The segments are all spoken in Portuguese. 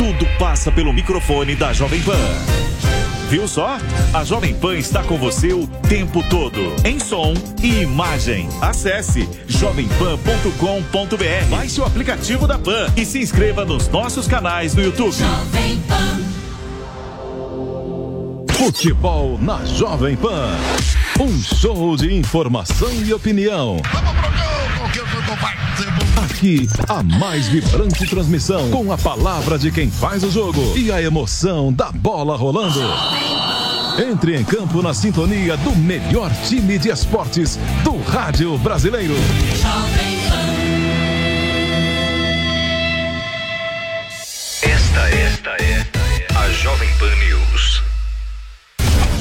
Tudo passa pelo microfone da Jovem Pan. Viu só? A Jovem Pan está com você o tempo todo, em som e imagem. Acesse jovempan.com.br, baixe o aplicativo da Pan e se inscreva nos nossos canais no YouTube. Jovem Pan. Futebol na Jovem Pan. Um show de informação e opinião. A mais vibrante transmissão com a palavra de quem faz o jogo e a emoção da bola rolando. Entre em campo na sintonia do melhor time de esportes do rádio brasileiro. Esta, esta é a Jovem Pan News.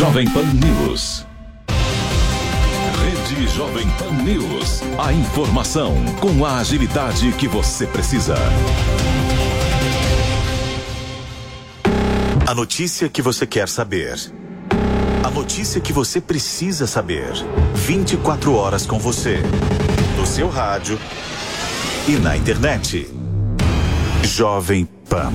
Jovem Pan News. Rede Jovem Pan News. A informação com a agilidade que você precisa. A notícia que você quer saber. A notícia que você precisa saber. 24 horas com você. No seu rádio e na internet. Jovem Pan.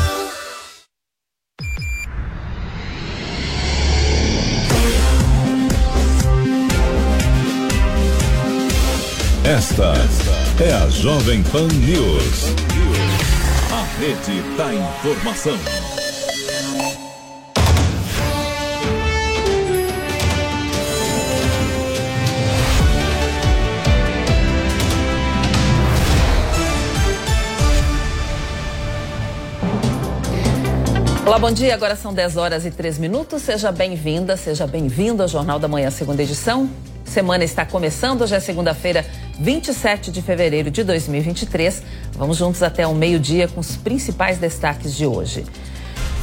Esta é a Jovem Pan News. A rede da informação. Olá, bom dia. Agora são 10 horas e 3 minutos. Seja bem-vinda, seja bem-vindo ao Jornal da Manhã, segunda edição. Semana está começando, hoje é segunda-feira, 27 de fevereiro de 2023. Vamos juntos até o meio-dia com os principais destaques de hoje.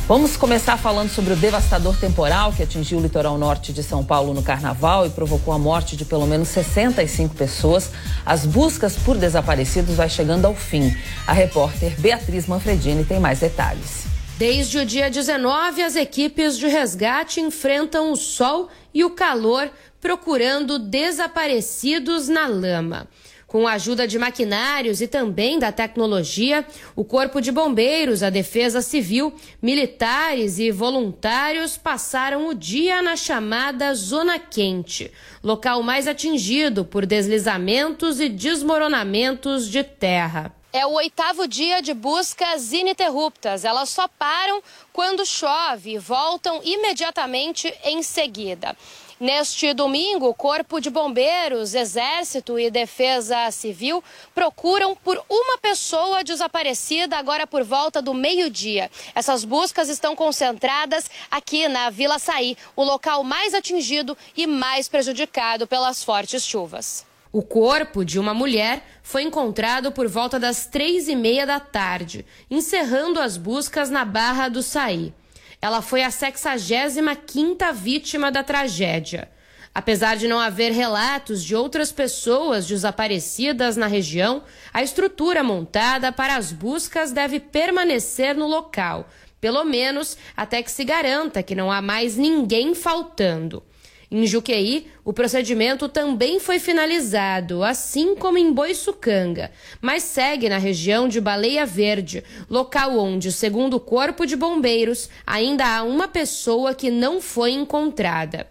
Vamos começar falando sobre o devastador temporal que atingiu o litoral norte de São Paulo no carnaval e provocou a morte de pelo menos 65 pessoas. As buscas por desaparecidos vai chegando ao fim. A repórter Beatriz Manfredini tem mais detalhes. Desde o dia 19, as equipes de resgate enfrentam o sol e o calor procurando desaparecidos na lama. Com a ajuda de maquinários e também da tecnologia, o Corpo de Bombeiros, a Defesa Civil, militares e voluntários passaram o dia na chamada Zona Quente, local mais atingido por deslizamentos e desmoronamentos de terra. É o oitavo dia de buscas ininterruptas. Elas só param quando chove e voltam imediatamente em seguida. Neste domingo, o Corpo de Bombeiros, Exército e Defesa Civil procuram por uma pessoa desaparecida agora por volta do meio-dia. Essas buscas estão concentradas aqui na Vila Saí, o local mais atingido e mais prejudicado pelas fortes chuvas. O corpo de uma mulher foi encontrado por volta das três e meia da tarde, encerrando as buscas na Barra do Saí. Ela foi a 65ª vítima da tragédia. Apesar de não haver relatos de outras pessoas desaparecidas na região, a estrutura montada para as buscas deve permanecer no local, pelo menos até que se garanta que não há mais ninguém faltando. Em Juqueí, o procedimento também foi finalizado, assim como em Boiçucanga, mas segue na região de Baleia Verde, local onde, segundo o Corpo de Bombeiros, ainda há uma pessoa que não foi encontrada.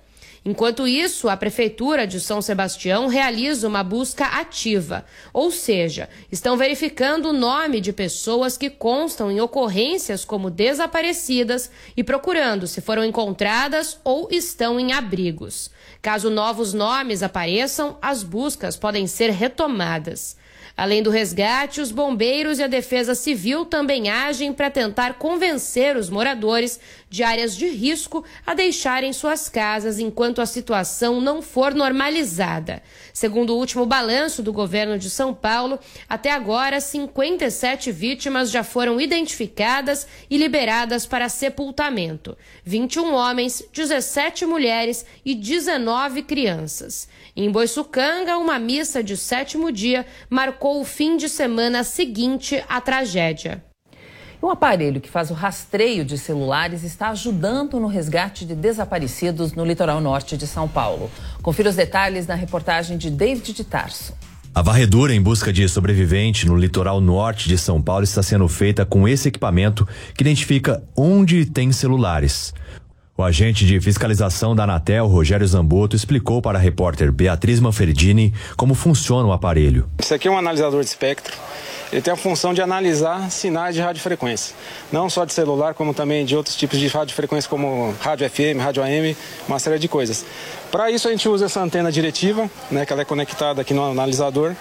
Enquanto isso, a Prefeitura de São Sebastião realiza uma busca ativa, ou seja, estão verificando o nome de pessoas que constam em ocorrências como desaparecidas e procurando se foram encontradas ou estão em abrigos. Caso novos nomes apareçam, as buscas podem ser retomadas. Além do resgate, os bombeiros e a defesa civil também agem para tentar convencer os moradores de áreas de risco a deixarem suas casas enquanto a situação não for normalizada. Segundo o último balanço do governo de São Paulo, até agora 57 vítimas já foram identificadas e liberadas para sepultamento: 21 homens, 17 mulheres e 19 crianças. Em Boiçucanga, uma missa de sétimo dia marcou o fim de semana seguinte à tragédia. Um aparelho que faz o rastreio de celulares está ajudando no resgate de desaparecidos no litoral norte de São Paulo. Confira os detalhes na reportagem de David de Tarso. A varredura em busca de sobrevivente no litoral norte de São Paulo está sendo feita com esse equipamento que identifica onde tem celulares. O agente de fiscalização da Anatel, Rogério Zamboto, explicou para a repórter Beatriz Manfredini como funciona o aparelho. Isso aqui é um analisador de espectro. Ele tem a função de analisar sinais de radiofrequência, não só de celular, como também de outros tipos de radiofrequência, como rádio FM, rádio AM, uma série de coisas. Para isso a gente usa essa antena diretiva, né, que ela é conectada aqui no analisador,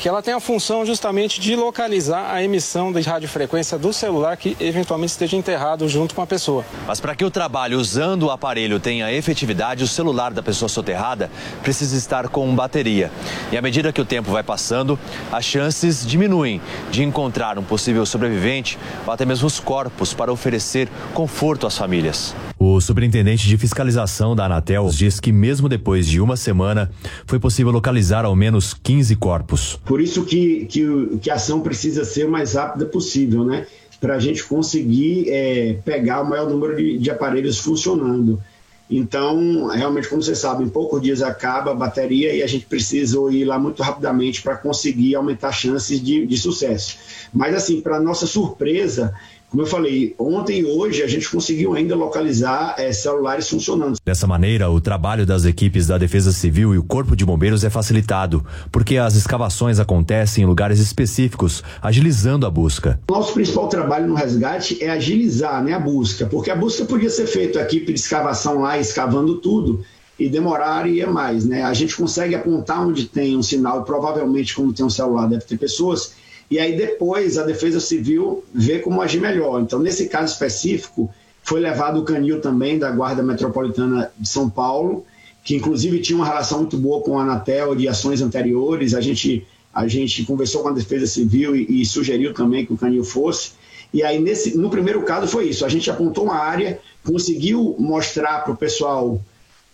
que ela tem a função justamente de localizar a emissão de radiofrequência do celular que eventualmente esteja enterrado junto com a pessoa. Mas para que o trabalho usando o aparelho tenha efetividade, o celular da pessoa soterrada precisa estar com bateria. E à medida que o tempo vai passando, as chances diminuem de encontrar um possível sobrevivente ou até mesmo os corpos para oferecer conforto às famílias. O superintendente de fiscalização da Anatel diz que mesmo depois de uma semana foi possível localizar ao menos 15 corpos. Por isso que, que, que a ação precisa ser o mais rápida possível, né? Para a gente conseguir é, pegar o maior número de, de aparelhos funcionando. Então, realmente, como você sabe, em poucos dias acaba a bateria e a gente precisa ir lá muito rapidamente para conseguir aumentar chances de, de sucesso. Mas, assim, para nossa surpresa, como eu falei, ontem e hoje a gente conseguiu ainda localizar é, celulares funcionando. Dessa maneira, o trabalho das equipes da Defesa Civil e o Corpo de Bombeiros é facilitado, porque as escavações acontecem em lugares específicos, agilizando a busca. Nosso principal trabalho no resgate é agilizar né, a busca, porque a busca podia ser feita, a equipe de escavação lá escavando tudo, e demoraria mais, né? A gente consegue apontar onde tem um sinal, e provavelmente, como tem um celular, deve ter pessoas, e aí depois a Defesa Civil vê como agir melhor. Então, nesse caso específico, foi levado o canil também da Guarda Metropolitana de São Paulo, que inclusive tinha uma relação muito boa com a Anatel de ações anteriores. A gente, a gente conversou com a Defesa Civil e, e sugeriu também que o canil fosse. E aí, nesse, no primeiro caso, foi isso. A gente apontou uma área, conseguiu mostrar para o pessoal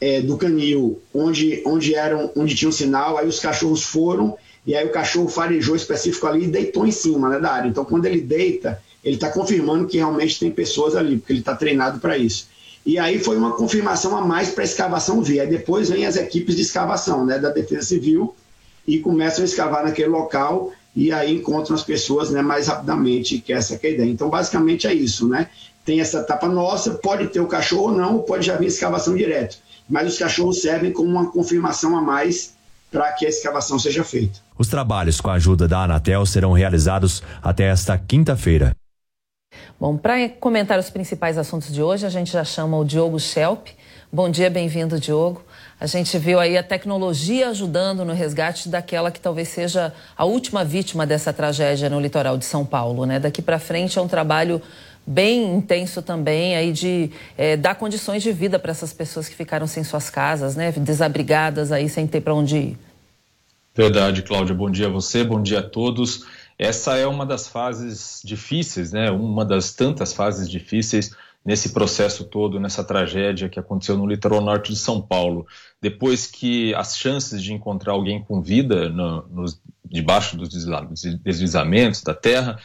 é, do canil onde, onde, eram, onde tinha um sinal, aí os cachorros foram e aí o cachorro farejou específico ali e deitou em cima né, da área. Então, quando ele deita, ele está confirmando que realmente tem pessoas ali, porque ele está treinado para isso. E aí foi uma confirmação a mais para a escavação vir. Aí depois vem as equipes de escavação né, da Defesa Civil e começam a escavar naquele local e aí encontram as pessoas né, mais rapidamente, que essa que é a ideia. Então, basicamente é isso, né? Tem essa etapa nossa, pode ter o cachorro ou não, pode já vir escavação direto. Mas os cachorros servem como uma confirmação a mais para que a escavação seja feita. Os trabalhos com a ajuda da Anatel serão realizados até esta quinta-feira. Bom, para comentar os principais assuntos de hoje, a gente já chama o Diogo Schelp, Bom dia, bem-vindo, Diogo. A gente viu aí a tecnologia ajudando no resgate daquela que talvez seja a última vítima dessa tragédia no litoral de São Paulo, né? Daqui para frente é um trabalho bem intenso também aí de é, dar condições de vida para essas pessoas que ficaram sem suas casas, né? Desabrigadas aí sem ter para onde ir. Verdade, Cláudia. Bom dia a você, bom dia a todos. Essa é uma das fases difíceis, né? Uma das tantas fases difíceis nesse processo todo, nessa tragédia que aconteceu no litoral norte de São Paulo. Depois que as chances de encontrar alguém com vida no, no, debaixo dos deslizamentos da terra,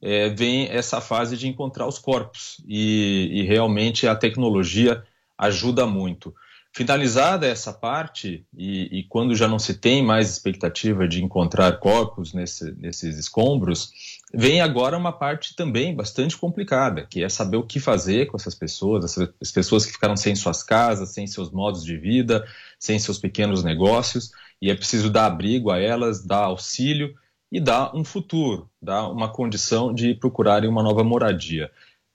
é, vem essa fase de encontrar os corpos. E, e realmente a tecnologia ajuda muito. Finalizada essa parte, e, e, quando já não se tem mais expectativa de encontrar corpos nesse, nesses escombros, vem agora uma parte também bastante complicada, que é saber o que fazer com essas pessoas, as pessoas que ficaram sem suas casas, sem seus modos de vida, sem seus pequenos negócios, e é preciso dar abrigo a elas, dar auxílio e dar um futuro, dar uma condição de procurarem uma nova moradia.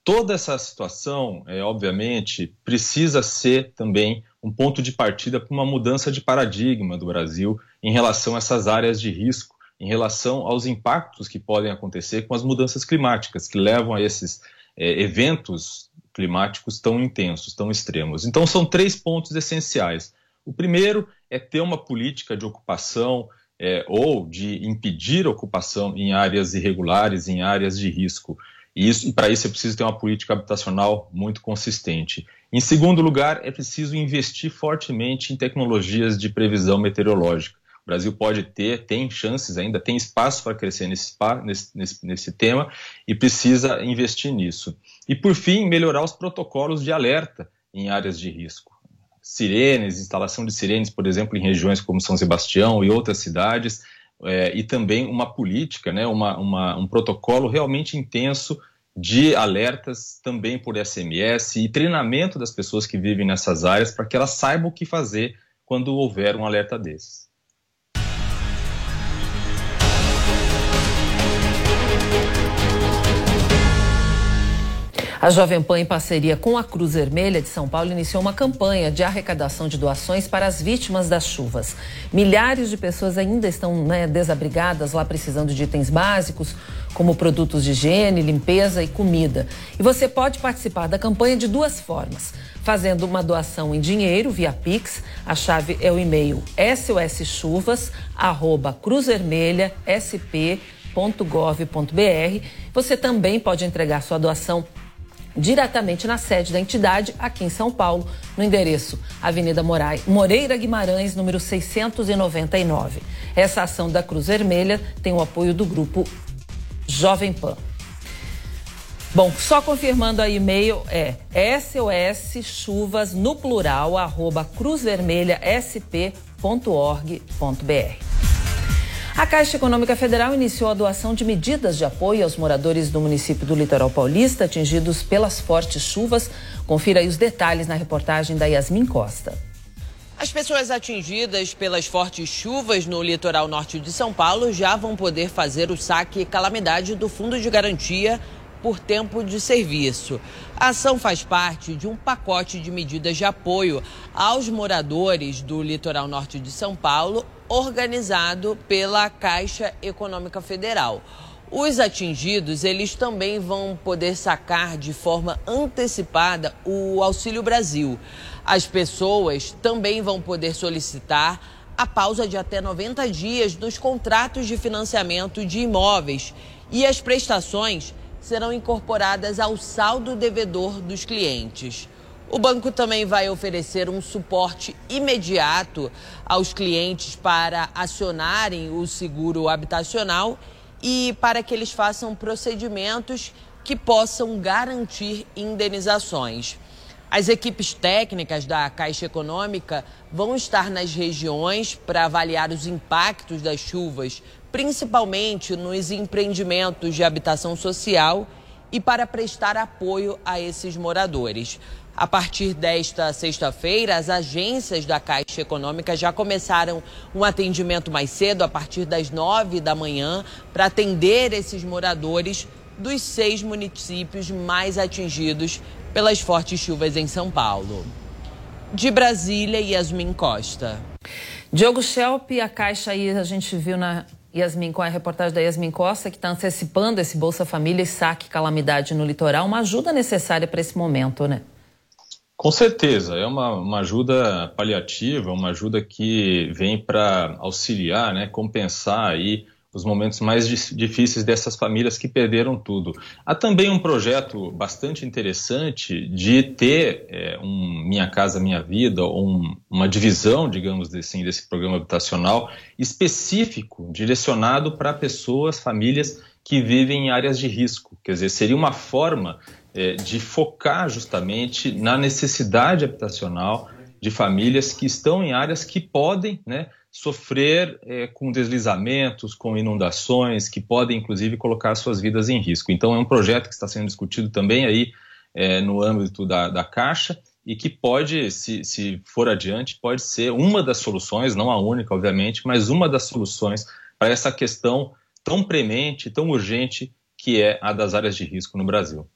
Toda essa situação, é, obviamente, precisa ser também um ponto de partida para uma mudança de paradigma do Brasil em relação a essas áreas de risco, em relação aos impactos que podem acontecer com as mudanças climáticas, que levam a esses é, eventos climáticos tão intensos, tão extremos. Então, são três pontos essenciais. O primeiro é ter uma política de ocupação é, ou de impedir ocupação em áreas irregulares, em áreas de risco. E, e para isso é preciso ter uma política habitacional muito consistente. Em segundo lugar, é preciso investir fortemente em tecnologias de previsão meteorológica. O Brasil pode ter, tem chances ainda, tem espaço para crescer nesse, nesse, nesse, tema e precisa investir nisso. E, por fim, melhorar os protocolos de alerta em áreas de risco. Sirenes, instalação de sirenes, por exemplo, em regiões como São Sebastião e outras cidades, é, e também uma política, né, uma, uma, um protocolo realmente intenso de alertas também por SMS e treinamento das pessoas que vivem nessas áreas para que elas saibam o que fazer quando houver um alerta desses. A Jovem Pan, em parceria com a Cruz Vermelha de São Paulo, iniciou uma campanha de arrecadação de doações para as vítimas das chuvas. Milhares de pessoas ainda estão né, desabrigadas lá, precisando de itens básicos, como produtos de higiene, limpeza e comida. E você pode participar da campanha de duas formas. Fazendo uma doação em dinheiro via Pix, a chave é o e-mail soschuvas@cruzvermelhasp.gov.br. Você também pode entregar sua doação diretamente na sede da entidade, aqui em São Paulo, no endereço Avenida Moreira Guimarães, número 699. Essa ação da Cruz Vermelha tem o apoio do grupo Jovem Pan. Bom, só confirmando a e-mail é SOS Chuvas no plural arroba cruzvermelhasp.org.br. A Caixa Econômica Federal iniciou a doação de medidas de apoio aos moradores do município do Litoral Paulista atingidos pelas fortes chuvas. Confira aí os detalhes na reportagem da Yasmin Costa. As pessoas atingidas pelas fortes chuvas no litoral norte de São Paulo já vão poder fazer o saque calamidade do Fundo de Garantia por tempo de serviço. A ação faz parte de um pacote de medidas de apoio aos moradores do litoral norte de São Paulo organizado pela Caixa Econômica Federal. Os atingidos, eles também vão poder sacar de forma antecipada o Auxílio Brasil. As pessoas também vão poder solicitar a pausa de até 90 dias dos contratos de financiamento de imóveis e as prestações serão incorporadas ao saldo devedor dos clientes. O banco também vai oferecer um suporte imediato aos clientes para acionarem o seguro habitacional e para que eles façam procedimentos que possam garantir indenizações. As equipes técnicas da Caixa Econômica vão estar nas regiões para avaliar os impactos das chuvas, principalmente nos empreendimentos de habitação social e para prestar apoio a esses moradores. A partir desta sexta-feira, as agências da Caixa Econômica já começaram um atendimento mais cedo, a partir das nove da manhã, para atender esses moradores dos seis municípios mais atingidos pelas fortes chuvas em São Paulo. De Brasília, Yasmin Costa. Diogo Schelp, a Caixa aí a gente viu na Yasmin com a reportagem da Yasmin Costa, que está antecipando esse Bolsa Família e saque calamidade no litoral, uma ajuda necessária para esse momento, né? Com certeza, é uma, uma ajuda paliativa, uma ajuda que vem para auxiliar, né, compensar aí os momentos mais difíceis dessas famílias que perderam tudo. Há também um projeto bastante interessante de ter é, um Minha Casa Minha Vida, um, uma divisão, digamos assim, desse programa habitacional específico, direcionado para pessoas, famílias que vivem em áreas de risco. Quer dizer, seria uma forma é, de focar justamente na necessidade habitacional de famílias que estão em áreas que podem, né, sofrer é, com deslizamentos, com inundações, que podem inclusive colocar suas vidas em risco. Então é um projeto que está sendo discutido também aí é, no âmbito da, da Caixa e que pode, se, se for adiante, pode ser uma das soluções, não a única, obviamente, mas uma das soluções para essa questão tão premente, tão urgente que é a das áreas de risco no Brasil.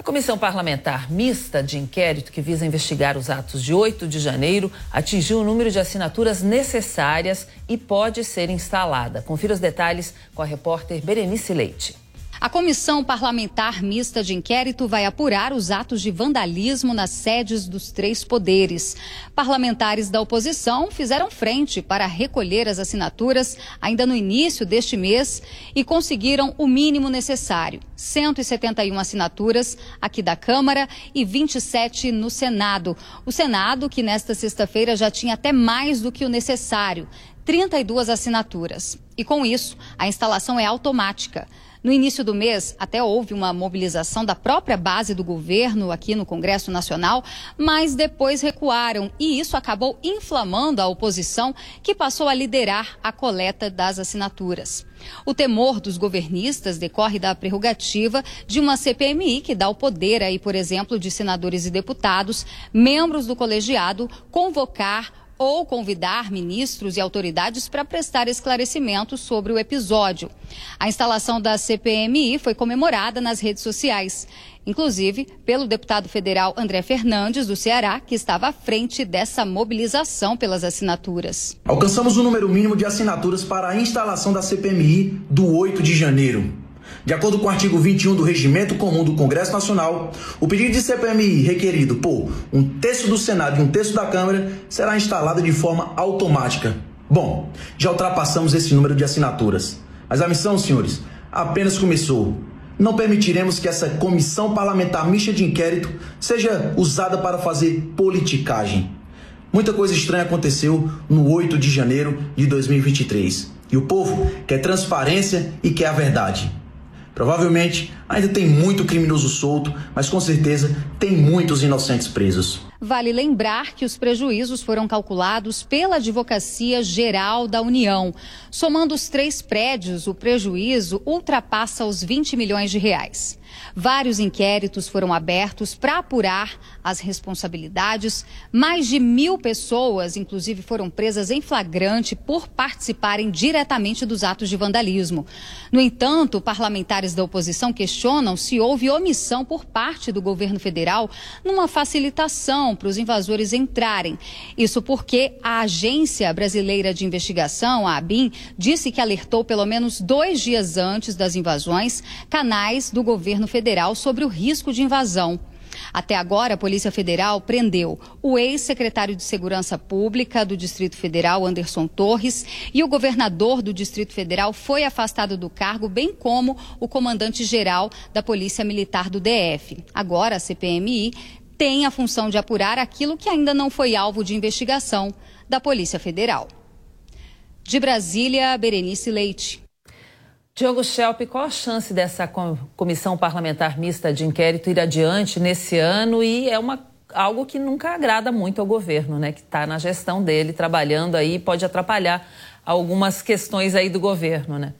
A comissão parlamentar mista de inquérito que visa investigar os atos de 8 de janeiro atingiu o número de assinaturas necessárias e pode ser instalada. Confira os detalhes com a repórter Berenice Leite. A Comissão Parlamentar Mista de Inquérito vai apurar os atos de vandalismo nas sedes dos três poderes. Parlamentares da oposição fizeram frente para recolher as assinaturas ainda no início deste mês e conseguiram o mínimo necessário: 171 assinaturas aqui da Câmara e 27 no Senado. O Senado, que nesta sexta-feira já tinha até mais do que o necessário, 32 assinaturas. E com isso, a instalação é automática. No início do mês, até houve uma mobilização da própria base do governo aqui no Congresso Nacional, mas depois recuaram e isso acabou inflamando a oposição, que passou a liderar a coleta das assinaturas. O temor dos governistas decorre da prerrogativa de uma CPMI que dá o poder aí, por exemplo, de senadores e deputados, membros do colegiado, convocar ou convidar ministros e autoridades para prestar esclarecimentos sobre o episódio. A instalação da CPMI foi comemorada nas redes sociais, inclusive pelo deputado federal André Fernandes, do Ceará, que estava à frente dessa mobilização pelas assinaturas. Alcançamos o número mínimo de assinaturas para a instalação da CPMI do 8 de janeiro. De acordo com o artigo 21 do Regimento Comum do Congresso Nacional, o pedido de CPMI requerido por um terço do Senado e um terço da Câmara será instalado de forma automática. Bom, já ultrapassamos esse número de assinaturas. Mas a missão, senhores, apenas começou. Não permitiremos que essa comissão parlamentar mista de inquérito seja usada para fazer politicagem. Muita coisa estranha aconteceu no 8 de janeiro de 2023. E o povo quer transparência e quer a verdade. Provavelmente ainda tem muito criminoso solto, mas com certeza tem muitos inocentes presos. Vale lembrar que os prejuízos foram calculados pela Advocacia Geral da União. Somando os três prédios, o prejuízo ultrapassa os 20 milhões de reais. Vários inquéritos foram abertos para apurar as responsabilidades. Mais de mil pessoas, inclusive, foram presas em flagrante por participarem diretamente dos atos de vandalismo. No entanto, parlamentares da oposição questionam se houve omissão por parte do governo federal numa facilitação para os invasores entrarem. Isso porque a Agência Brasileira de Investigação, a ABIN, disse que alertou pelo menos dois dias antes das invasões canais do governo federal sobre o risco de invasão. Até agora, a Polícia Federal prendeu o ex-secretário de Segurança Pública do Distrito Federal, Anderson Torres, e o governador do Distrito Federal foi afastado do cargo, bem como o comandante-geral da Polícia Militar do DF. Agora, a CPMI tem a função de apurar aquilo que ainda não foi alvo de investigação da Polícia Federal. De Brasília, Berenice Leite. Diogo Schelp, qual a chance dessa comissão parlamentar mista de inquérito ir adiante nesse ano? E é uma, algo que nunca agrada muito ao governo, né? Que está na gestão dele, trabalhando aí, pode atrapalhar algumas questões aí do governo, né?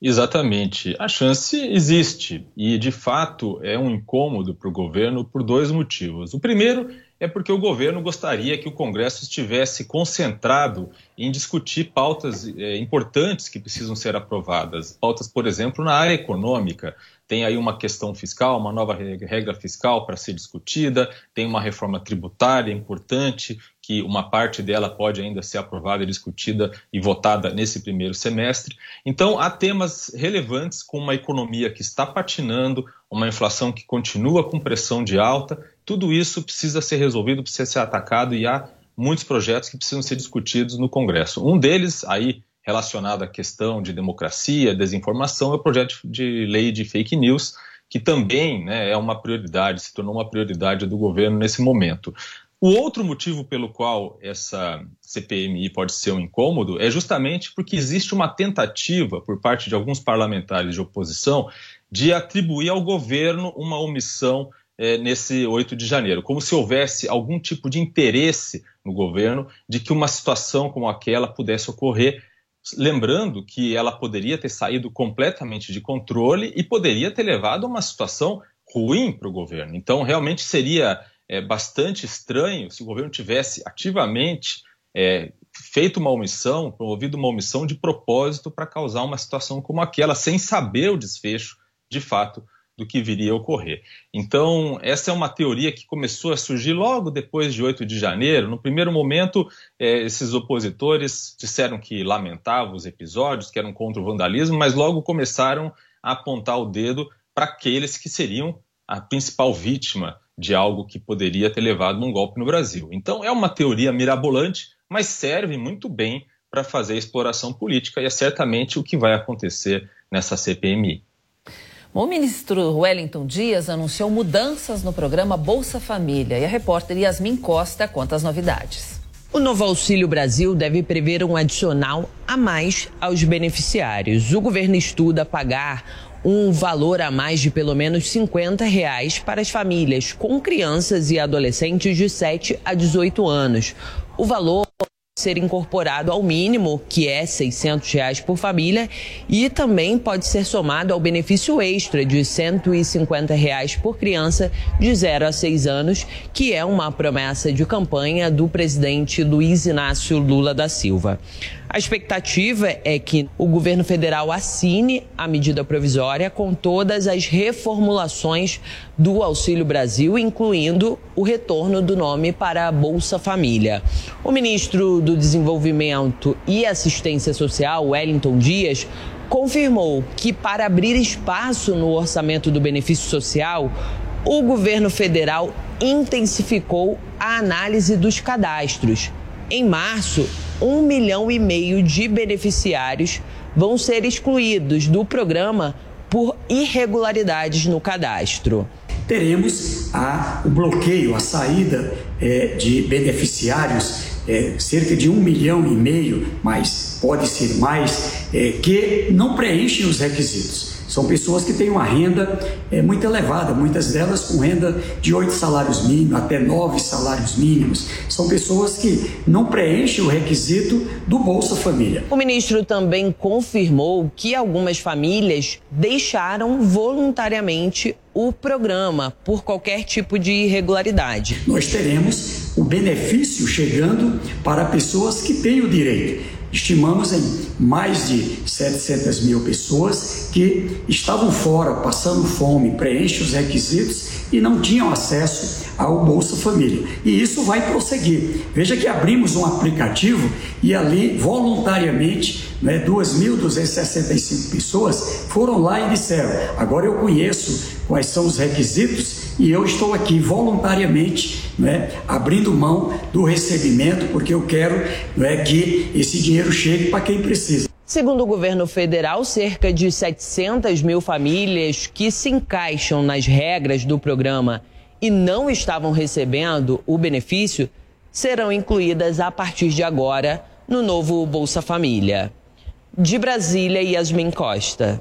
Exatamente. A chance existe e, de fato, é um incômodo para o governo por dois motivos. O primeiro é porque o governo gostaria que o Congresso estivesse concentrado em discutir pautas é, importantes que precisam ser aprovadas. Pautas, por exemplo, na área econômica. Tem aí uma questão fiscal, uma nova regra fiscal para ser discutida, tem uma reforma tributária importante, que uma parte dela pode ainda ser aprovada, discutida e votada nesse primeiro semestre. Então, há temas relevantes com uma economia que está patinando, uma inflação que continua com pressão de alta. Tudo isso precisa ser resolvido, precisa ser atacado e há muitos projetos que precisam ser discutidos no Congresso. Um deles, aí relacionado à questão de democracia, desinformação, é o projeto de lei de fake news, que também né, é uma prioridade, se tornou uma prioridade do governo nesse momento. O outro motivo pelo qual essa CPMI pode ser um incômodo é justamente porque existe uma tentativa por parte de alguns parlamentares de oposição de atribuir ao governo uma omissão é, nesse 8 de janeiro, como se houvesse algum tipo de interesse no governo de que uma situação como aquela pudesse ocorrer lembrando que ela poderia ter saído completamente de controle e poderia ter levado a uma situação ruim para o governo. Então, realmente seria é, bastante estranho se o governo tivesse ativamente é, feito uma omissão, promovido uma omissão de propósito para causar uma situação como aquela, sem saber o desfecho de fato do que viria a ocorrer. Então, essa é uma teoria que começou a surgir logo depois de 8 de janeiro. No primeiro momento, eh, esses opositores disseram que lamentavam os episódios, que eram contra o vandalismo, mas logo começaram a apontar o dedo para aqueles que seriam a principal vítima de algo que poderia ter levado um golpe no Brasil. Então, é uma teoria mirabolante, mas serve muito bem para fazer exploração política e é certamente o que vai acontecer nessa CPMI. O ministro Wellington Dias anunciou mudanças no programa Bolsa Família e a repórter Yasmin Costa conta as novidades. O novo Auxílio Brasil deve prever um adicional a mais aos beneficiários. O governo estuda pagar um valor a mais de pelo menos 50 reais para as famílias com crianças e adolescentes de 7 a 18 anos. O valor ser incorporado ao mínimo, que é 600 reais por família, e também pode ser somado ao benefício extra de 150 reais por criança de 0 a 6 anos, que é uma promessa de campanha do presidente Luiz Inácio Lula da Silva. A expectativa é que o governo federal assine a medida provisória com todas as reformulações do Auxílio Brasil, incluindo o retorno do nome para a Bolsa Família. O ministro do Desenvolvimento e Assistência Social, Wellington Dias, confirmou que para abrir espaço no orçamento do benefício social, o governo federal intensificou a análise dos cadastros. Em março, um milhão e meio de beneficiários vão ser excluídos do programa por irregularidades no cadastro. Teremos a, o bloqueio, a saída é, de beneficiários, é, cerca de um milhão e meio, mas pode ser mais, é, que não preenchem os requisitos. São pessoas que têm uma renda é, muito elevada, muitas delas com renda de oito salários mínimos, até nove salários mínimos. São pessoas que não preenchem o requisito do Bolsa Família. O ministro também confirmou que algumas famílias deixaram voluntariamente o programa por qualquer tipo de irregularidade. Nós teremos o benefício chegando para pessoas que têm o direito. Estimamos em mais de 700 mil pessoas que estavam fora, passando fome, preenchem os requisitos e não tinham acesso ao Bolsa Família. E isso vai prosseguir. Veja que abrimos um aplicativo e ali, voluntariamente, né, 2.265 pessoas foram lá e disseram: agora eu conheço quais são os requisitos e eu estou aqui voluntariamente né, abrindo mão do recebimento, porque eu quero né, que esse dinheiro chegue para quem precisa. Segundo o governo federal, cerca de 700 mil famílias que se encaixam nas regras do programa e não estavam recebendo o benefício serão incluídas a partir de agora no novo Bolsa Família. De Brasília, Yasmin Costa.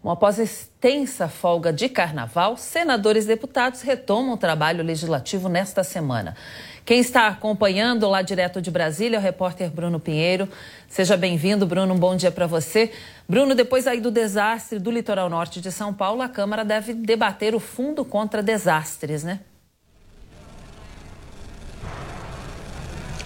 Bom, após extensa folga de carnaval, senadores e deputados retomam o trabalho legislativo nesta semana. Quem está acompanhando lá direto de Brasília é o repórter Bruno Pinheiro. Seja bem-vindo, Bruno. Um bom dia para você. Bruno, depois aí do desastre do litoral norte de São Paulo, a Câmara deve debater o fundo contra desastres, né?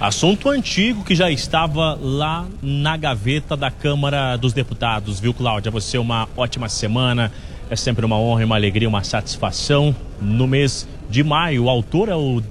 Assunto antigo que já estava lá na gaveta da Câmara dos Deputados, viu, Cláudia? Você uma ótima semana. É sempre uma honra, uma alegria, uma satisfação. No mês de maio, o autor é o,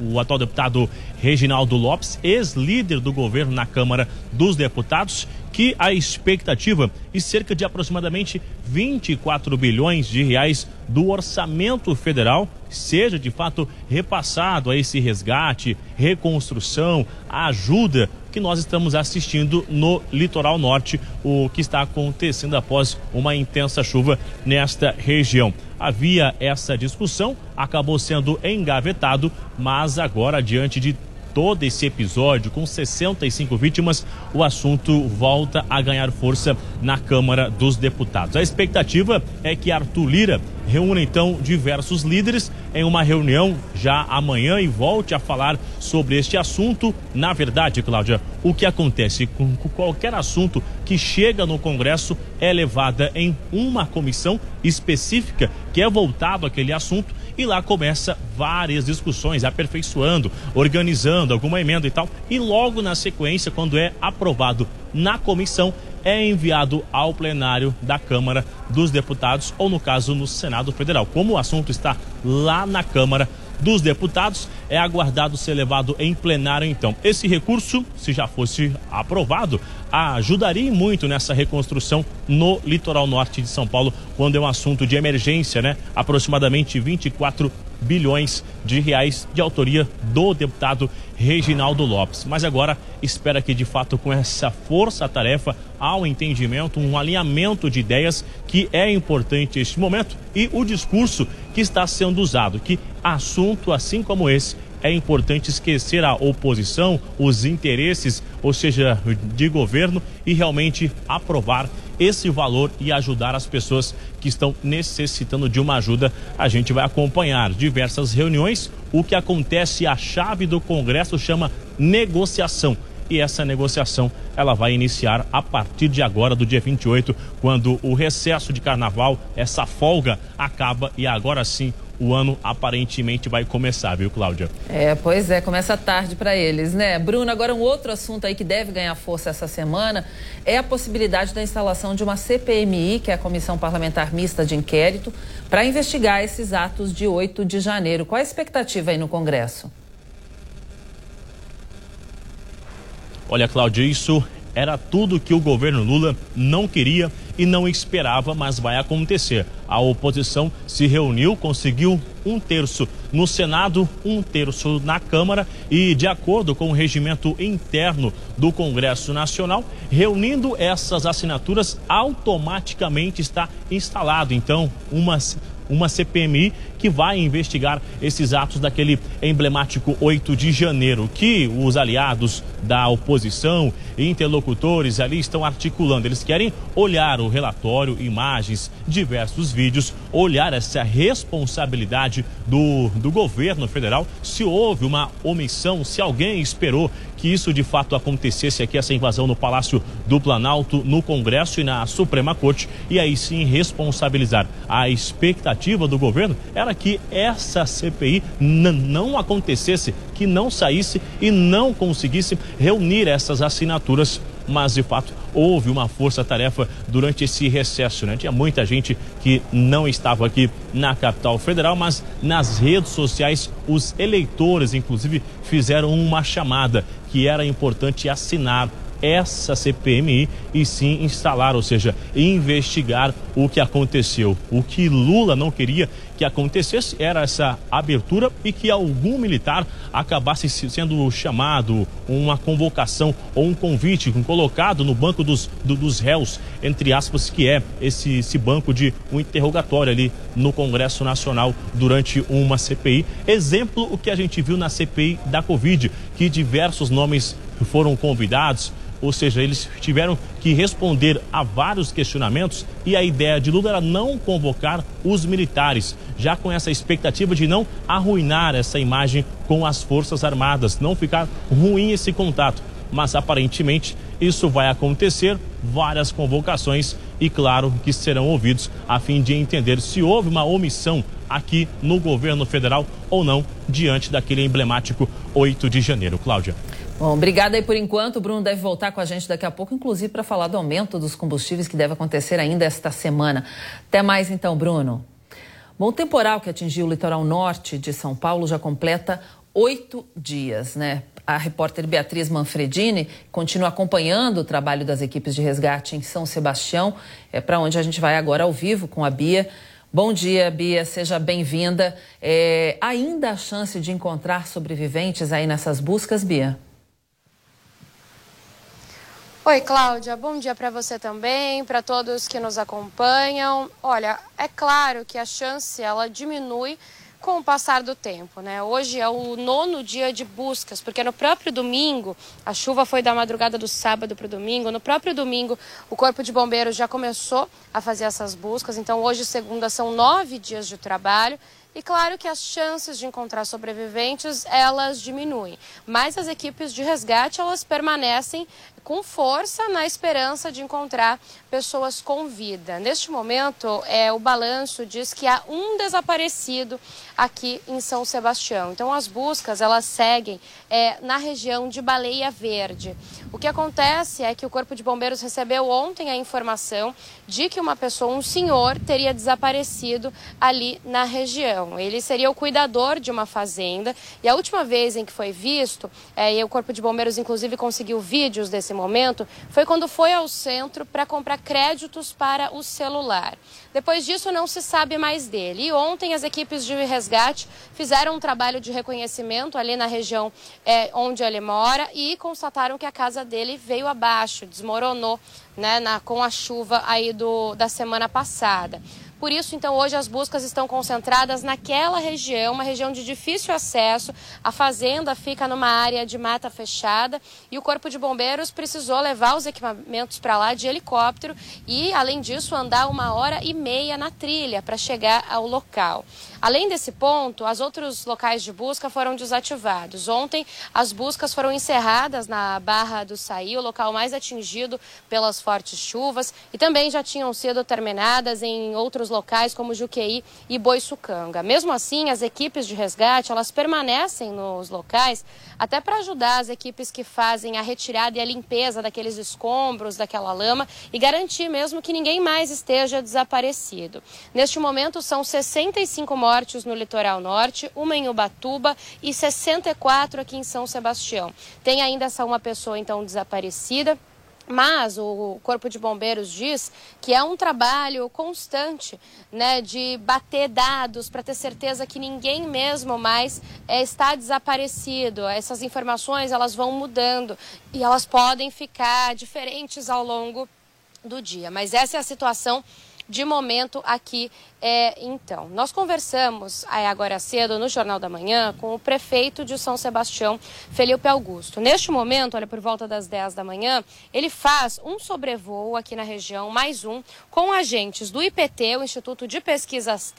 o atual deputado Reginaldo Lopes, ex-líder do governo na Câmara dos Deputados, que a expectativa e cerca de aproximadamente 24 bilhões de reais do orçamento federal seja de fato repassado a esse resgate, reconstrução, ajuda que nós estamos assistindo no litoral norte, o que está acontecendo após uma intensa chuva nesta região. Havia essa discussão, acabou sendo engavetado, mas agora diante de todo esse episódio, com 65 vítimas, o assunto volta a ganhar força na Câmara dos Deputados. A expectativa é que Arthur Lira reúna então diversos líderes em uma reunião já amanhã e volte a falar sobre este assunto. Na verdade, Cláudia, o que acontece com qualquer assunto que chega no Congresso é levada em uma comissão específica que é voltado àquele assunto e lá começa várias discussões, aperfeiçoando, organizando alguma emenda e tal. E logo na sequência, quando é aprovado na comissão, é enviado ao plenário da Câmara dos Deputados, ou no caso no Senado Federal. Como o assunto está lá na Câmara dos Deputados, é aguardado ser levado em plenário então. Esse recurso, se já fosse aprovado, ajudaria muito nessa reconstrução no litoral norte de São Paulo, quando é um assunto de emergência, né? Aproximadamente 24 bilhões de reais de autoria do deputado Reginaldo Lopes. Mas agora espera que de fato com essa força-tarefa há um entendimento, um alinhamento de ideias que é importante este momento e o discurso que está sendo usado, que assunto assim como esse é importante esquecer a oposição, os interesses, ou seja, de governo e realmente aprovar esse valor e ajudar as pessoas que estão necessitando de uma ajuda. A gente vai acompanhar diversas reuniões. O que acontece, a chave do Congresso chama negociação e essa negociação ela vai iniciar a partir de agora, do dia 28, quando o recesso de carnaval, essa folga acaba e agora sim o ano aparentemente vai começar, viu, Cláudia? É, pois é, começa tarde para eles, né? Bruno, agora um outro assunto aí que deve ganhar força essa semana é a possibilidade da instalação de uma CPMI, que é a Comissão Parlamentar Mista de Inquérito, para investigar esses atos de 8 de janeiro. Qual a expectativa aí no Congresso? Olha, Cláudia, isso era tudo que o governo Lula não queria e não esperava, mas vai acontecer. A oposição se reuniu, conseguiu um terço no Senado, um terço na Câmara e, de acordo com o regimento interno do Congresso Nacional, reunindo essas assinaturas, automaticamente está instalado, então, uma uma CPMI que vai investigar esses atos daquele emblemático 8 de janeiro, que os aliados da oposição interlocutores ali estão articulando. Eles querem olhar o relatório, imagens, diversos vídeos, olhar essa responsabilidade do, do governo federal, se houve uma omissão, se alguém esperou que isso de fato acontecesse aqui, essa invasão no Palácio do Planalto, no Congresso e na Suprema Corte, e aí sim responsabilizar. A expectativa do governo era que essa CPI não acontecesse, que não saísse e não conseguisse reunir essas assinaturas mas de fato houve uma força-tarefa durante esse recesso, né? Tinha muita gente que não estava aqui na capital federal, mas nas redes sociais os eleitores, inclusive, fizeram uma chamada que era importante assinar essa CPMI e sim instalar, ou seja, investigar o que aconteceu. O que Lula não queria que acontecesse era essa abertura e que algum militar acabasse sendo chamado, uma convocação ou um convite colocado no banco dos, do, dos réus, entre aspas, que é esse, esse banco de um interrogatório ali no Congresso Nacional durante uma CPI. Exemplo o que a gente viu na CPI da Covid, que diversos nomes foram convidados, ou seja, eles tiveram que responder a vários questionamentos e a ideia de Lula era não convocar os militares, já com essa expectativa de não arruinar essa imagem com as Forças Armadas, não ficar ruim esse contato. Mas aparentemente isso vai acontecer, várias convocações e claro que serão ouvidos a fim de entender se houve uma omissão aqui no governo federal ou não diante daquele emblemático 8 de janeiro. Cláudia. Bom, obrigada aí por enquanto. O Bruno deve voltar com a gente daqui a pouco, inclusive para falar do aumento dos combustíveis que deve acontecer ainda esta semana. Até mais então, Bruno. Bom, o temporal que atingiu o litoral norte de São Paulo já completa oito dias, né? A repórter Beatriz Manfredini continua acompanhando o trabalho das equipes de resgate em São Sebastião, é para onde a gente vai agora ao vivo com a Bia. Bom dia, Bia, seja bem-vinda. É, ainda há chance de encontrar sobreviventes aí nessas buscas, Bia? Oi, Cláudia. Bom dia para você também, para todos que nos acompanham. Olha, é claro que a chance ela diminui com o passar do tempo, né? Hoje é o nono dia de buscas, porque no próprio domingo, a chuva foi da madrugada do sábado para o domingo, no próprio domingo o Corpo de Bombeiros já começou a fazer essas buscas, então hoje, segunda, são nove dias de trabalho. E claro que as chances de encontrar sobreviventes, elas diminuem. Mas as equipes de resgate, elas permanecem com força na esperança de encontrar pessoas com vida. Neste momento, é, o balanço diz que há um desaparecido aqui em São Sebastião. Então, as buscas elas seguem é, na região de Baleia Verde. O que acontece é que o Corpo de Bombeiros recebeu ontem a informação de que uma pessoa, um senhor, teria desaparecido ali na região. Ele seria o cuidador de uma fazenda e a última vez em que foi visto, é, e o Corpo de Bombeiros inclusive conseguiu vídeos desse nesse momento foi quando foi ao centro para comprar créditos para o celular. Depois disso, não se sabe mais dele. E ontem, as equipes de resgate fizeram um trabalho de reconhecimento ali na região é, onde ele mora e constataram que a casa dele veio abaixo, desmoronou né, na, com a chuva aí do, da semana passada. Por isso, então, hoje as buscas estão concentradas naquela região, uma região de difícil acesso. A fazenda fica numa área de mata fechada e o Corpo de Bombeiros precisou levar os equipamentos para lá de helicóptero e, além disso, andar uma hora e meia na trilha para chegar ao local. Além desse ponto, os outros locais de busca foram desativados. Ontem, as buscas foram encerradas na Barra do Saí, o local mais atingido pelas fortes chuvas, e também já tinham sido terminadas em outros locais como Juqueí e Boiçucanga. Mesmo assim, as equipes de resgate, elas permanecem nos locais até para ajudar as equipes que fazem a retirada e a limpeza daqueles escombros, daquela lama e garantir mesmo que ninguém mais esteja desaparecido. Neste momento, são 65 mortes mortes no litoral norte, uma em Ubatuba e 64 aqui em São Sebastião. Tem ainda essa uma pessoa então desaparecida. Mas o Corpo de Bombeiros diz que é um trabalho constante né, de bater dados para ter certeza que ninguém mesmo mais é, está desaparecido. Essas informações elas vão mudando e elas podem ficar diferentes ao longo do dia. Mas essa é a situação de momento aqui é, então, nós conversamos agora cedo no Jornal da Manhã com o prefeito de São Sebastião, Felipe Augusto. Neste momento, olha, por volta das 10 da manhã, ele faz um sobrevoo aqui na região, mais um, com agentes do IPT, o Instituto de Pesquisas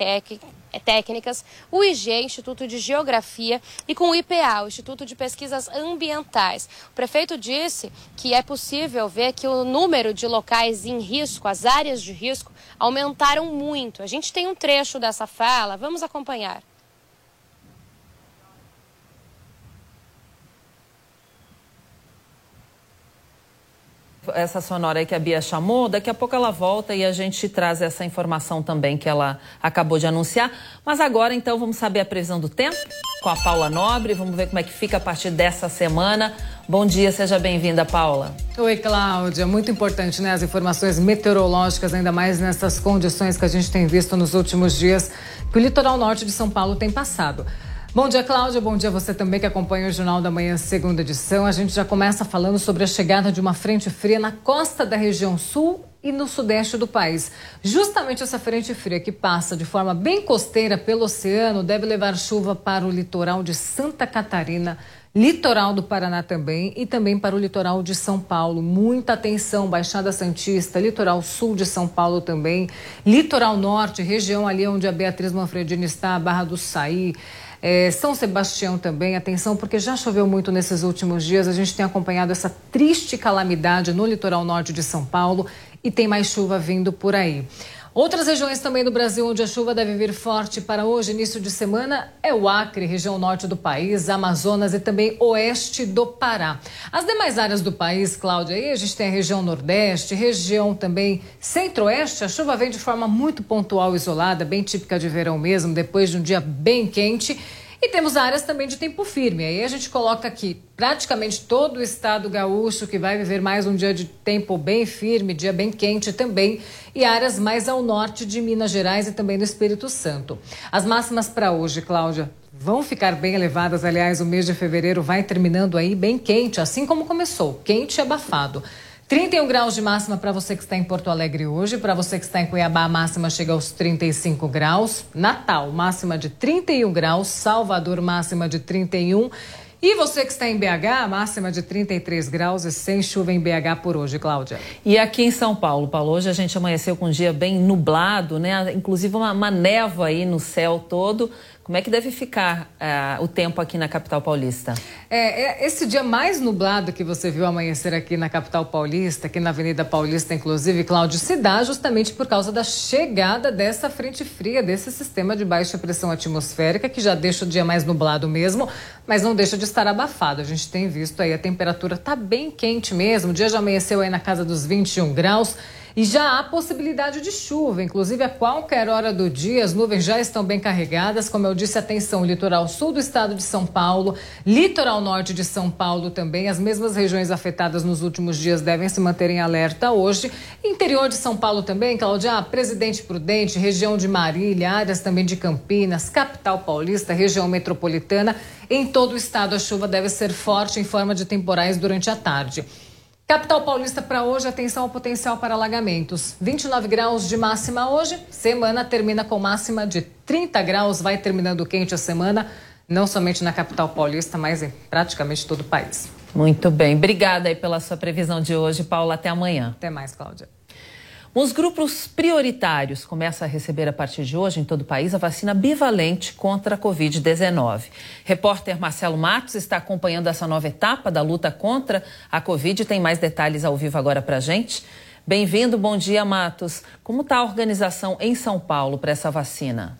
Técnicas, o IG, Instituto de Geografia, e com o IPA, o Instituto de Pesquisas Ambientais. O prefeito disse que é possível ver que o número de locais em risco, as áreas de risco, aumentaram muito. A gente tem um trecho dessa fala, vamos acompanhar. Essa sonora aí que a Bia chamou, daqui a pouco ela volta e a gente traz essa informação também que ela acabou de anunciar. Mas agora então vamos saber a previsão do tempo com a Paula Nobre, vamos ver como é que fica a partir dessa semana. Bom dia, seja bem-vinda, Paula. Oi, Cláudia. Muito importante, né? As informações meteorológicas, ainda mais nessas condições que a gente tem visto nos últimos dias que o litoral norte de São Paulo tem passado. Bom dia, Cláudia. Bom dia você também que acompanha o Jornal da Manhã, segunda edição. A gente já começa falando sobre a chegada de uma frente fria na costa da região sul e no sudeste do país. Justamente essa frente fria que passa de forma bem costeira pelo oceano deve levar chuva para o litoral de Santa Catarina, litoral do Paraná também e também para o litoral de São Paulo. Muita atenção, Baixada Santista, litoral sul de São Paulo também, litoral norte, região ali onde a Beatriz Manfredini está, Barra do Saí. É, São Sebastião também, atenção, porque já choveu muito nesses últimos dias. A gente tem acompanhado essa triste calamidade no litoral norte de São Paulo e tem mais chuva vindo por aí. Outras regiões também do Brasil onde a chuva deve vir forte para hoje, início de semana, é o Acre, região norte do país, Amazonas e também oeste do Pará. As demais áreas do país, Cláudia, aí a gente tem a região nordeste, região também centro-oeste, a chuva vem de forma muito pontual, isolada, bem típica de verão mesmo, depois de um dia bem quente. E temos áreas também de tempo firme. Aí a gente coloca aqui praticamente todo o estado gaúcho que vai viver mais um dia de tempo bem firme, dia bem quente também, e áreas mais ao norte de Minas Gerais e também do Espírito Santo. As máximas para hoje, Cláudia, vão ficar bem elevadas. Aliás, o mês de fevereiro vai terminando aí bem quente, assim como começou, quente e abafado. 31 graus de máxima para você que está em Porto Alegre hoje. Para você que está em Cuiabá, a máxima chega aos 35 graus. Natal, máxima de 31 graus. Salvador, máxima de 31. E você que está em BH, máxima de 33 graus e sem chuva em BH por hoje, Cláudia. E aqui em São Paulo, Paulo, hoje a gente amanheceu com um dia bem nublado, né? Inclusive uma, uma aí no céu todo. Como é que deve ficar uh, o tempo aqui na capital paulista? É, é, esse dia mais nublado que você viu amanhecer aqui na capital paulista, aqui na Avenida Paulista, inclusive, Cláudio, se dá justamente por causa da chegada dessa frente fria, desse sistema de baixa pressão atmosférica, que já deixa o dia mais nublado mesmo, mas não deixa de estar abafado. A gente tem visto aí, a temperatura está bem quente mesmo. O dia já amanheceu aí na casa dos 21 graus. E já há possibilidade de chuva, inclusive a qualquer hora do dia, as nuvens já estão bem carregadas. Como eu disse, atenção, litoral sul do estado de São Paulo, litoral norte de São Paulo também. As mesmas regiões afetadas nos últimos dias devem se manter em alerta hoje. Interior de São Paulo também, Claudia, Presidente Prudente, região de Marília, áreas também de Campinas, capital paulista, região metropolitana. Em todo o estado, a chuva deve ser forte em forma de temporais durante a tarde. Capital Paulista para hoje, atenção ao potencial para alagamentos. 29 graus de máxima hoje, semana termina com máxima de 30 graus, vai terminando quente a semana, não somente na capital paulista, mas em praticamente todo o país. Muito bem, obrigada aí pela sua previsão de hoje, Paula. Até amanhã. Até mais, Cláudia. Os grupos prioritários começam a receber a partir de hoje em todo o país a vacina bivalente contra a Covid-19. Repórter Marcelo Matos está acompanhando essa nova etapa da luta contra a Covid. Tem mais detalhes ao vivo agora para gente. Bem-vindo, bom dia, Matos. Como está a organização em São Paulo para essa vacina?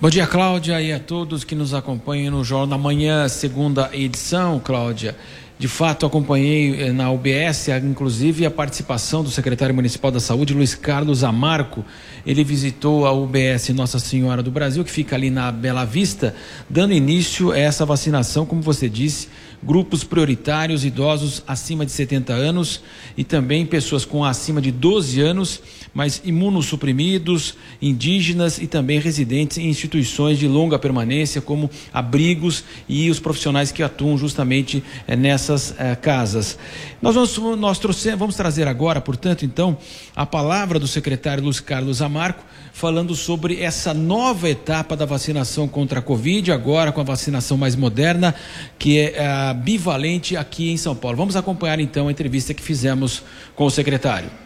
Bom dia, Cláudia, e a todos que nos acompanham no Jornal da Manhã, segunda edição, Cláudia. De fato, acompanhei eh, na UBS, inclusive, a participação do secretário municipal da Saúde, Luiz Carlos Amarco. Ele visitou a UBS Nossa Senhora do Brasil, que fica ali na Bela Vista, dando início a essa vacinação, como você disse, grupos prioritários, idosos acima de 70 anos e também pessoas com acima de 12 anos, mas imunossuprimidos, indígenas e também residentes em instituições de longa permanência, como abrigos e os profissionais que atuam justamente eh, nessas eh, casas. Nós, vamos, nós trouxemos, vamos trazer agora, portanto, então, a palavra do secretário Luiz Carlos Amarco, falando sobre essa nova etapa da vacinação contra a Covid, agora com a vacinação mais moderna, que é a bivalente aqui em São Paulo. Vamos acompanhar então a entrevista que fizemos com o secretário.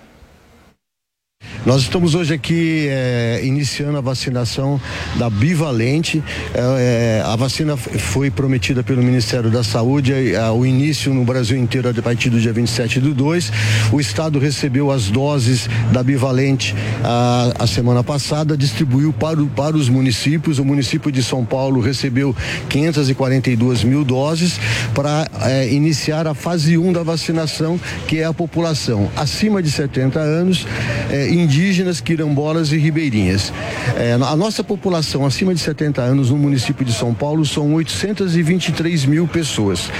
Nós estamos hoje aqui é, iniciando a vacinação da bivalente. É, é, a vacina foi prometida pelo Ministério da Saúde, o início no Brasil inteiro a partir do dia 27 do 2. O Estado recebeu as doses da bivalente a, a semana passada, distribuiu para, para os municípios. O município de São Paulo recebeu 542 mil doses para iniciar a fase 1 da vacinação, que é a população acima de 70 anos. É, indígenas, quilombolas e ribeirinhas. É, a nossa população acima de 70 anos no município de São Paulo são 823 mil pessoas.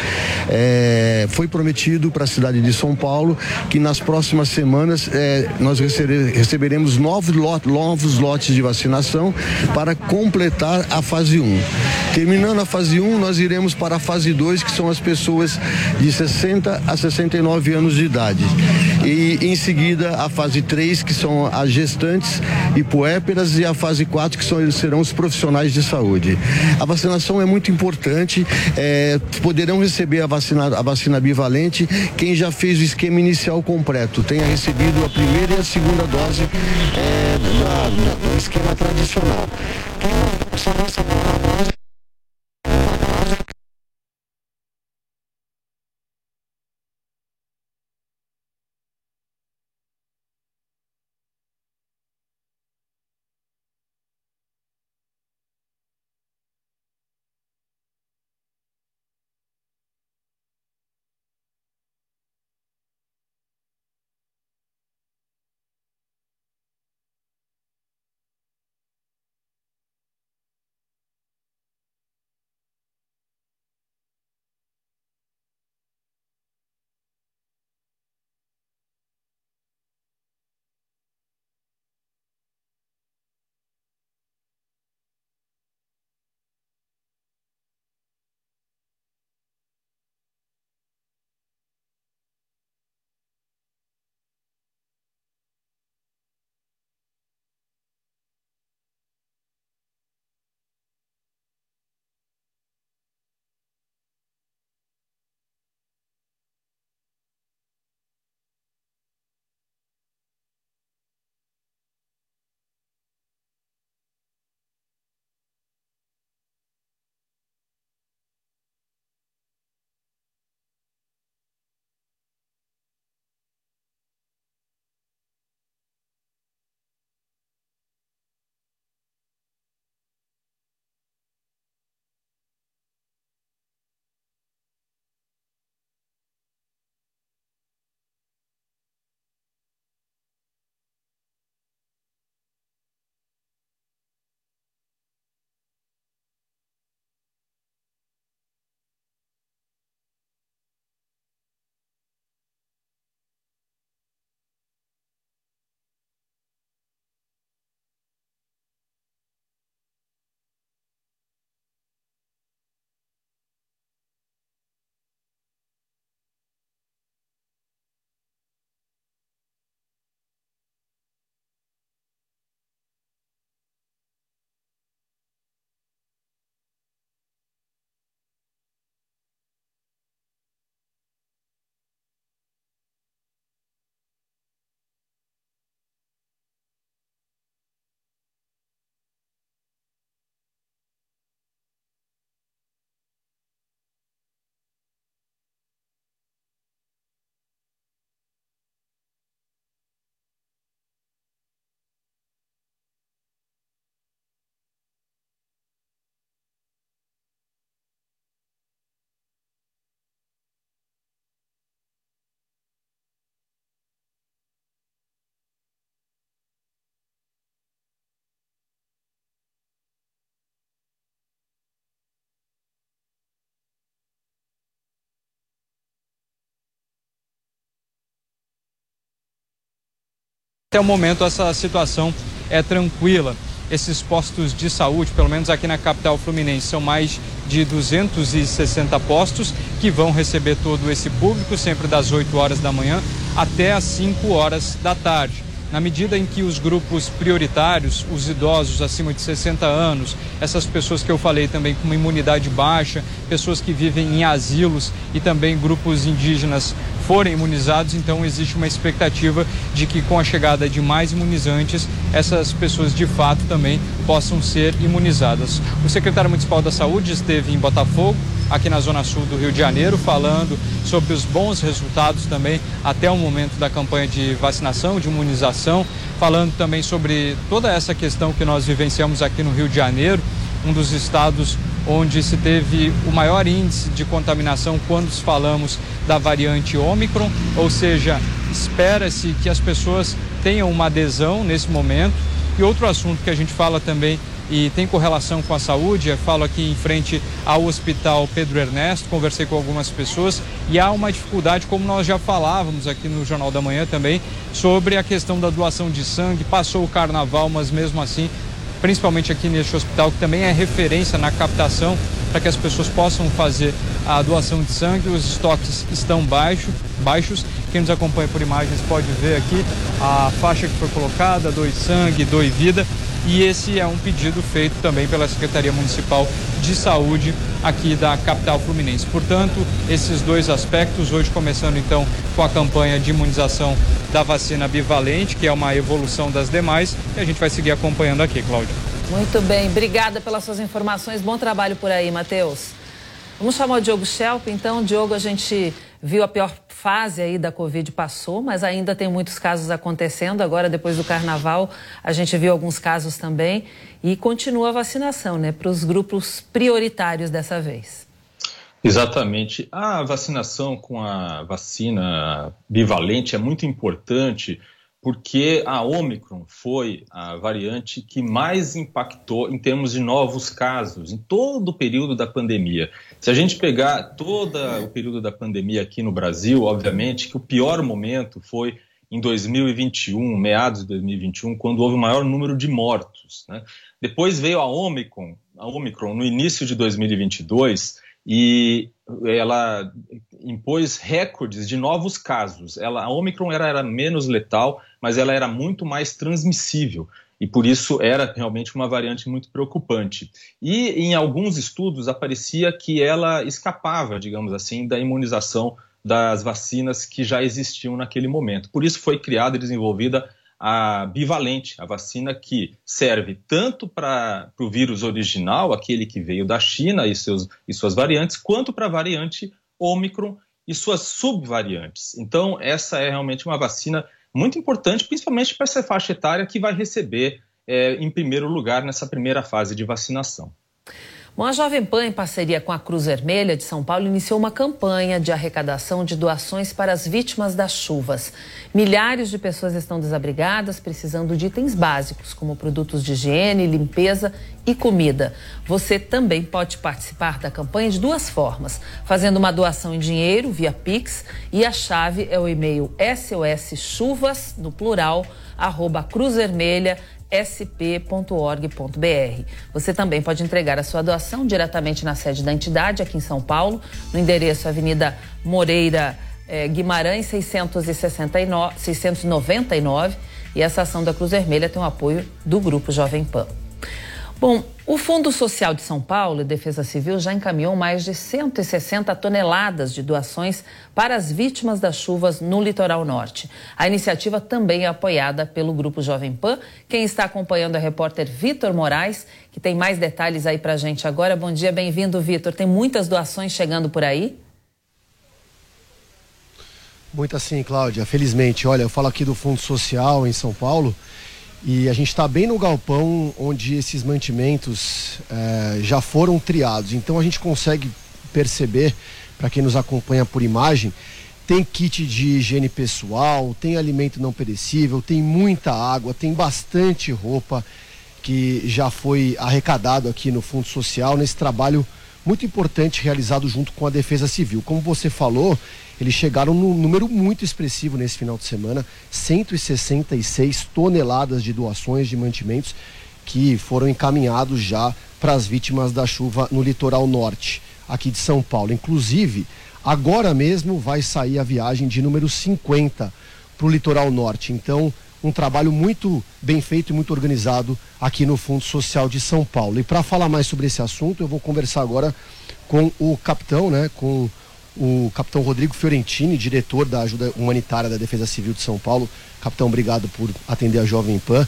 É, foi prometido para a cidade de São Paulo que nas próximas semanas é, nós receberemos novos, lot, novos lotes de vacinação para completar a fase 1. Terminando a fase 1, nós iremos para a fase 2, que são as pessoas de 60 a 69 anos de idade. E em seguida a fase 3, que são as gestantes e puéperas, e a fase 4, que são, serão os profissionais de saúde. A vacinação é muito importante, é, poderão receber a vacina, a vacina bivalente quem já fez o esquema inicial completo, tenha recebido a primeira e a segunda dose é, do esquema tradicional. Quem não Até o momento, essa situação é tranquila. Esses postos de saúde, pelo menos aqui na capital fluminense, são mais de 260 postos que vão receber todo esse público, sempre das 8 horas da manhã até as 5 horas da tarde na medida em que os grupos prioritários, os idosos acima de 60 anos, essas pessoas que eu falei também com uma imunidade baixa, pessoas que vivem em asilos e também grupos indígenas forem imunizados, então existe uma expectativa de que com a chegada de mais imunizantes, essas pessoas de fato também possam ser imunizadas. O secretário municipal da Saúde esteve em Botafogo, aqui na Zona Sul do Rio de Janeiro, falando sobre os bons resultados também até o momento da campanha de vacinação, de imunização, falando também sobre toda essa questão que nós vivenciamos aqui no Rio de Janeiro, um dos estados onde se teve o maior índice de contaminação quando falamos da variante Ômicron, ou seja, espera-se que as pessoas tenham uma adesão nesse momento. E outro assunto que a gente fala também e tem correlação com a saúde. Eu falo aqui em frente ao Hospital Pedro Ernesto, conversei com algumas pessoas e há uma dificuldade, como nós já falávamos aqui no Jornal da Manhã também, sobre a questão da doação de sangue. Passou o carnaval, mas mesmo assim, principalmente aqui neste hospital, que também é referência na captação para que as pessoas possam fazer a doação de sangue. Os estoques estão baixo, baixos. Quem nos acompanha por imagens pode ver aqui a faixa que foi colocada, doe sangue, doe vida. E esse é um pedido feito também pela Secretaria Municipal de Saúde aqui da capital fluminense. Portanto, esses dois aspectos, hoje começando então com a campanha de imunização da vacina bivalente, que é uma evolução das demais, e a gente vai seguir acompanhando aqui, Cláudia. Muito bem, obrigada pelas suas informações. Bom trabalho por aí, Matheus. Vamos chamar o Diogo Schelp, então. Diogo, a gente viu a pior fase aí da Covid passou, mas ainda tem muitos casos acontecendo. Agora, depois do carnaval, a gente viu alguns casos também. E continua a vacinação, né? Para os grupos prioritários dessa vez. Exatamente. A vacinação com a vacina bivalente é muito importante porque a Omicron foi a variante que mais impactou em termos de novos casos em todo o período da pandemia. Se a gente pegar todo o período da pandemia aqui no Brasil, obviamente que o pior momento foi em 2021, meados de 2021, quando houve o maior número de mortos. Né? Depois veio a Omicron, a Omicron no início de 2022 e ela impôs recordes de novos casos. Ela, a Omicron era, era menos letal, mas ela era muito mais transmissível e por isso era realmente uma variante muito preocupante. E em alguns estudos aparecia que ela escapava, digamos assim, da imunização das vacinas que já existiam naquele momento. Por isso foi criada e desenvolvida a bivalente, a vacina que serve tanto para o vírus original, aquele que veio da China e, seus, e suas variantes, quanto para a variante Omicron e suas subvariantes. Então, essa é realmente uma vacina muito importante, principalmente para essa faixa etária que vai receber é, em primeiro lugar nessa primeira fase de vacinação. Bom, a Jovem Pan, em parceria com a Cruz Vermelha de São Paulo, iniciou uma campanha de arrecadação de doações para as vítimas das chuvas. Milhares de pessoas estão desabrigadas, precisando de itens básicos, como produtos de higiene, limpeza e comida. Você também pode participar da campanha de duas formas: fazendo uma doação em dinheiro via Pix e a chave é o e-mail soschuvas, no plural, arroba Cruz sp.org.br. Você também pode entregar a sua doação diretamente na sede da entidade aqui em São Paulo, no endereço Avenida Moreira eh, Guimarães 669, 699. E essa ação da Cruz Vermelha tem o apoio do Grupo Jovem Pan. Bom, o Fundo Social de São Paulo e Defesa Civil já encaminhou mais de 160 toneladas de doações para as vítimas das chuvas no litoral norte. A iniciativa também é apoiada pelo Grupo Jovem Pan. Quem está acompanhando é o repórter Vitor Moraes, que tem mais detalhes aí para a gente agora. Bom dia, bem-vindo, Vitor. Tem muitas doações chegando por aí? Muitas sim, Cláudia. Felizmente, olha, eu falo aqui do Fundo Social em São Paulo e a gente está bem no galpão onde esses mantimentos eh, já foram triados. Então a gente consegue perceber, para quem nos acompanha por imagem, tem kit de higiene pessoal, tem alimento não perecível, tem muita água, tem bastante roupa que já foi arrecadado aqui no Fundo Social nesse trabalho muito importante realizado junto com a Defesa Civil. Como você falou, eles chegaram num número muito expressivo nesse final de semana, 166 toneladas de doações de mantimentos que foram encaminhados já para as vítimas da chuva no litoral norte, aqui de São Paulo. Inclusive, agora mesmo vai sair a viagem de número 50 para o litoral norte. Então, um trabalho muito bem feito e muito organizado aqui no Fundo Social de São Paulo. E para falar mais sobre esse assunto, eu vou conversar agora com o capitão, né, com o capitão Rodrigo Fiorentini, diretor da ajuda humanitária da Defesa Civil de São Paulo. Capitão, obrigado por atender a Jovem Pan.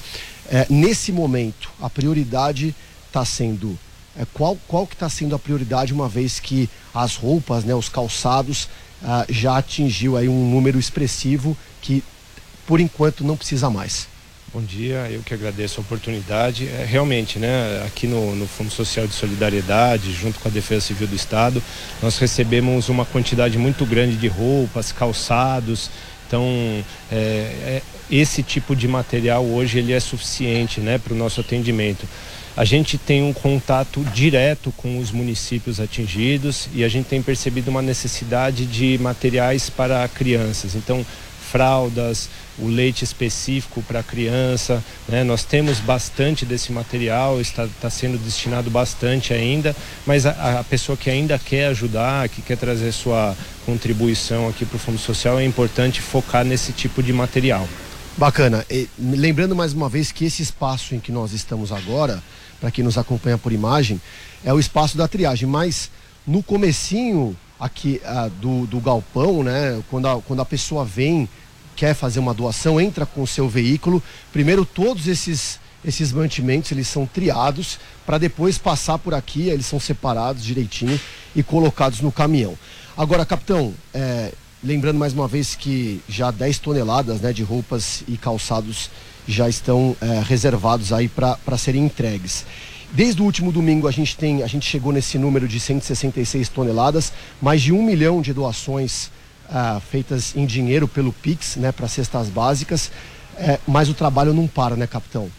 É, nesse momento, a prioridade está sendo é, qual, qual que está sendo a prioridade uma vez que as roupas, né, os calçados ah, já atingiu aí um número expressivo que por enquanto não precisa mais. Bom dia, eu que agradeço a oportunidade. É, realmente, né, aqui no, no, Fundo Social de Solidariedade, junto com a Defesa Civil do Estado, nós recebemos uma quantidade muito grande de roupas, calçados. Então, é, é, esse tipo de material hoje ele é suficiente né, para o nosso atendimento. A gente tem um contato direto com os municípios atingidos e a gente tem percebido uma necessidade de materiais para crianças. Então, fraldas, o leite específico para criança. Né? Nós temos bastante desse material, está, está sendo destinado bastante ainda, mas a, a, pessoa que ainda quer ajudar, que quer trazer sua contribuição aqui para o Fundo Social, é importante focar nesse tipo de material. Bacana. E, lembrando mais uma vez que esse espaço em que nós estamos agora, para quem nos acompanha por imagem, é o espaço da triagem, mas no comecinho aqui ah, do, do galpão, né, quando a, quando a pessoa vem quer fazer uma doação, entra com o seu veículo. Primeiro, todos esses, esses mantimentos eles são triados para depois passar por aqui, eles são separados direitinho e colocados no caminhão. Agora, capitão, é, lembrando mais uma vez que já 10 toneladas né, de roupas e calçados já estão é, reservados aí para serem entregues. Desde o último domingo a gente tem, a gente chegou nesse número de 166 toneladas, mais de um milhão de doações ah, feitas em dinheiro pelo Pix, né, para cestas básicas, é, mas o trabalho não para, né, capitão?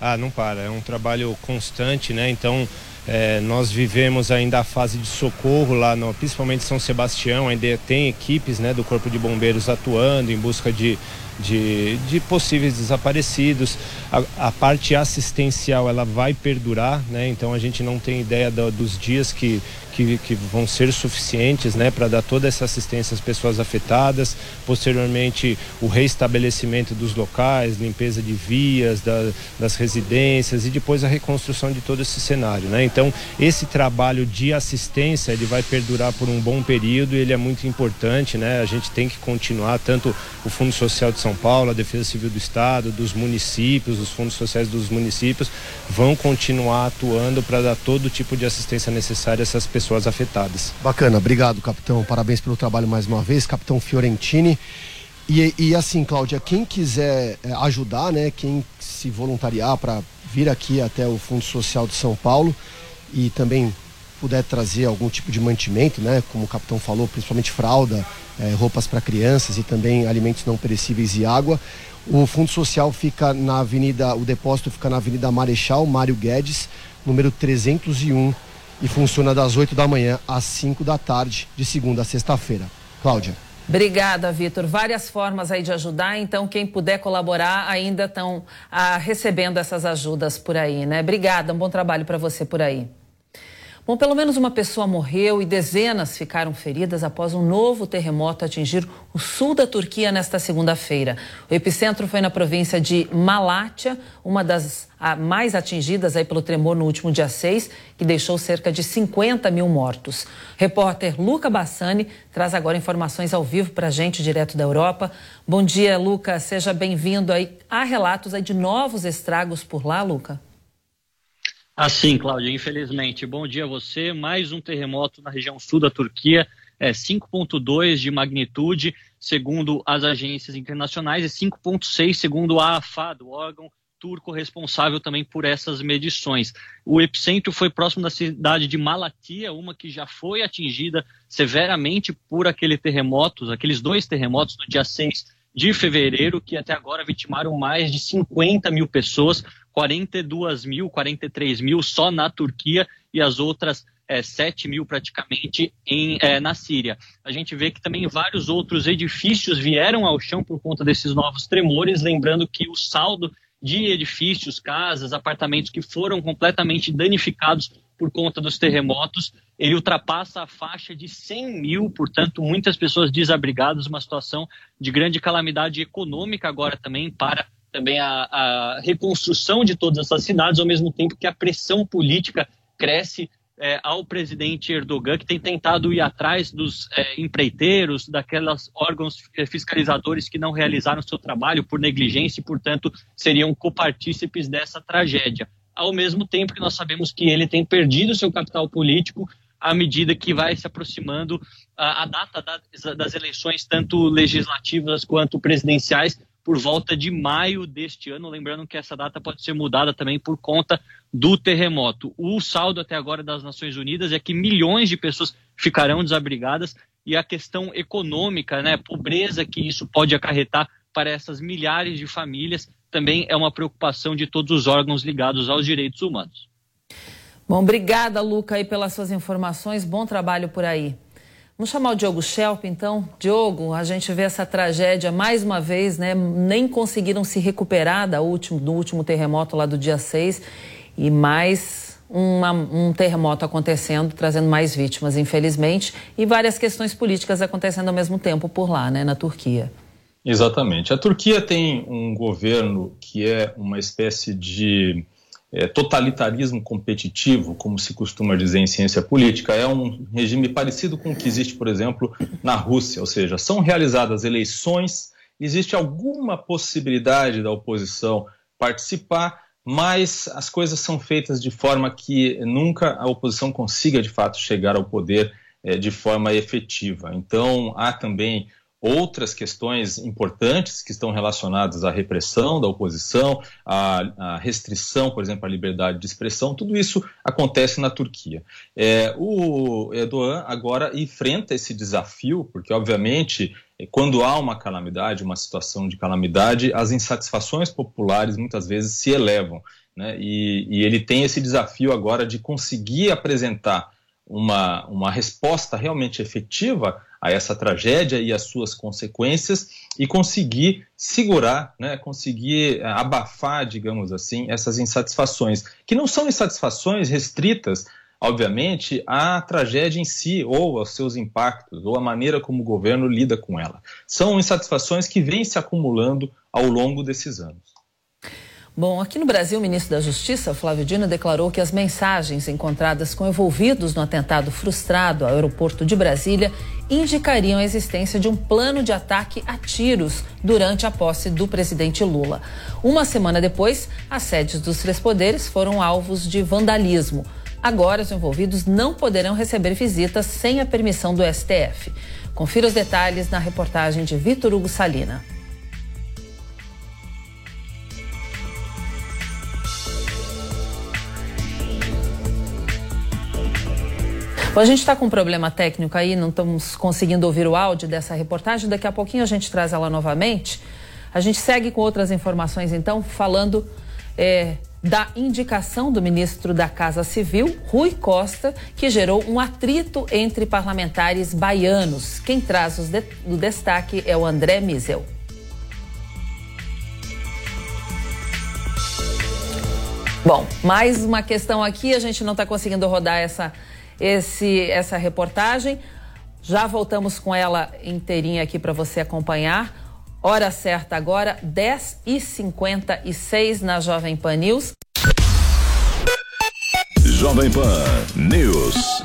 Ah, não para, é um trabalho constante, né? Então é, nós vivemos ainda a fase de socorro lá, no, principalmente São Sebastião, ainda tem equipes né, do Corpo de Bombeiros atuando em busca de, de, de possíveis desaparecidos. A, a, parte assistencial ela vai perdurar, né? então a gente não tem ideia do, dos dias que, que, que vão ser suficientes né, para dar toda essa assistência às pessoas afetadas. Posteriormente, o reestabelecimento dos locais, limpeza de vias, da, das residências e depois a reconstrução de todo esse cenário. Né? Então, esse trabalho de assistência ele vai perdurar por um bom período e ele é muito importante. Né? A gente tem que continuar, tanto o Fundo Social de São Paulo, a Defesa Civil do Estado, dos municípios, os fundos sociais dos municípios, vão continuar atuando para dar todo tipo de assistência necessária a essas pessoas pessoas afetadas. Bacana, obrigado, capitão. Parabéns pelo trabalho mais uma vez, capitão Fiorentini. E, e assim, Cláudia, quem quiser é, ajudar, né, quem se voluntariar para vir aqui até o Fundo Social de São Paulo e também puder trazer algum tipo de mantimento, né, como o capitão falou, principalmente fralda, é, roupas para crianças e também alimentos não perecíveis e água. O Fundo Social fica na Avenida, o depósito fica na Avenida Marechal Mário Guedes, número 301 e funciona das 8 da manhã às 5 da tarde, de segunda a sexta-feira. Cláudia. Obrigada, Vitor. Várias formas aí de ajudar, então quem puder colaborar ainda estão ah, recebendo essas ajudas por aí, né? Obrigada, um bom trabalho para você por aí. Bom, pelo menos uma pessoa morreu e dezenas ficaram feridas após um novo terremoto atingir o sul da Turquia nesta segunda-feira. O epicentro foi na província de Malatya, uma das mais atingidas aí pelo tremor no último dia 6, que deixou cerca de 50 mil mortos. repórter Luca Bassani traz agora informações ao vivo para a gente, direto da Europa. Bom dia, Luca. Seja bem-vindo aí. Há relatos aí de novos estragos por lá, Luca? Assim, Cláudia, infelizmente. Bom dia a você. Mais um terremoto na região sul da Turquia, é 5.2 de magnitude, segundo as agências internacionais, e 5.6 segundo a AFAD, o órgão turco responsável também por essas medições. O epicentro foi próximo da cidade de Malatya, uma que já foi atingida severamente por aquele terremoto, aqueles dois terremotos no dia 6 de fevereiro, que até agora vitimaram mais de 50 mil pessoas, 42 mil, 43 mil só na Turquia e as outras é, 7 mil praticamente em, é, na Síria. A gente vê que também vários outros edifícios vieram ao chão por conta desses novos tremores, lembrando que o saldo de edifícios, casas, apartamentos que foram completamente danificados por conta dos terremotos, ele ultrapassa a faixa de 100 mil, portanto, muitas pessoas desabrigadas, uma situação de grande calamidade econômica agora também para também a, a reconstrução de todas essas cidades, ao mesmo tempo que a pressão política cresce é, ao presidente Erdogan, que tem tentado ir atrás dos é, empreiteiros, daqueles órgãos fiscalizadores que não realizaram seu trabalho por negligência e, portanto, seriam copartícipes dessa tragédia. Ao mesmo tempo que nós sabemos que ele tem perdido seu capital político à medida que vai se aproximando a, a data das, das eleições, tanto legislativas quanto presidenciais, por volta de maio deste ano. Lembrando que essa data pode ser mudada também por conta do terremoto. O saldo até agora das Nações Unidas é que milhões de pessoas ficarão desabrigadas e a questão econômica, né, pobreza que isso pode acarretar para essas milhares de famílias também é uma preocupação de todos os órgãos ligados aos direitos humanos. Bom, obrigada, Luca, aí pelas suas informações. Bom trabalho por aí. Vamos chamar o Diogo Schelp, então. Diogo, a gente vê essa tragédia mais uma vez, né? Nem conseguiram se recuperar da último, do último terremoto lá do dia 6 e mais uma, um terremoto acontecendo, trazendo mais vítimas, infelizmente, e várias questões políticas acontecendo ao mesmo tempo por lá, né, na Turquia. Exatamente. A Turquia tem um governo que é uma espécie de é, totalitarismo competitivo, como se costuma dizer em ciência política, é um regime parecido com o que existe, por exemplo, na Rússia, ou seja, são realizadas eleições, existe alguma possibilidade da oposição participar, mas as coisas são feitas de forma que nunca a oposição consiga de fato chegar ao poder é, de forma efetiva. Então há também outras questões importantes que estão relacionadas à repressão da oposição, à, à, restrição, por exemplo, à liberdade de expressão, tudo isso acontece na Turquia. É, o Erdogan agora enfrenta esse desafio, porque, obviamente, quando há uma calamidade, uma situação de calamidade, as insatisfações populares muitas vezes se elevam. Né? E, e ele tem esse desafio agora de conseguir apresentar uma, uma resposta realmente efetiva a essa tragédia e as suas consequências e conseguir segurar, né, conseguir eh, abafar, digamos assim, essas insatisfações, que não são insatisfações restritas, obviamente, à tragédia em si, ou aos seus impactos, ou à maneira como o governo lida com ela. São insatisfações que vêm se acumulando ao longo desses anos. Bom, aqui no Brasil, o ministro da Justiça, Flávio Dino, declarou que as mensagens encontradas com envolvidos no atentado frustrado ao aeroporto de Brasília indicariam a existência de um plano de ataque a tiros durante a posse do presidente Lula. Uma semana depois, as sedes dos três poderes foram alvos de vandalismo. Agora, os envolvidos não poderão receber visitas sem a permissão do STF. Confira os detalhes na reportagem de Vitor Hugo Salina. Bom, a gente está com um problema técnico aí, não estamos conseguindo ouvir o áudio dessa reportagem. Daqui a pouquinho a gente traz ela novamente. A gente segue com outras informações, então, falando é, da indicação do ministro da Casa Civil, Rui Costa, que gerou um atrito entre parlamentares baianos. Quem traz de, o destaque é o André Misel. Bom, mais uma questão aqui, a gente não está conseguindo rodar essa esse, essa reportagem. Já voltamos com ela inteirinha aqui para você acompanhar. Hora certa agora, 10h56 na Jovem Pan News. Jovem Pan News.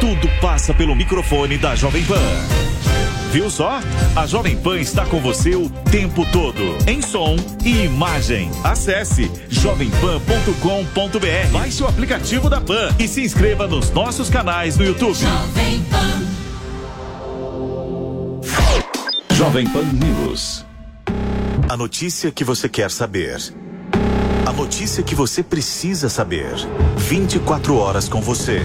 tudo passa pelo microfone da Jovem Pan. Viu só? A Jovem Pan está com você o tempo todo, em som e imagem. Acesse jovempan.com.br. Baixe o aplicativo da Pan e se inscreva nos nossos canais no YouTube. Jovem Pan. Jovem Pan News. A notícia que você quer saber. A notícia que você precisa saber. 24 horas com você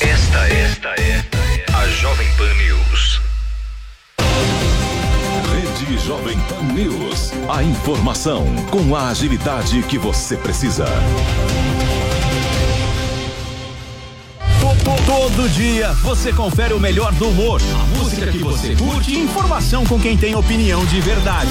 Esta, esta é a Jovem Pan News. Rede Jovem Pan News. A informação com a agilidade que você precisa. Todo dia você confere o melhor do humor, a música que você curte e informação com quem tem opinião de verdade.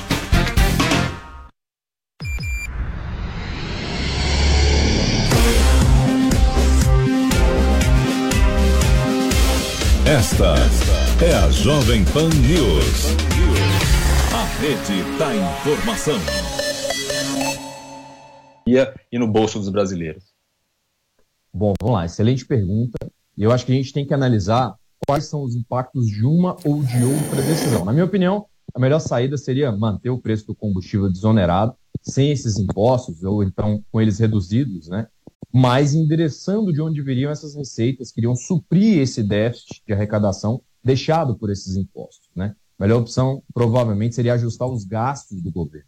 Esta é a Jovem Pan News. A rede da informação. E no bolso dos brasileiros. Bom, vamos lá. Excelente pergunta. E eu acho que a gente tem que analisar quais são os impactos de uma ou de outra decisão. Na minha opinião, a melhor saída seria manter o preço do combustível desonerado, sem esses impostos, ou então com eles reduzidos, né? Mas endereçando de onde viriam essas receitas, queriam suprir esse déficit de arrecadação deixado por esses impostos. Né? A melhor opção, provavelmente, seria ajustar os gastos do governo.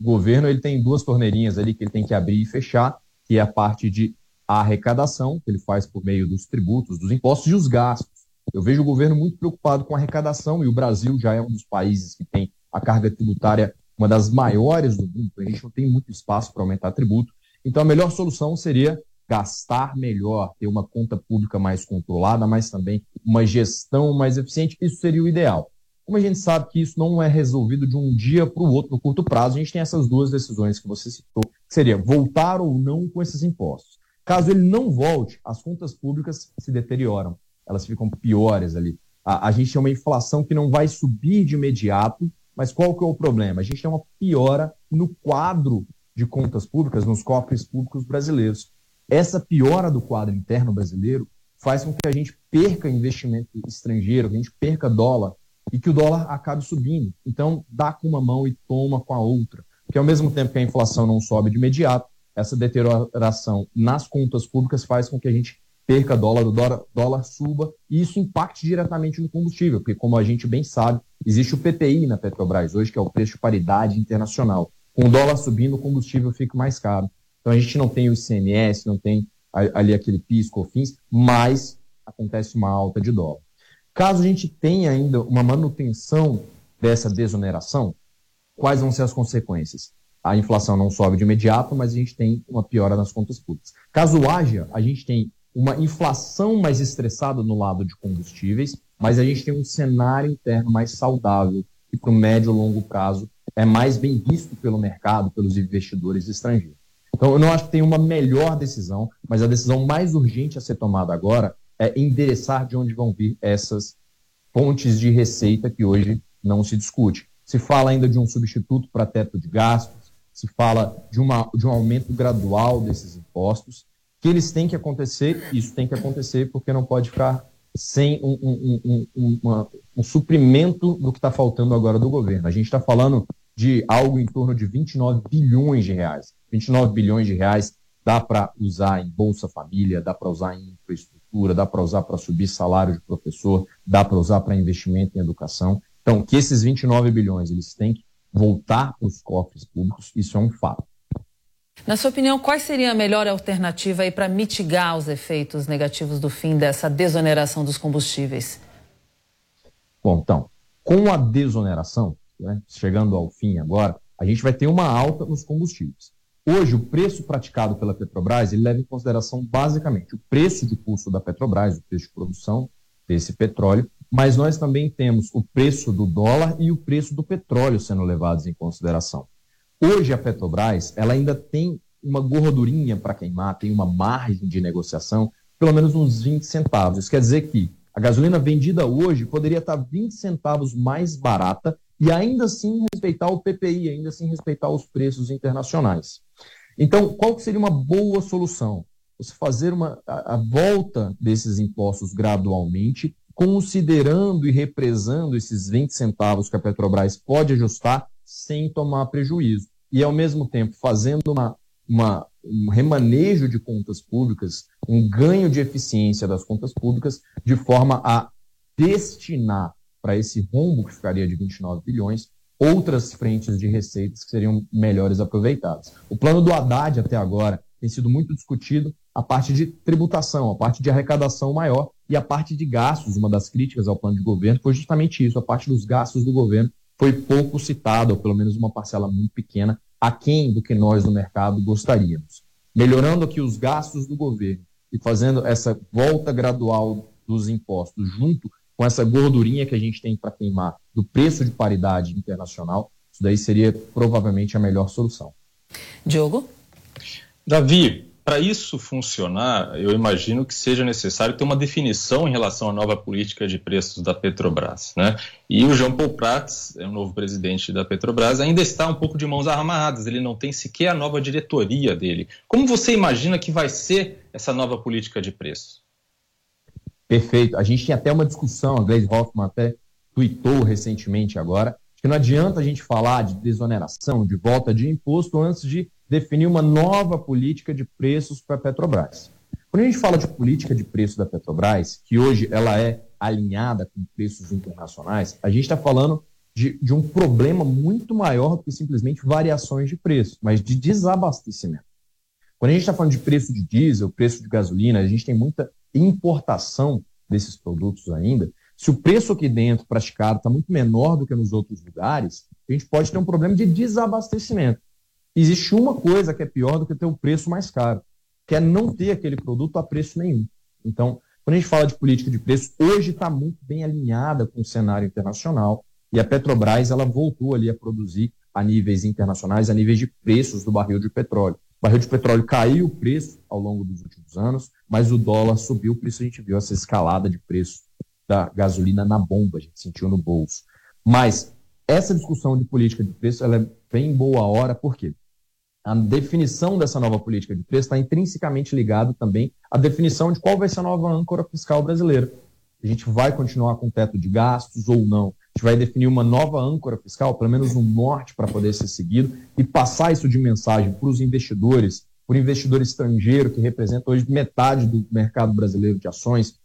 O governo ele tem duas torneirinhas ali que ele tem que abrir e fechar, que é a parte de arrecadação, que ele faz por meio dos tributos, dos impostos e os gastos. Eu vejo o governo muito preocupado com a arrecadação e o Brasil já é um dos países que tem a carga tributária uma das maiores do mundo. A gente não tem muito espaço para aumentar tributo. Então, a melhor solução seria gastar melhor, ter uma conta pública mais controlada, mas também uma gestão mais eficiente. Isso seria o ideal. Como a gente sabe que isso não é resolvido de um dia para o outro no curto prazo, a gente tem essas duas decisões que você citou, que seria voltar ou não com esses impostos. Caso ele não volte, as contas públicas se deterioram, elas ficam piores ali. A, a gente tem uma inflação que não vai subir de imediato, mas qual que é o problema? A gente tem uma piora no quadro de contas públicas nos cofres públicos brasileiros. Essa piora do quadro interno brasileiro faz com que a gente perca investimento estrangeiro, que a gente perca dólar e que o dólar acabe subindo. Então, dá com uma mão e toma com a outra. Porque ao mesmo tempo que a inflação não sobe de imediato, essa deterioração nas contas públicas faz com que a gente perca dólar, o dólar, dólar suba e isso impacte diretamente no combustível, porque como a gente bem sabe, existe o PPI na Petrobras hoje, que é o preço de paridade internacional. Com o dólar subindo, o combustível fica mais caro. Então a gente não tem o ICMS, não tem ali aquele PIS, COFINS, mas acontece uma alta de dólar. Caso a gente tenha ainda uma manutenção dessa desoneração, quais vão ser as consequências? A inflação não sobe de imediato, mas a gente tem uma piora nas contas públicas. Caso haja, a gente tem uma inflação mais estressada no lado de combustíveis, mas a gente tem um cenário interno mais saudável e para o médio e longo prazo é mais bem visto pelo mercado, pelos investidores estrangeiros. Então, eu não acho que tem uma melhor decisão, mas a decisão mais urgente a ser tomada agora é endereçar de onde vão vir essas fontes de receita que hoje não se discute. Se fala ainda de um substituto para teto de gastos, se fala de, uma, de um aumento gradual desses impostos, que eles têm que acontecer, isso tem que acontecer, porque não pode ficar sem um, um, um, uma, um suprimento do que está faltando agora do governo. A gente está falando de algo em torno de 29 bilhões de reais. 29 bilhões de reais dá para usar em Bolsa Família, dá para usar em infraestrutura, dá para usar para subir salário de professor, dá para usar para investimento em educação. Então, que esses 29 bilhões eles têm que voltar para os cofres públicos, isso é um fato. Na sua opinião, qual seria a melhor alternativa para mitigar os efeitos negativos do fim dessa desoneração dos combustíveis? Bom, então, com a desoneração, né, chegando ao fim agora, a gente vai ter uma alta nos combustíveis. Hoje, o preço praticado pela Petrobras ele leva em consideração basicamente o preço de custo da Petrobras, o preço de produção desse petróleo, mas nós também temos o preço do dólar e o preço do petróleo sendo levados em consideração. Hoje a Petrobras ela ainda tem uma gordurinha para queimar, tem uma margem de negociação, pelo menos uns 20 centavos. Isso quer dizer que a gasolina vendida hoje poderia estar 20 centavos mais barata e ainda assim respeitar o PPI, ainda assim respeitar os preços internacionais. Então, qual seria uma boa solução? Você fazer uma, a, a volta desses impostos gradualmente, considerando e represando esses 20 centavos que a Petrobras pode ajustar sem tomar prejuízo. E, ao mesmo tempo, fazendo uma, uma, um remanejo de contas públicas, um ganho de eficiência das contas públicas, de forma a destinar para esse rombo que ficaria de 29 bilhões outras frentes de receitas que seriam melhores aproveitadas. O plano do Haddad até agora tem sido muito discutido a parte de tributação, a parte de arrecadação maior e a parte de gastos. Uma das críticas ao plano de governo foi justamente isso, a parte dos gastos do governo foi pouco citada, ou pelo menos uma parcela muito pequena, aquém do que nós do mercado gostaríamos. Melhorando aqui os gastos do governo e fazendo essa volta gradual dos impostos junto com essa gordurinha que a gente tem para queimar do preço de paridade internacional, isso daí seria provavelmente a melhor solução. Diogo? Davi, para isso funcionar, eu imagino que seja necessário ter uma definição em relação à nova política de preços da Petrobras. Né? E o Jean Paul Prats, é o novo presidente da Petrobras, ainda está um pouco de mãos amarradas, ele não tem sequer a nova diretoria dele. Como você imagina que vai ser essa nova política de preços? Perfeito. A gente tinha até uma discussão, a Gleisi Hoffmann até tweetou recentemente agora, que não adianta a gente falar de desoneração, de volta de imposto, antes de definir uma nova política de preços para a Petrobras. Quando a gente fala de política de preço da Petrobras, que hoje ela é alinhada com preços internacionais, a gente está falando de, de, um problema muito maior do que simplesmente variações de preço, mas de desabastecimento. Quando a gente está falando de preço de diesel, preço de gasolina, a gente tem muita importação desses produtos ainda. Se o preço aqui dentro praticado está muito menor do que nos outros lugares, a gente pode ter um problema de desabastecimento. Existe uma coisa que é pior do que ter o preço mais caro, que é não ter aquele produto a preço nenhum. Então, quando a gente fala de política de preço, hoje está muito bem alinhada com o cenário internacional e a Petrobras ela voltou ali a produzir a níveis internacionais, a níveis de preços do barril de petróleo. Barril de petróleo caiu o preço ao longo dos últimos anos, mas o dólar subiu, por isso a gente viu essa escalada de preço da gasolina na bomba, a gente sentiu no bolso. Mas essa discussão de política de preço ela é bem boa hora, por quê? a definição dessa nova política de preço está intrinsecamente ligada também à definição de qual vai ser a nova âncora fiscal brasileira. A gente vai continuar com teto de gastos ou não. Gente vai definir uma nova âncora fiscal, pelo menos no norte, para poder ser seguido e passar isso de mensagem para os investidores, para o investidor estrangeiro, que representa hoje metade do mercado brasileiro de ações.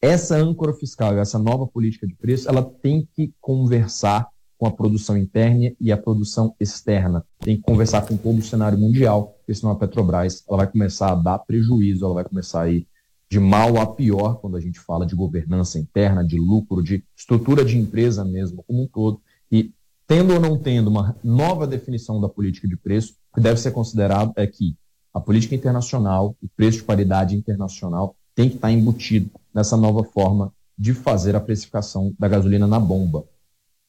Essa âncora fiscal, essa nova política de preço, ela tem que conversar com a produção interna e a produção externa. Tem que conversar com todo o cenário mundial, porque senão a Petrobras ela vai começar a dar prejuízo, ela vai começar a ir de mal a pior quando a gente fala de governança interna, de lucro, de estrutura de empresa mesmo como um todo. E tendo ou não tendo uma nova definição da política de preço, o que deve ser considerado é que a política internacional, o preço de paridade internacional, tem que estar embutido nessa nova forma de fazer a precificação da gasolina na bomba.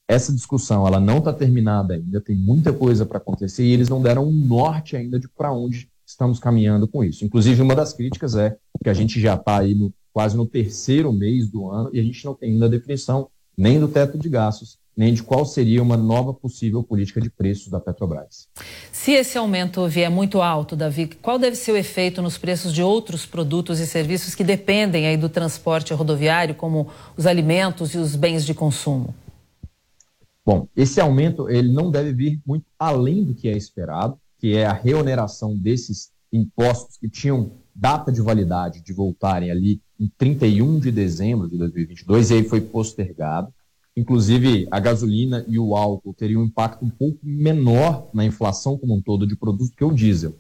Essa discussão ela não está terminada ainda, tem muita coisa para acontecer e eles não deram um norte ainda de para onde estamos caminhando com isso. Inclusive, uma das críticas é que a gente já está aí no, quase no terceiro mês do ano e a gente não tem ainda a definição nem do teto de gastos, nem de qual seria uma nova possível política de preços da Petrobras. Se esse aumento vier muito alto, Davi, qual deve ser o efeito nos preços de outros produtos e serviços que dependem aí do transporte rodoviário, como os alimentos e os bens de consumo? Bom, esse aumento ele não deve vir muito além do que é esperado, que é a reoneração desses impostos que tinham data de validade de voltarem ali em 31 de dezembro de 2022 e aí foi postergado. Inclusive, a gasolina e o álcool teriam um impacto um pouco menor na inflação como um todo de produtos que o diesel.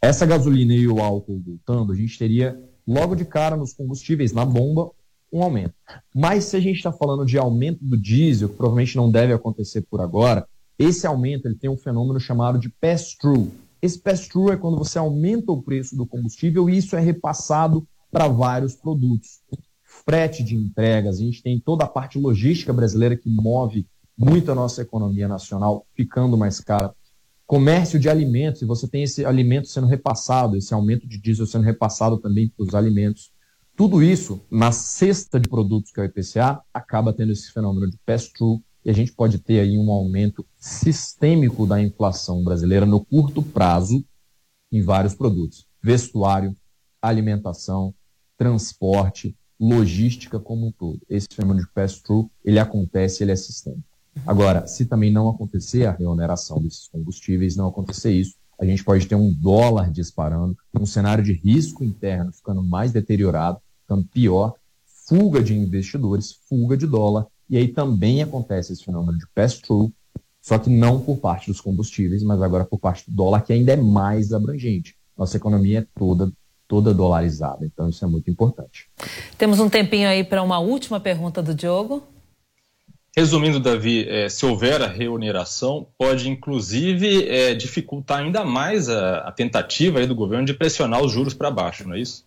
Essa gasolina e o álcool voltando, a gente teria logo de cara nos combustíveis, na bomba, um aumento. Mas se a gente está falando de aumento do diesel, que provavelmente não deve acontecer por agora, esse aumento ele tem um fenômeno chamado de pass-through. Esse pass-through é quando você aumenta o preço do combustível e isso é repassado para vários produtos. Frete de entregas, a gente tem toda a parte logística brasileira que move muito a nossa economia nacional ficando mais cara. Comércio de alimentos, e você tem esse alimento sendo repassado, esse aumento de diesel sendo repassado também para os alimentos. Tudo isso, na cesta de produtos que é o IPCA, acaba tendo esse fenômeno de pass-through e a gente pode ter aí um aumento sistêmico da inflação brasileira no curto prazo em vários produtos. Vestuário, alimentação, transporte, logística como um todo. Esse fenômeno de pass-through, ele acontece, ele é sistêmico. Agora, se também não acontecer a reoneração desses combustíveis, não acontecer isso, a gente pode ter um dólar disparando, um cenário de risco interno ficando mais deteriorado, ficando pior, fuga de investidores, fuga de dólar, e aí também acontece esse fenômeno de pass-through, só que não por parte dos combustíveis, mas agora por parte do dólar, que ainda é mais abrangente. Nossa economia é toda toda dolarizada, então isso é muito importante. Temos um tempinho aí para uma última pergunta do Diogo. Resumindo, Davi, é, se houver a reoneração, pode inclusive é, dificultar ainda mais a, a tentativa do governo de pressionar os juros para baixo, não é isso?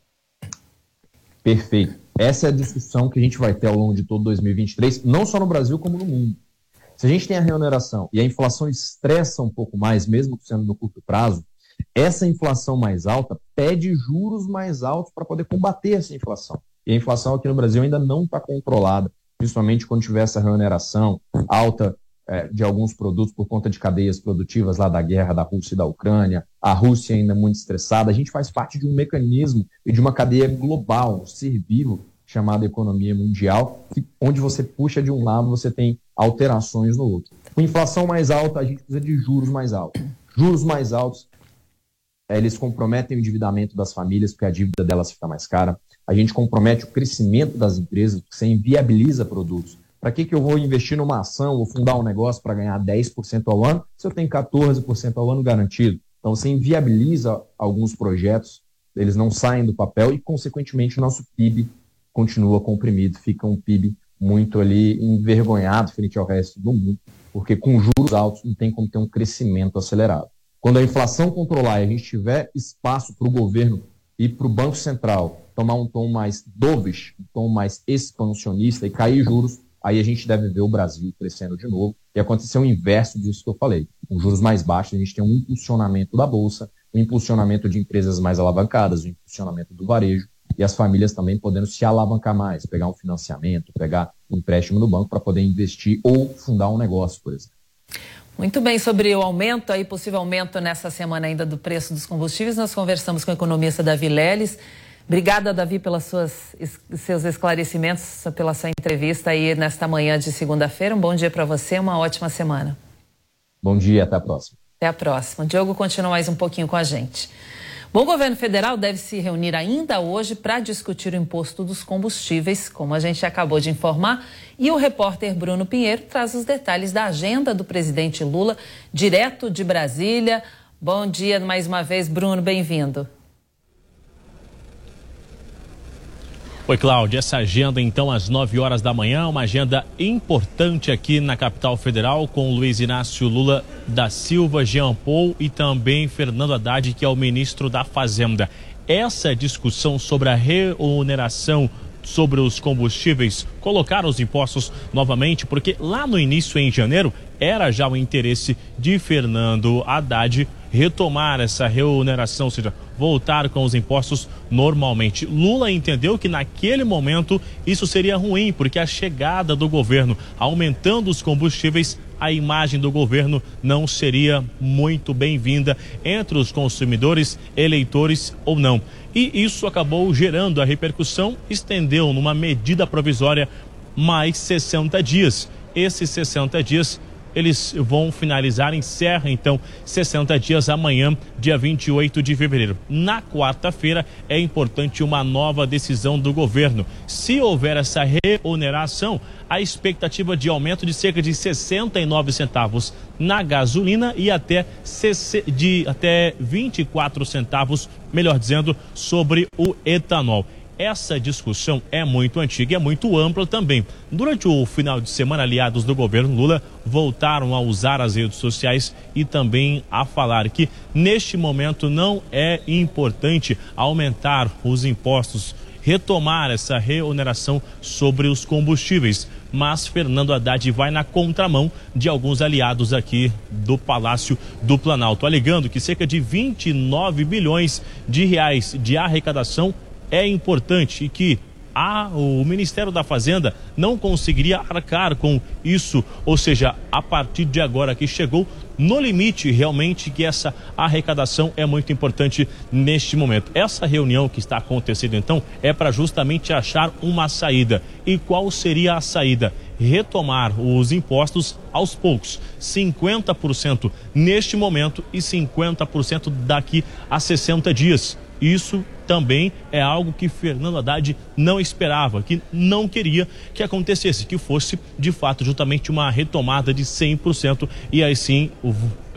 Perfeito. Essa é a discussão que a gente vai ter ao longo de todo 2023, não só no Brasil como no mundo. Se a gente tem a reoneração e a inflação estressa um pouco mais, mesmo sendo no curto prazo, essa inflação mais alta pede juros mais altos para poder combater essa inflação. E a inflação aqui no Brasil ainda não está controlada principalmente quando tiver essa remuneração alta é, de alguns produtos por conta de cadeias produtivas lá da guerra da Rússia e da Ucrânia, a Rússia ainda muito estressada, a gente faz parte de um mecanismo e de uma cadeia global, um ser vivo, chamada economia mundial, que, onde você puxa de um lado, você tem alterações no outro. Com inflação mais alta, a gente precisa de juros mais altos. Juros mais altos, é, eles comprometem o endividamento das famílias, porque a dívida delas fica mais cara a gente compromete o crescimento das empresas, porque você inviabiliza produtos. Para que, que eu vou investir numa ação ou fundar um negócio para ganhar 10% ao ano se eu tenho 14% ao ano garantido? Então você inviabiliza alguns projetos, eles não saem do papel e, consequentemente, o nosso PIB continua comprimido, fica um PIB muito ali envergonhado frente ao resto do mundo, porque com juros altos não tem como ter um crescimento acelerado. Quando a inflação controlar e a gente tiver espaço para o governo e para o Banco Central tomar um tom mais dovish, um tom mais expansionista e cair juros, aí a gente deve ver o Brasil crescendo de novo e acontecer o inverso disso que eu falei. Com juros mais baixos, a gente tem um impulsionamento da Bolsa, um impulsionamento de empresas mais alavancadas, um impulsionamento do varejo e as famílias também podendo se alavancar mais, pegar um financiamento, pegar um empréstimo no banco para poder investir ou fundar um negócio, por exemplo. Muito bem, sobre o aumento, aí possível aumento nessa semana ainda do preço dos combustíveis, nós conversamos com o economista Davi Leles. Obrigada, Davi, pelos seus esclarecimentos, pela sua entrevista aí nesta manhã de segunda-feira. Um bom dia para você, uma ótima semana. Bom dia, até a próxima. Até a próxima. Diogo continua mais um pouquinho com a gente. Bom, o governo federal deve se reunir ainda hoje para discutir o imposto dos combustíveis, como a gente acabou de informar. E o repórter Bruno Pinheiro traz os detalhes da agenda do presidente Lula, direto de Brasília. Bom dia mais uma vez, Bruno, bem-vindo. Oi, Cláudia. Essa agenda, então, às 9 horas da manhã, uma agenda importante aqui na capital federal, com Luiz Inácio Lula da Silva, Jean Paul e também Fernando Haddad, que é o ministro da Fazenda. Essa discussão sobre a remuneração sobre os combustíveis, colocar os impostos novamente, porque lá no início, em janeiro, era já o interesse de Fernando Haddad retomar essa remuneração, ou seja, voltar com os impostos normalmente. Lula entendeu que naquele momento isso seria ruim, porque a chegada do governo aumentando os combustíveis, a imagem do governo não seria muito bem-vinda entre os consumidores, eleitores ou não. E isso acabou gerando a repercussão, estendeu numa medida provisória mais 60 dias. Esses 60 dias eles vão finalizar, encerra então 60 dias amanhã, dia 28 de fevereiro. Na quarta-feira é importante uma nova decisão do governo. Se houver essa reoneração, a expectativa de aumento de cerca de 69 centavos na gasolina e até, de, até 24 centavos, melhor dizendo, sobre o etanol essa discussão é muito antiga e é muito ampla também. Durante o final de semana, aliados do governo Lula voltaram a usar as redes sociais e também a falar que neste momento não é importante aumentar os impostos, retomar essa reoneração sobre os combustíveis. Mas Fernando Haddad vai na contramão de alguns aliados aqui do Palácio do Planalto, alegando que cerca de 29 bilhões de reais de arrecadação é importante e que a, o Ministério da Fazenda não conseguiria arcar com isso, ou seja, a partir de agora que chegou no limite realmente que essa arrecadação é muito importante neste momento. Essa reunião que está acontecendo então é para justamente achar uma saída. E qual seria a saída? Retomar os impostos aos poucos, 50% neste momento e 50% daqui a 60 dias. Isso também é algo que Fernando Haddad não esperava, que não queria que acontecesse, que fosse de fato justamente uma retomada de 100% e aí sim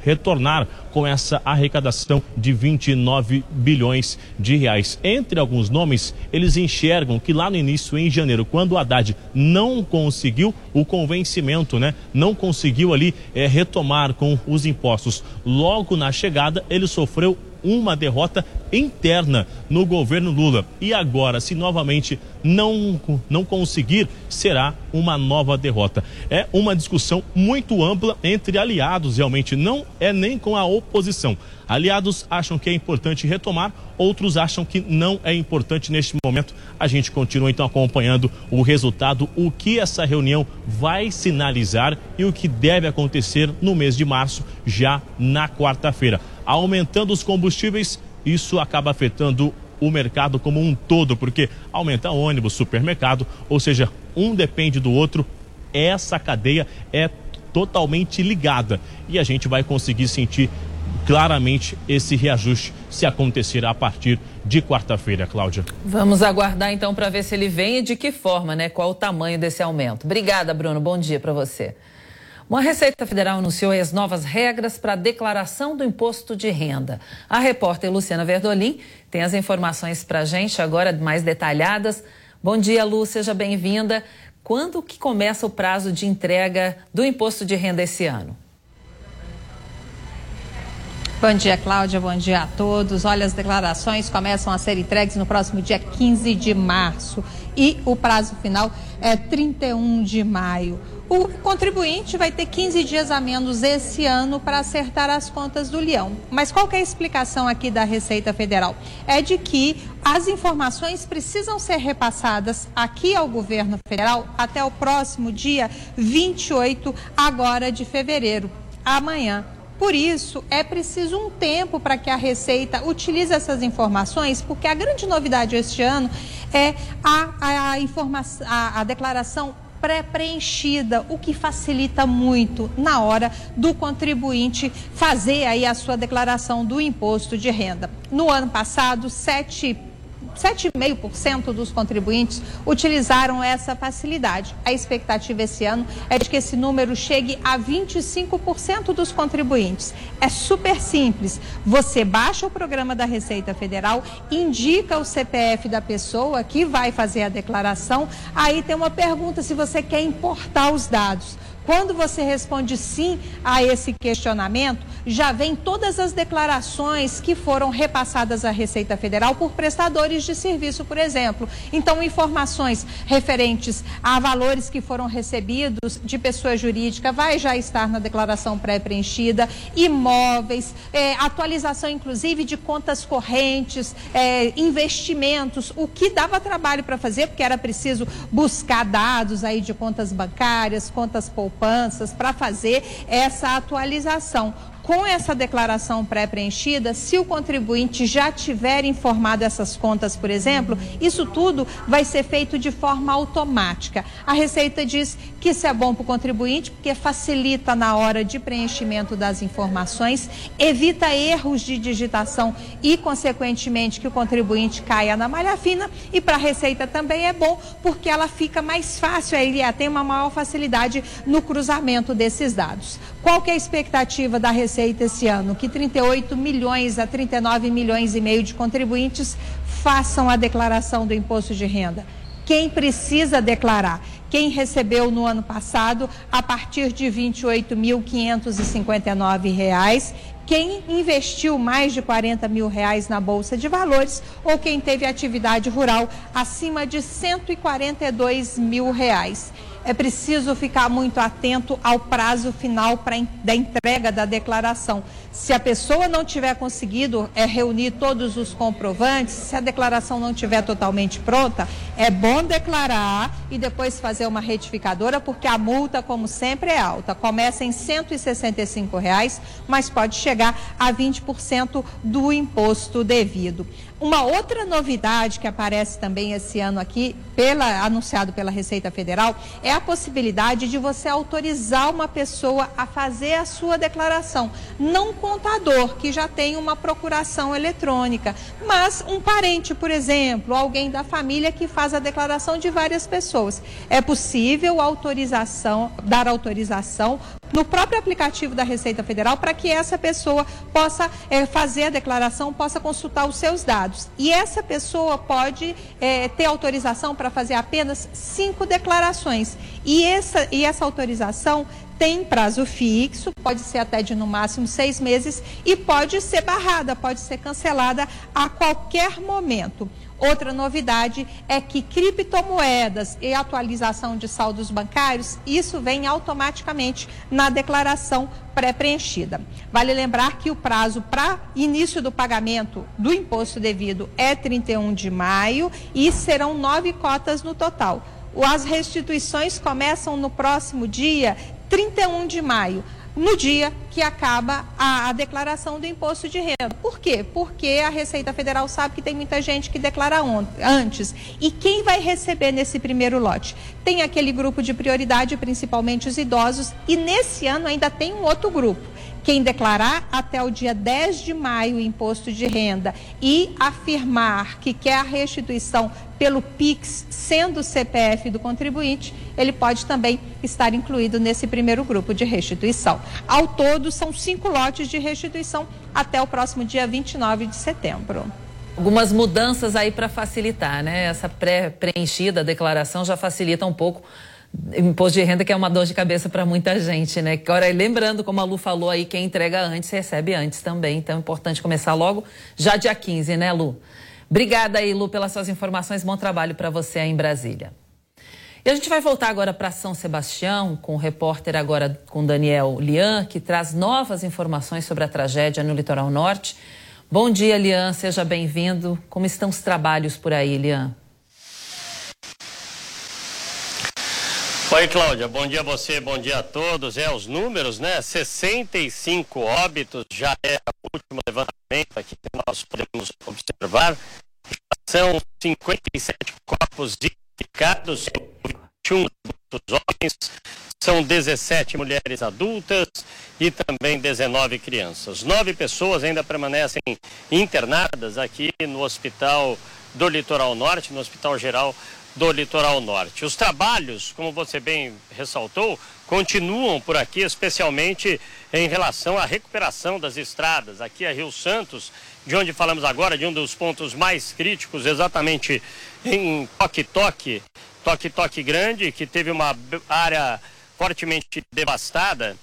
retornar com essa arrecadação de 29 bilhões de reais. Entre alguns nomes, eles enxergam que lá no início, em janeiro, quando o Haddad não conseguiu o convencimento, né? Não conseguiu ali é, retomar com os impostos. Logo na chegada, ele sofreu uma derrota interna no governo Lula. E agora, se novamente não, não conseguir, será uma nova derrota. É uma discussão muito ampla entre aliados, realmente. Não é nem com a oposição. Aliados acham que é importante retomar, outros acham que não é importante neste momento. A gente continua então acompanhando o resultado, o que essa reunião vai sinalizar e o que deve acontecer no mês de março, já na quarta-feira. Aumentando os combustíveis, isso acaba afetando o mercado como um todo, porque aumenta ônibus, supermercado, ou seja, um depende do outro. Essa cadeia é totalmente ligada e a gente vai conseguir sentir claramente esse reajuste se acontecer a partir de quarta-feira, Cláudia. Vamos aguardar então para ver se ele vem e de que forma, né? Qual o tamanho desse aumento. Obrigada, Bruno. Bom dia para você. Uma Receita Federal anunciou as novas regras para a declaração do imposto de renda. A repórter Luciana Verdolim tem as informações para a gente agora mais detalhadas. Bom dia, Lu, seja bem-vinda. Quando que começa o prazo de entrega do imposto de renda esse ano? Bom dia, Cláudia. Bom dia a todos. Olha, as declarações começam a ser entregues no próximo dia 15 de março e o prazo final é 31 de maio. O contribuinte vai ter 15 dias a menos esse ano para acertar as contas do leão. Mas qual é a explicação aqui da Receita Federal? É de que as informações precisam ser repassadas aqui ao governo federal até o próximo dia 28 agora de fevereiro, amanhã. Por isso, é preciso um tempo para que a Receita utilize essas informações, porque a grande novidade este ano é a, a, a, a declaração pré-preenchida, o que facilita muito na hora do contribuinte fazer aí a sua declaração do imposto de renda. No ano passado, sete 7,5% dos contribuintes utilizaram essa facilidade. A expectativa esse ano é de que esse número chegue a 25% dos contribuintes. É super simples. Você baixa o programa da Receita Federal, indica o CPF da pessoa que vai fazer a declaração. Aí tem uma pergunta se você quer importar os dados. Quando você responde sim a esse questionamento, já vem todas as declarações que foram repassadas à Receita Federal por prestadores de serviço, por exemplo. Então, informações referentes a valores que foram recebidos de pessoa jurídica vai já estar na declaração pré-preenchida, imóveis, é, atualização inclusive de contas correntes, é, investimentos, o que dava trabalho para fazer, porque era preciso buscar dados aí de contas bancárias, contas poupanças poupanças para fazer essa atualização com essa declaração pré-preenchida, se o contribuinte já tiver informado essas contas, por exemplo, isso tudo vai ser feito de forma automática. A Receita diz que isso é bom para o contribuinte porque facilita na hora de preenchimento das informações, evita erros de digitação e, consequentemente, que o contribuinte caia na malha fina. E para a Receita também é bom porque ela fica mais fácil, ele tem uma maior facilidade no cruzamento desses dados. Qual que é a expectativa da Receita esse ano? Que 38 milhões a 39 milhões e meio de contribuintes façam a declaração do imposto de renda. Quem precisa declarar? Quem recebeu no ano passado a partir de R$ 28.559 quem investiu mais de 40 mil reais na Bolsa de Valores ou quem teve atividade rural acima de 142 mil reais é preciso ficar muito atento ao prazo final da entrega da declaração. Se a pessoa não tiver conseguido é, reunir todos os comprovantes, se a declaração não estiver totalmente pronta, é bom declarar e depois fazer uma retificadora, porque a multa, como sempre, é alta. Começa em 165 reais, mas pode chegar a 20% do imposto devido. Uma outra novidade que aparece também esse ano aqui, pela, anunciado pela Receita Federal, é a possibilidade de você autorizar uma pessoa a fazer a sua declaração. Não contador, que já tem uma procuração eletrônica, mas um parente, por exemplo, alguém da família que faz a declaração de várias pessoas. É possível autorização, dar autorização no próprio aplicativo da Receita Federal para que essa pessoa possa é, fazer a declaração, possa consultar os seus dados. E essa pessoa pode é, ter autorização para fazer apenas cinco declarações. E essa, e essa autorização tem prazo fixo, pode ser até de no máximo seis meses e pode ser barrada, pode ser cancelada a qualquer momento. Outra novidade é que criptomoedas e atualização de saldos bancários, isso vem automaticamente na declaração pré-preenchida. Vale lembrar que o prazo para início do pagamento do imposto devido é 31 de maio e serão nove cotas no total. As restituições começam no próximo dia 31 de maio no dia que acaba a, a, declaração do imposto de renda. Por quê? Porque a Receita Federal sabe que tem muita gente que declara antes. E quem vai receber nesse primeiro lote? Tem aquele grupo de prioridade, principalmente os idosos, e nesse ano ainda tem um outro grupo quem declarar até o dia 10 de maio o imposto de renda e afirmar que quer a restituição pelo PIX, sendo o CPF do contribuinte, ele pode também estar incluído nesse primeiro grupo de restituição. Ao todo, são cinco lotes de restituição até o próximo dia 29 de setembro. Algumas mudanças aí para facilitar, né? Essa pré-preenchida declaração já facilita um pouco imposto de renda que é uma dor de cabeça para muita gente, né? Agora, lembrando, como a Lu falou aí, quem entrega antes recebe antes também. Então é importante começar logo, já dia 15, né, Lu? Obrigada aí, Lu, pelas suas informações. Bom trabalho para você aí em Brasília. E a gente vai voltar agora para São Sebastião, com o repórter agora com Daniel Lian, que traz novas informações sobre a tragédia no litoral norte. Bom dia, Lian, seja bem-vindo. Como estão os trabalhos por aí, Lian? Oi, Cláudia, bom dia a você, bom dia a todos. É, os números, né? 65 óbitos já é o último levantamento aqui que nós podemos observar. São 57 corpos identificados, 21 adultos homens, são 17 mulheres adultas e também 19 crianças. Nove pessoas ainda permanecem internadas aqui no hospital do Litoral Norte, no Hospital Geral do Litoral Norte. Os trabalhos, como você bem ressaltou, continuam por aqui, especialmente em relação à recuperação das estradas. Aqui a Rio Santos, de onde falamos agora, de um dos pontos mais críticos, exatamente em Toque-Toque, Toque-Toque Grande, que teve uma área fortemente devastada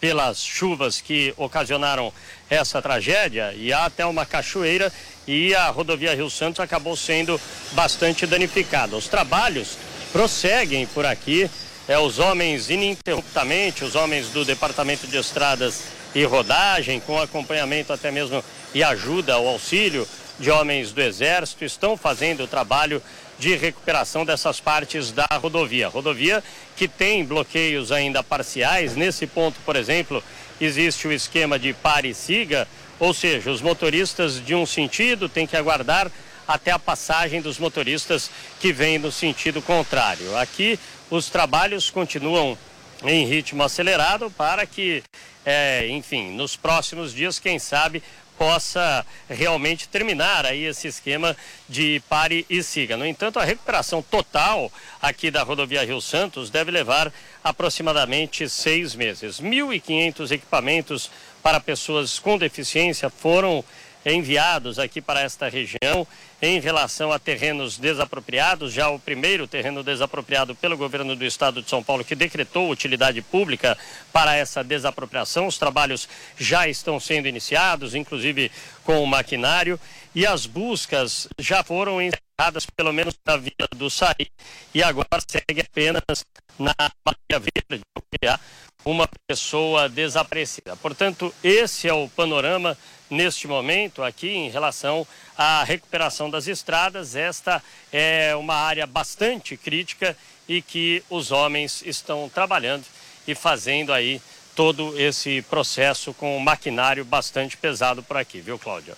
pelas chuvas que ocasionaram essa tragédia e há até uma cachoeira e a rodovia Rio Santos acabou sendo bastante danificada. Os trabalhos prosseguem por aqui, é, os homens ininterruptamente, os homens do Departamento de Estradas e Rodagem, com acompanhamento até mesmo e ajuda, o auxílio de homens do Exército, estão fazendo o trabalho de recuperação dessas partes da rodovia. Rodovia que tem bloqueios ainda parciais. Nesse ponto, por exemplo, existe o esquema de pare e siga, ou seja, os motoristas de um sentido têm que aguardar até a passagem dos motoristas que vêm no sentido contrário. Aqui os trabalhos continuam em ritmo acelerado para que, é, enfim, nos próximos dias, quem sabe, possa realmente terminar aí esse esquema de pare e siga. No entanto, a recuperação total aqui da rodovia Rio Santos deve levar aproximadamente seis meses. 1.500 equipamentos para pessoas com deficiência foram enviados aqui para esta região em relação a terrenos desapropriados. Já o primeiro terreno desapropriado pelo governo do estado de São Paulo, que decretou utilidade pública para essa desapropriação. Os trabalhos já estão sendo iniciados, inclusive com o maquinário, e as buscas já foram encerradas, pelo menos na Vila do Saí, e agora segue apenas na Maria Verde, há uma pessoa desaparecida. Portanto, esse é o panorama neste momento aqui em relação à recuperação das estradas. Esta é uma área bastante crítica e que os homens estão trabalhando e fazendo aí todo esse processo com um maquinário bastante pesado por aqui, viu, Cláudia?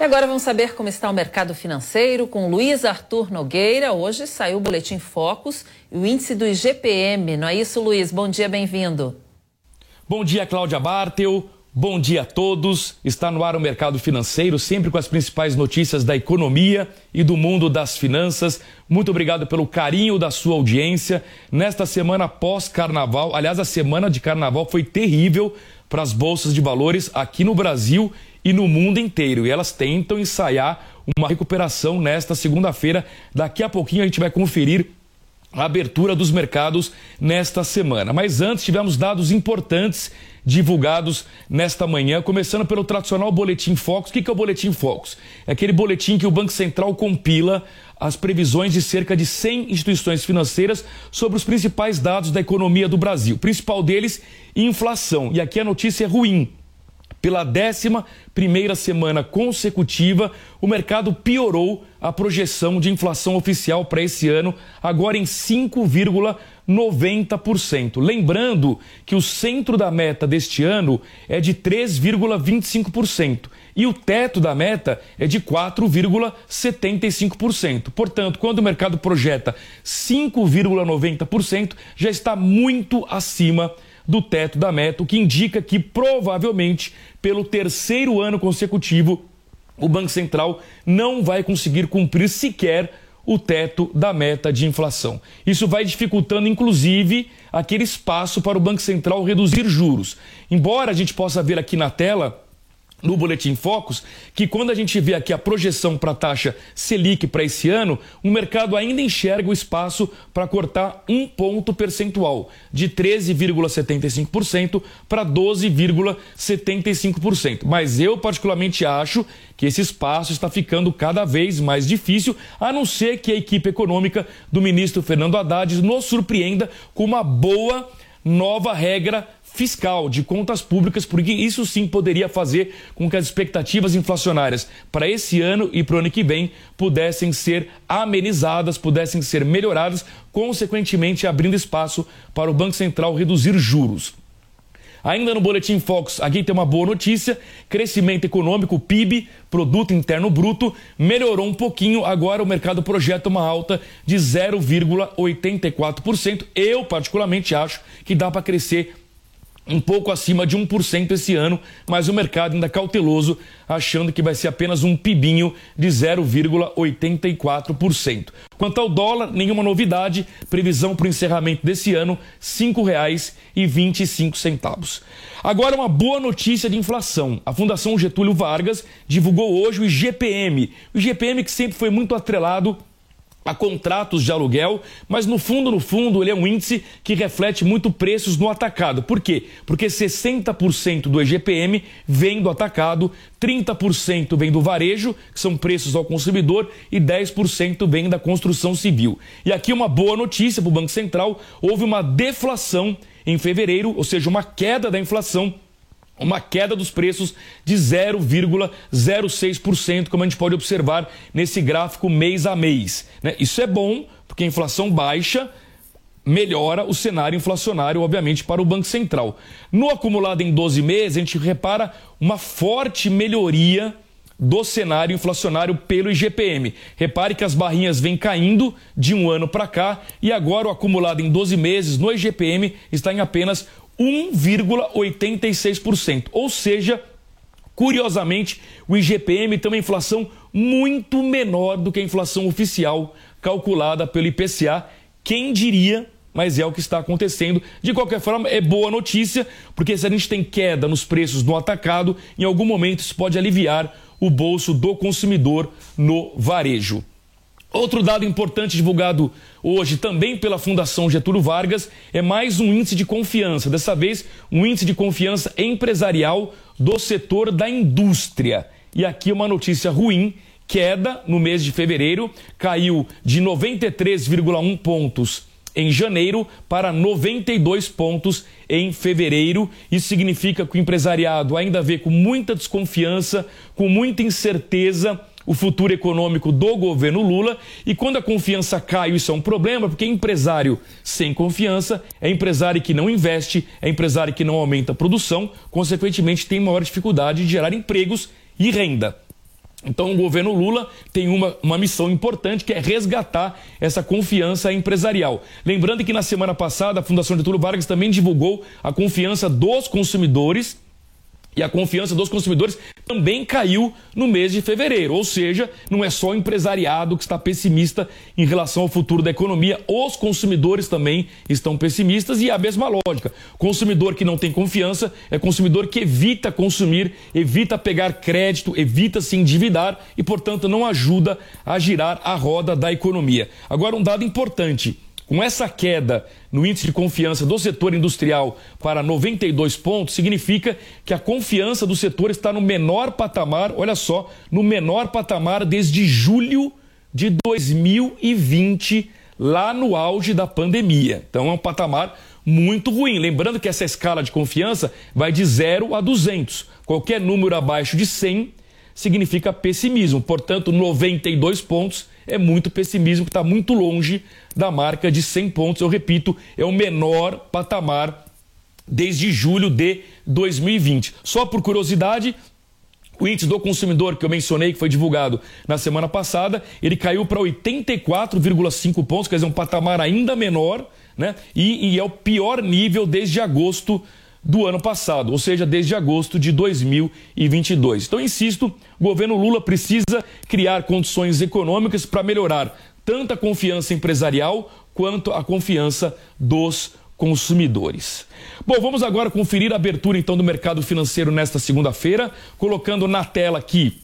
E agora vamos saber como está o mercado financeiro com Luiz Arthur Nogueira. Hoje saiu o Boletim Focus e o índice do IGPM. Não é isso, Luiz? Bom dia, bem-vindo. Bom dia, Cláudia Bartel. Bom dia a todos. Está no ar o mercado financeiro, sempre com as principais notícias da economia e do mundo das finanças. Muito obrigado pelo carinho da sua audiência. Nesta semana pós-carnaval, aliás, a semana de carnaval foi terrível para as bolsas de valores aqui no Brasil e no mundo inteiro. E elas tentam ensaiar uma recuperação nesta segunda-feira. Daqui a pouquinho a gente vai conferir a abertura dos mercados nesta semana. Mas antes tivemos dados importantes divulgados nesta manhã, começando pelo tradicional Boletim Focus. O que é o Boletim Focus? É aquele boletim que o Banco Central compila as previsões de cerca de 100 instituições financeiras sobre os principais dados da economia do Brasil. O principal deles, inflação. E aqui a notícia é ruim. Pela décima primeira semana consecutiva, o mercado piorou a projeção de inflação oficial para esse ano, agora em 5,90%. Lembrando que o centro da meta deste ano é de 3,25% e o teto da meta é de 4,75%. Portanto, quando o mercado projeta 5,90%, já está muito acima do teto da meta, o que indica que provavelmente pelo terceiro ano consecutivo o Banco Central não vai conseguir cumprir sequer o teto da meta de inflação. Isso vai dificultando, inclusive, aquele espaço para o Banco Central reduzir juros. Embora a gente possa ver aqui na tela no Boletim Focus, que quando a gente vê aqui a projeção para a taxa Selic para esse ano, o mercado ainda enxerga o espaço para cortar um ponto percentual, de 13,75% para 12,75%. Mas eu particularmente acho que esse espaço está ficando cada vez mais difícil, a não ser que a equipe econômica do ministro Fernando Haddad nos surpreenda com uma boa nova regra fiscal, de contas públicas, porque isso sim poderia fazer com que as expectativas inflacionárias para esse ano e para o ano que vem pudessem ser amenizadas, pudessem ser melhoradas, consequentemente abrindo espaço para o Banco Central reduzir juros. Ainda no Boletim Fox, aqui tem uma boa notícia: crescimento econômico, PIB, Produto Interno Bruto, melhorou um pouquinho. Agora o mercado projeta uma alta de 0,84%. Eu, particularmente, acho que dá para crescer um pouco acima de 1% esse ano, mas o mercado ainda cauteloso, achando que vai ser apenas um pibinho de 0,84%. Quanto ao dólar, nenhuma novidade, previsão para o encerramento desse ano, R$ 5,25. Agora uma boa notícia de inflação. A Fundação Getúlio Vargas divulgou hoje o IGPM. O IGPM que sempre foi muito atrelado a contratos de aluguel, mas no fundo, no fundo, ele é um índice que reflete muito preços no atacado. Por quê? Porque 60% do EGPM vem do atacado, 30% vem do varejo, que são preços ao consumidor, e 10% vem da construção civil. E aqui uma boa notícia para o Banco Central: houve uma deflação em fevereiro, ou seja, uma queda da inflação uma queda dos preços de 0,06%, como a gente pode observar nesse gráfico mês a mês. Né? Isso é bom, porque a inflação baixa melhora o cenário inflacionário, obviamente, para o Banco Central. No acumulado em 12 meses, a gente repara uma forte melhoria do cenário inflacionário pelo IGPM. Repare que as barrinhas vêm caindo de um ano para cá e agora o acumulado em 12 meses no IGPM está em apenas 1,86%. Ou seja, curiosamente, o IGPM tem uma inflação muito menor do que a inflação oficial calculada pelo IPCA. Quem diria? Mas é o que está acontecendo. De qualquer forma, é boa notícia, porque se a gente tem queda nos preços no atacado, em algum momento isso pode aliviar o bolso do consumidor no varejo. Outro dado importante divulgado hoje também pela Fundação Getúlio Vargas é mais um índice de confiança, dessa vez um índice de confiança empresarial do setor da indústria. E aqui uma notícia ruim, queda no mês de fevereiro, caiu de 93,1 pontos em janeiro para 92 pontos em fevereiro. Isso significa que o empresariado ainda vê com muita desconfiança, com muita incerteza o futuro econômico do governo Lula. E quando a confiança cai, isso é um problema, porque empresário sem confiança é empresário que não investe, é empresário que não aumenta a produção, consequentemente tem maior dificuldade de gerar empregos e renda. Então, o governo Lula tem uma, uma missão importante que é resgatar essa confiança empresarial. Lembrando que na semana passada a Fundação Getúlio Vargas também divulgou a confiança dos consumidores e a confiança dos consumidores também caiu no mês de fevereiro. Ou seja, não é só o empresariado que está pessimista em relação ao futuro da economia, os consumidores também estão pessimistas e é a mesma lógica. Consumidor que não tem confiança é consumidor que evita consumir, evita pegar crédito, evita se endividar e, portanto, não ajuda a girar a roda da economia. Agora, um dado importante. Com essa queda no índice de confiança do setor industrial para 92 pontos, significa que a confiança do setor está no menor patamar, olha só, no menor patamar desde julho de 2020, lá no auge da pandemia. Então é um patamar muito ruim. Lembrando que essa escala de confiança vai de 0 a 200. Qualquer número abaixo de 100 significa pessimismo. Portanto, 92 pontos é muito pessimismo, está muito longe da marca de 100 pontos. Eu repito, é o menor patamar desde julho de 2020. Só por curiosidade, o índice do consumidor que eu mencionei, que foi divulgado na semana passada, ele caiu para 84,5 pontos, quer dizer, um patamar ainda menor, né? E, e é o pior nível desde agosto do ano passado, ou seja, desde agosto de 2022. Então, insisto, o governo Lula precisa criar condições econômicas para melhorar tanto a confiança empresarial quanto a confiança dos consumidores. Bom, vamos agora conferir a abertura então do mercado financeiro nesta segunda-feira, colocando na tela aqui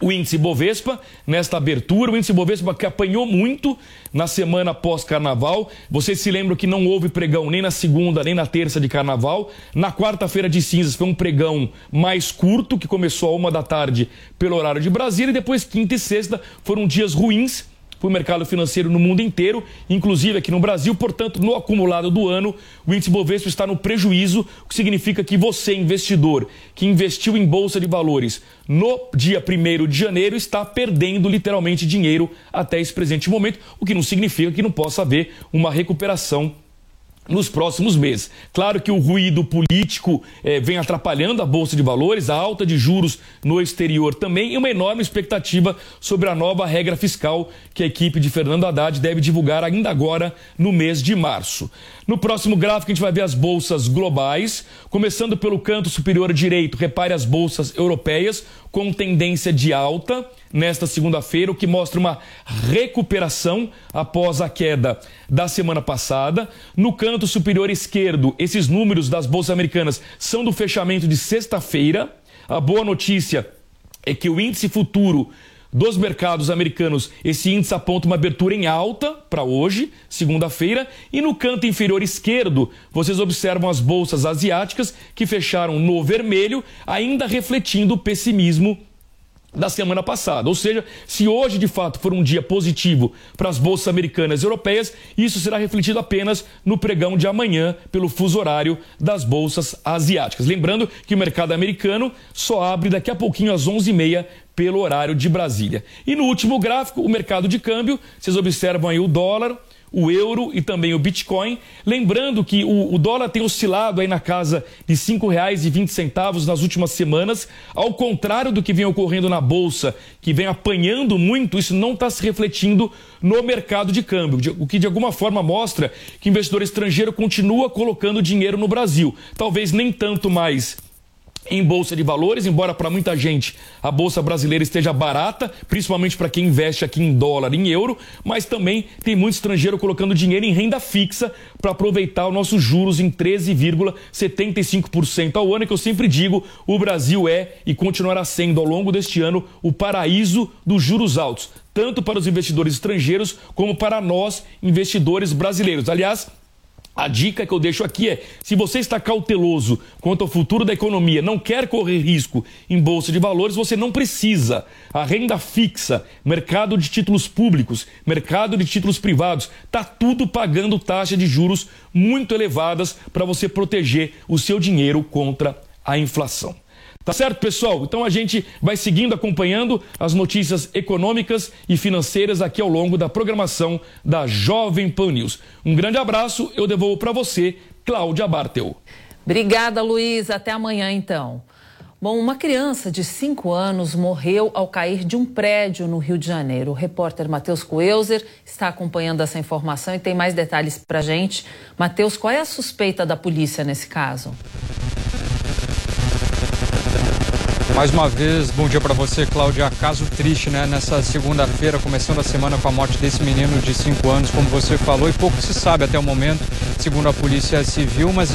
o índice Bovespa nesta abertura, o índice Bovespa que apanhou muito na semana pós-carnaval. Vocês se lembram que não houve pregão nem na segunda, nem na terça de carnaval. Na quarta-feira de cinzas foi um pregão mais curto, que começou a uma da tarde pelo horário de Brasília, e depois quinta e sexta foram dias ruins para o mercado financeiro no mundo inteiro, inclusive aqui no Brasil. Portanto, no acumulado do ano, o índice Bovespa está no prejuízo, o que significa que você, investidor, que investiu em bolsa de valores no dia 1 de janeiro, está perdendo literalmente dinheiro até esse presente momento, o que não significa que não possa haver uma recuperação nos próximos meses. Claro que o ruído político eh, vem atrapalhando a Bolsa de Valores, a alta de juros no exterior também e uma enorme expectativa sobre a nova regra fiscal que a equipe de Fernando Haddad deve divulgar ainda agora no mês de março. No próximo gráfico a gente vai ver as bolsas globais, começando pelo canto superior direito, repare as bolsas europeias com tendência de alta nesta segunda-feira, o que mostra uma recuperação após a queda da semana passada. No canto superior esquerdo, esses números das bolsas americanas são do fechamento de sexta-feira. A boa notícia é que o índice futuro dos mercados americanos, esse índice aponta uma abertura em alta para hoje, segunda-feira, e no canto inferior esquerdo, vocês observam as bolsas asiáticas que fecharam no vermelho, ainda refletindo o pessimismo da semana passada. Ou seja, se hoje de fato for um dia positivo para as bolsas americanas e europeias, isso será refletido apenas no pregão de amanhã pelo fuso horário das bolsas asiáticas. Lembrando que o mercado americano só abre daqui a pouquinho às 11h30 pelo horário de Brasília. E no último gráfico, o mercado de câmbio, vocês observam aí o dólar o euro e também o Bitcoin. Lembrando que o, o dólar tem oscilado aí na casa de R$ 5,20 nas últimas semanas, ao contrário do que vem ocorrendo na Bolsa, que vem apanhando muito, isso não está se refletindo no mercado de câmbio, o que de alguma forma mostra que o investidor estrangeiro continua colocando dinheiro no Brasil. Talvez nem tanto mais em bolsa de valores, embora para muita gente a bolsa brasileira esteja barata, principalmente para quem investe aqui em dólar, em euro, mas também tem muito estrangeiro colocando dinheiro em renda fixa para aproveitar os nossos juros em 13,75% ao ano, que eu sempre digo, o Brasil é e continuará sendo ao longo deste ano o paraíso dos juros altos, tanto para os investidores estrangeiros como para nós investidores brasileiros. Aliás, a dica que eu deixo aqui é: se você está cauteloso quanto ao futuro da economia, não quer correr risco em bolsa de valores, você não precisa. A renda fixa, mercado de títulos públicos, mercado de títulos privados, está tudo pagando taxas de juros muito elevadas para você proteger o seu dinheiro contra a inflação. Tá certo, pessoal? Então a gente vai seguindo, acompanhando as notícias econômicas e financeiras aqui ao longo da programação da Jovem Pan News. Um grande abraço, eu devolvo para você, Cláudia Bartel. Obrigada, Luiz. Até amanhã, então. Bom, uma criança de 5 anos morreu ao cair de um prédio no Rio de Janeiro. O repórter Matheus Coelzer está acompanhando essa informação e tem mais detalhes para gente. Matheus, qual é a suspeita da polícia nesse caso? Mais uma vez, bom dia para você, Cláudia. Caso triste, né? Nessa segunda-feira, começando a semana com a morte desse menino de 5 anos, como você falou, e pouco se sabe até o momento, segundo a Polícia Civil, mas uh,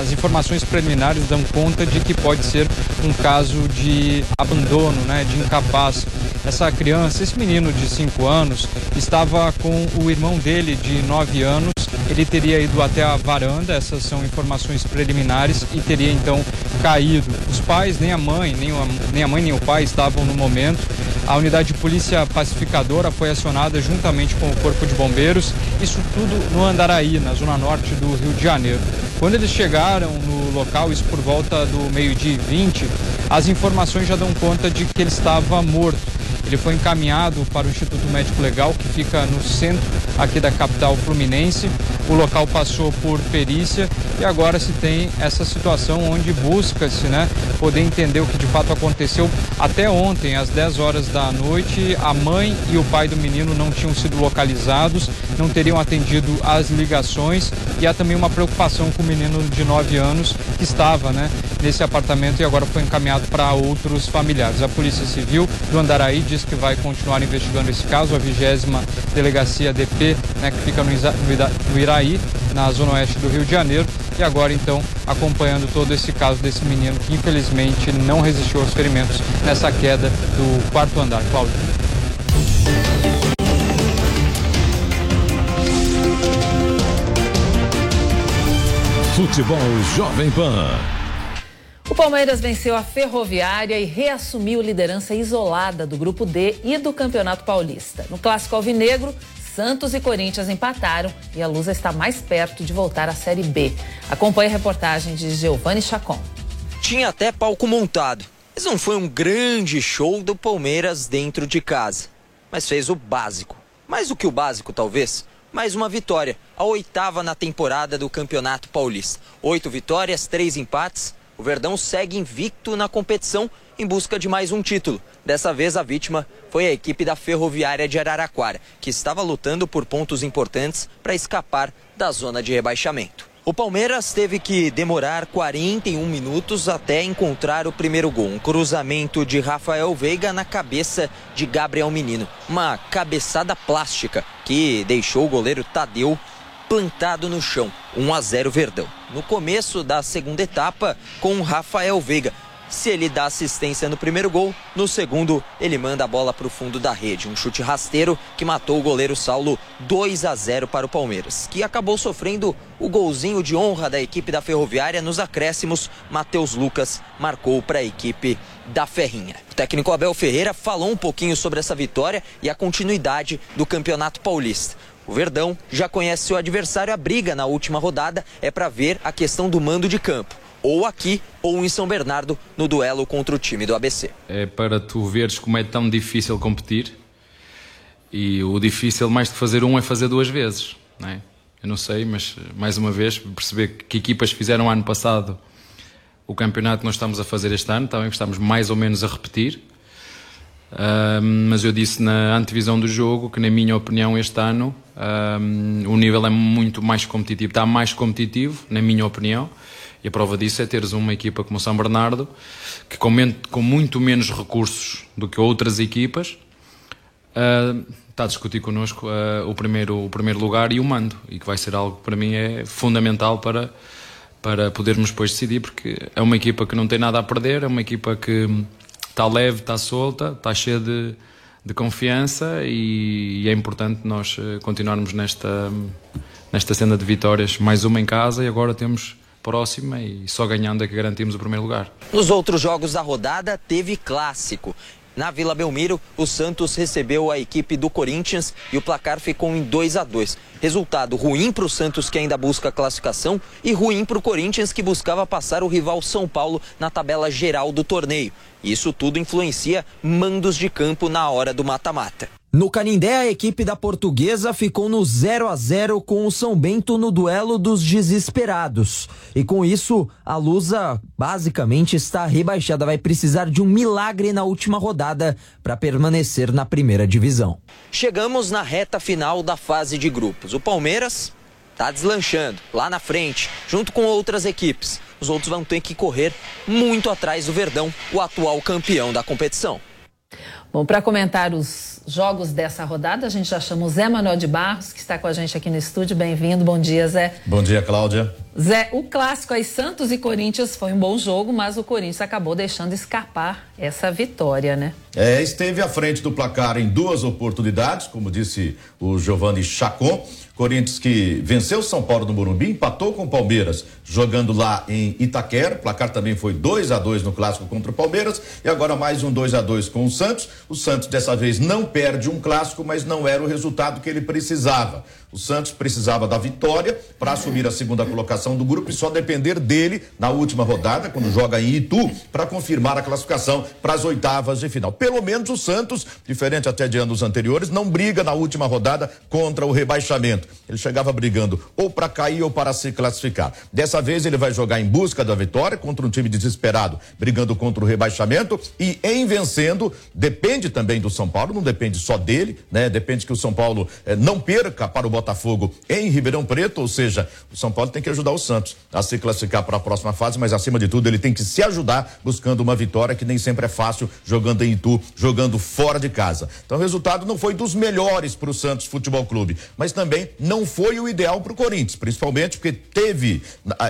as informações preliminares dão conta de que pode ser um caso de abandono, né? De incapaz. Essa criança, esse menino de 5 anos, estava com o irmão dele de 9 anos. Ele teria ido até a varanda, essas são informações preliminares, e teria então caído. Os pais, nem a mãe, nem a, nem a mãe nem o pai estavam no momento. A unidade de polícia pacificadora foi acionada juntamente com o Corpo de Bombeiros, isso tudo no Andaraí, na zona norte do Rio de Janeiro. Quando eles chegaram no local, isso por volta do meio-dia e 20, as informações já dão conta de que ele estava morto. Ele foi encaminhado para o Instituto Médico Legal, que fica no centro aqui da capital fluminense. O local passou por perícia e agora se tem essa situação onde busca-se né, poder entender o que de fato aconteceu. Até ontem, às 10 horas da noite, a mãe e o pai do menino não tinham sido localizados, não teriam atendido as ligações e há também uma preocupação com o menino de 9 anos que estava né, nesse apartamento e agora foi encaminhado para outros familiares. A Polícia Civil do Andaraí diz que vai continuar investigando esse caso, a vigésima delegacia DP, né, que fica no, no Iraí, na zona oeste do Rio de Janeiro, e agora então acompanhando todo esse caso desse menino que infelizmente não resistiu aos ferimentos nessa queda do quarto andar. Cláudio. Futebol Jovem Pan. O Palmeiras venceu a Ferroviária e reassumiu liderança isolada do Grupo D e do Campeonato Paulista. No Clássico Alvinegro, Santos e Corinthians empataram e a Lusa está mais perto de voltar à Série B. Acompanhe a reportagem de Giovanni Chacon. Tinha até palco montado, mas não foi um grande show do Palmeiras dentro de casa. Mas fez o básico. Mais do que o básico, talvez, mais uma vitória, a oitava na temporada do Campeonato Paulista. Oito vitórias, três empates. O Verdão segue invicto na competição em busca de mais um título. Dessa vez, a vítima foi a equipe da Ferroviária de Araraquara, que estava lutando por pontos importantes para escapar da zona de rebaixamento. O Palmeiras teve que demorar 41 minutos até encontrar o primeiro gol. Um cruzamento de Rafael Veiga na cabeça de Gabriel Menino. Uma cabeçada plástica que deixou o goleiro Tadeu plantado no chão. 1 a 0 Verdão. No começo da segunda etapa, com Rafael Veiga. Se ele dá assistência no primeiro gol, no segundo ele manda a bola para o fundo da rede. Um chute rasteiro que matou o goleiro Saulo 2 a 0 para o Palmeiras, que acabou sofrendo o golzinho de honra da equipe da Ferroviária nos acréscimos. Matheus Lucas marcou para a equipe da Ferrinha. O técnico Abel Ferreira falou um pouquinho sobre essa vitória e a continuidade do Campeonato Paulista. O Verdão já conhece seu adversário, a briga na última rodada é para ver a questão do mando de campo ou aqui ou em São Bernardo no duelo contra o time do ABC. É para tu veres como é tão difícil competir e o difícil mais que fazer um é fazer duas vezes, não é? Eu não sei, mas mais uma vez perceber que equipas fizeram ano passado o campeonato que nós estamos a fazer este ano, também estamos mais ou menos a repetir. Um, mas eu disse na antevisão do jogo que, na minha opinião, este ano um, o nível é muito mais competitivo, está mais competitivo, na minha opinião. E a prova disso é teres uma equipa como o São Bernardo, que com, com muito menos recursos do que outras equipas, uh, está a discutir connosco uh, o, primeiro, o primeiro lugar e o mando, e que vai ser algo que para mim é fundamental para, para podermos depois decidir, porque é uma equipa que não tem nada a perder, é uma equipa que está leve, está solta, está cheia de, de confiança e, e é importante nós ah, continuarmos nesta, nesta cena de vitórias, mais uma em casa e agora temos próxima e só ganhando é que garantimos o primeiro lugar. Nos outros jogos da rodada, teve clássico. Na Vila Belmiro, o Santos recebeu a equipe do Corinthians e o placar ficou em 2 a 2. Resultado ruim para o Santos que ainda busca classificação e ruim para o Corinthians que buscava passar o rival São Paulo na tabela geral do torneio. Isso tudo influencia mandos de campo na hora do mata-mata. No Canindé, a equipe da Portuguesa ficou no 0 a 0 com o São Bento no duelo dos desesperados. E com isso, a Lusa basicamente está rebaixada, vai precisar de um milagre na última rodada para permanecer na primeira divisão. Chegamos na reta final da fase de grupos. O Palmeiras está deslanchando lá na frente, junto com outras equipes. Os outros vão ter que correr muito atrás do Verdão, o atual campeão da competição. Bom, para comentar os jogos dessa rodada, a gente já chama o Zé Manuel de Barros, que está com a gente aqui no estúdio. Bem-vindo, bom dia, Zé. Bom dia, Cláudia. Zé, o clássico aí, Santos e Corinthians, foi um bom jogo, mas o Corinthians acabou deixando escapar essa vitória, né? É, esteve à frente do placar em duas oportunidades, como disse o Giovanni Chacon. Corinthians que venceu São Paulo no Morumbi, empatou com o Palmeiras jogando lá em Itaquera. O placar também foi 2 a 2 no clássico contra o Palmeiras e agora mais um 2 a 2 com o Santos. O Santos dessa vez não perde um clássico, mas não era o resultado que ele precisava. O Santos precisava da vitória para assumir a segunda colocação do grupo e só depender dele na última rodada, quando joga em Itu, para confirmar a classificação para as oitavas de final. Pelo menos o Santos, diferente até de anos anteriores, não briga na última rodada contra o rebaixamento. Ele chegava brigando ou para cair ou para se classificar. Dessa vez ele vai jogar em busca da vitória contra um time desesperado, brigando contra o rebaixamento e em vencendo, depende também do São Paulo, não depende só dele, né? Depende que o São Paulo eh, não perca para o Botafogo em Ribeirão Preto, ou seja, o São Paulo tem que ajudar o Santos a se classificar para a próxima fase, mas acima de tudo ele tem que se ajudar buscando uma vitória que nem sempre é fácil jogando em Itu, jogando fora de casa. Então o resultado não foi dos melhores para o Santos Futebol Clube, mas também não foi o ideal para o Corinthians, principalmente porque teve,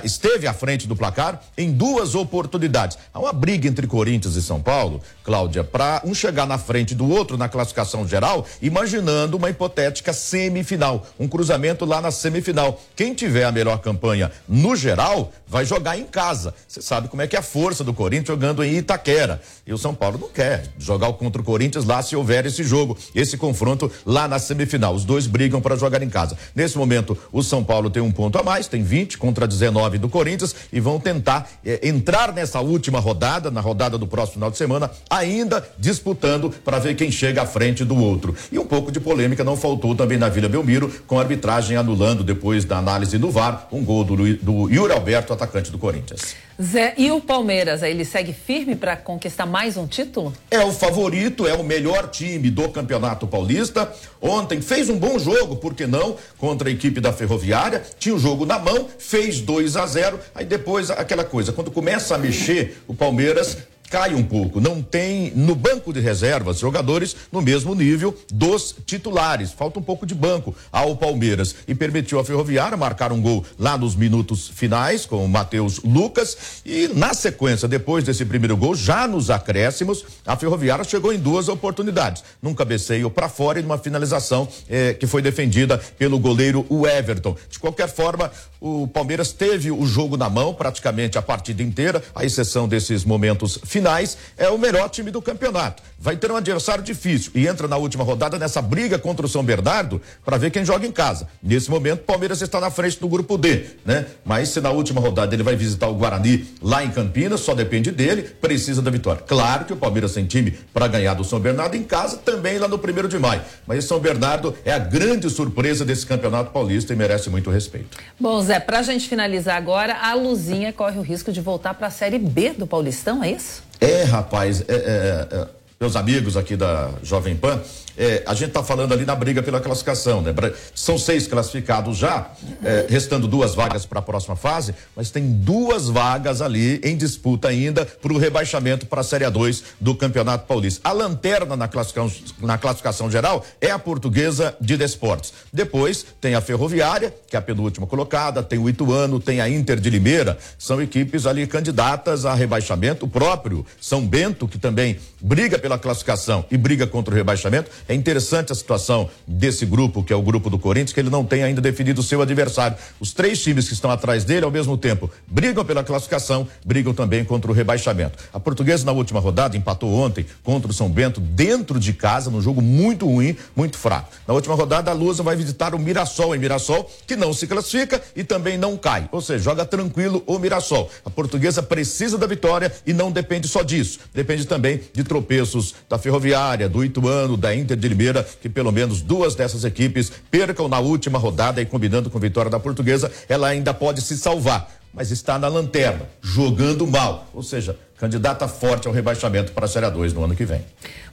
esteve à frente do placar em duas oportunidades. Há uma briga entre Corinthians e São Paulo, Cláudia, para um chegar na frente do outro na classificação geral, imaginando uma hipotética semifinal um cruzamento lá na semifinal. Quem tiver a melhor campanha no geral vai jogar em casa. Você sabe como é que é a força do Corinthians jogando em Itaquera. E o São Paulo não quer jogar contra o Corinthians lá se houver esse jogo, esse confronto lá na semifinal. Os dois brigam para jogar em casa. Nesse momento, o São Paulo tem um ponto a mais, tem 20 contra 19 do Corinthians e vão tentar eh, entrar nessa última rodada, na rodada do próximo final de semana, ainda disputando para ver quem chega à frente do outro. E um pouco de polêmica não faltou também na Vila Belmiro, com a arbitragem anulando, depois da análise do VAR, um gol do, do Yuri Alberto, atacante do Corinthians. Zé, e o Palmeiras, ele segue firme para conquistar mais um título? É o favorito, é o melhor time do Campeonato Paulista. Ontem fez um bom jogo, por que não, contra a equipe da Ferroviária. Tinha o jogo na mão, fez 2 a 0. Aí depois aquela coisa, quando começa a mexer, o Palmeiras cai um pouco. Não tem no banco de reservas jogadores no mesmo nível dos titulares. Falta um pouco de banco ao Palmeiras. E permitiu a Ferroviária marcar um gol lá nos minutos finais com o Matheus Lucas. E na sequência, depois desse primeiro gol, já nos acréscimos, a Ferroviária chegou em duas oportunidades. Num cabeceio para fora e numa finalização eh, que foi defendida pelo goleiro o Everton. De qualquer forma, o Palmeiras teve o jogo na mão praticamente a partida inteira, à exceção desses momentos finais finais, é o melhor time do campeonato. Vai ter um adversário difícil e entra na última rodada nessa briga contra o São Bernardo para ver quem joga em casa. Nesse momento, o Palmeiras está na frente do grupo D, né? Mas se na última rodada ele vai visitar o Guarani lá em Campinas, só depende dele, precisa da vitória. Claro que o Palmeiras tem time para ganhar do São Bernardo em casa também lá no primeiro de maio. Mas São Bernardo é a grande surpresa desse campeonato paulista e merece muito respeito. Bom, Zé, para a gente finalizar agora, a Luzinha corre o risco de voltar para a Série B do Paulistão, é isso? É, rapaz, é, é, é, meus amigos aqui da Jovem Pan, é, a gente está falando ali na briga pela classificação, né? São seis classificados já, é, restando duas vagas para a próxima fase, mas tem duas vagas ali em disputa ainda para o rebaixamento para a Série A2 do Campeonato Paulista. A lanterna na classificação, na classificação geral é a portuguesa de Desportes. Depois tem a Ferroviária, que é a penúltima colocada, tem o Ituano, tem a Inter de Limeira, são equipes ali candidatas a rebaixamento. O próprio São Bento, que também briga pela classificação e briga contra o rebaixamento, é interessante a situação desse grupo, que é o grupo do Corinthians, que ele não tem ainda definido o seu adversário. Os três times que estão atrás dele, ao mesmo tempo, brigam pela classificação, brigam também contra o rebaixamento. A portuguesa, na última rodada, empatou ontem contra o São Bento, dentro de casa, num jogo muito ruim, muito fraco. Na última rodada, a Lusa vai visitar o Mirassol, em Mirassol, que não se classifica e também não cai. Ou seja, joga tranquilo o Mirassol. A portuguesa precisa da vitória e não depende só disso. Depende também de tropeços da Ferroviária, do Ituano, da Inter de Limeira, que pelo menos duas dessas equipes percam na última rodada e combinando com a vitória da portuguesa, ela ainda pode se salvar. Mas está na lanterna, jogando mal. Ou seja, candidata forte ao rebaixamento para a Série 2 no ano que vem.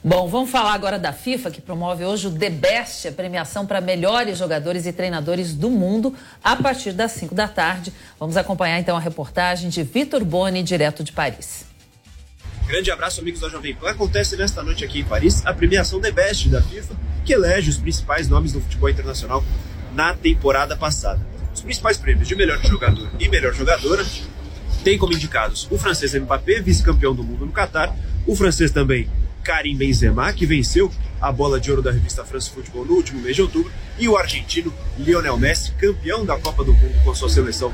Bom, vamos falar agora da FIFA, que promove hoje o The Best, a premiação para melhores jogadores e treinadores do mundo, a partir das 5 da tarde. Vamos acompanhar então a reportagem de Vitor Boni, direto de Paris. Grande abraço, amigos da Jovem Pan. Acontece nesta noite aqui em Paris a premiação The Best da FIFA, que elege os principais nomes do futebol internacional na temporada passada. Os principais prêmios de melhor jogador e melhor jogadora têm como indicados o francês Mbappé, vice-campeão do mundo no Catar, o francês também Karim Benzema, que venceu a bola de ouro da revista France Football no último mês de outubro, e o argentino Lionel Messi, campeão da Copa do Mundo com sua seleção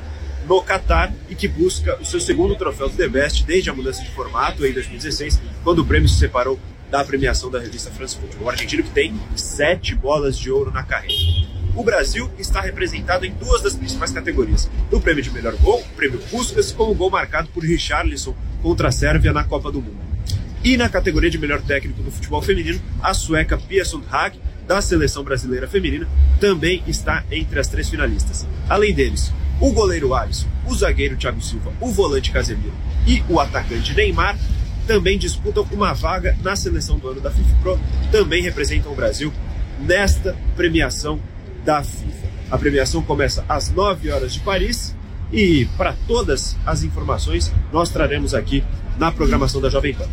no Qatar e que busca o seu segundo troféu do The Best desde a mudança de formato em 2016, quando o prêmio se separou da premiação da revista France Football. O argentino que tem sete bolas de ouro na carreira. O Brasil está representado em duas das principais categorias: no prêmio de melhor gol, o prêmio Puskas, com o gol marcado por Richarlison contra a Sérvia na Copa do Mundo. E na categoria de melhor técnico do futebol feminino, a sueca Pia Sundhage, da seleção brasileira feminina, também está entre as três finalistas. Além deles, o goleiro Alisson, o zagueiro Thiago Silva, o volante Casemiro e o atacante Neymar também disputam uma vaga na seleção do ano da FIFA Pro, também representam o Brasil nesta premiação da FIFA. A premiação começa às 9 horas de Paris e para todas as informações nós traremos aqui na programação da Jovem Pan.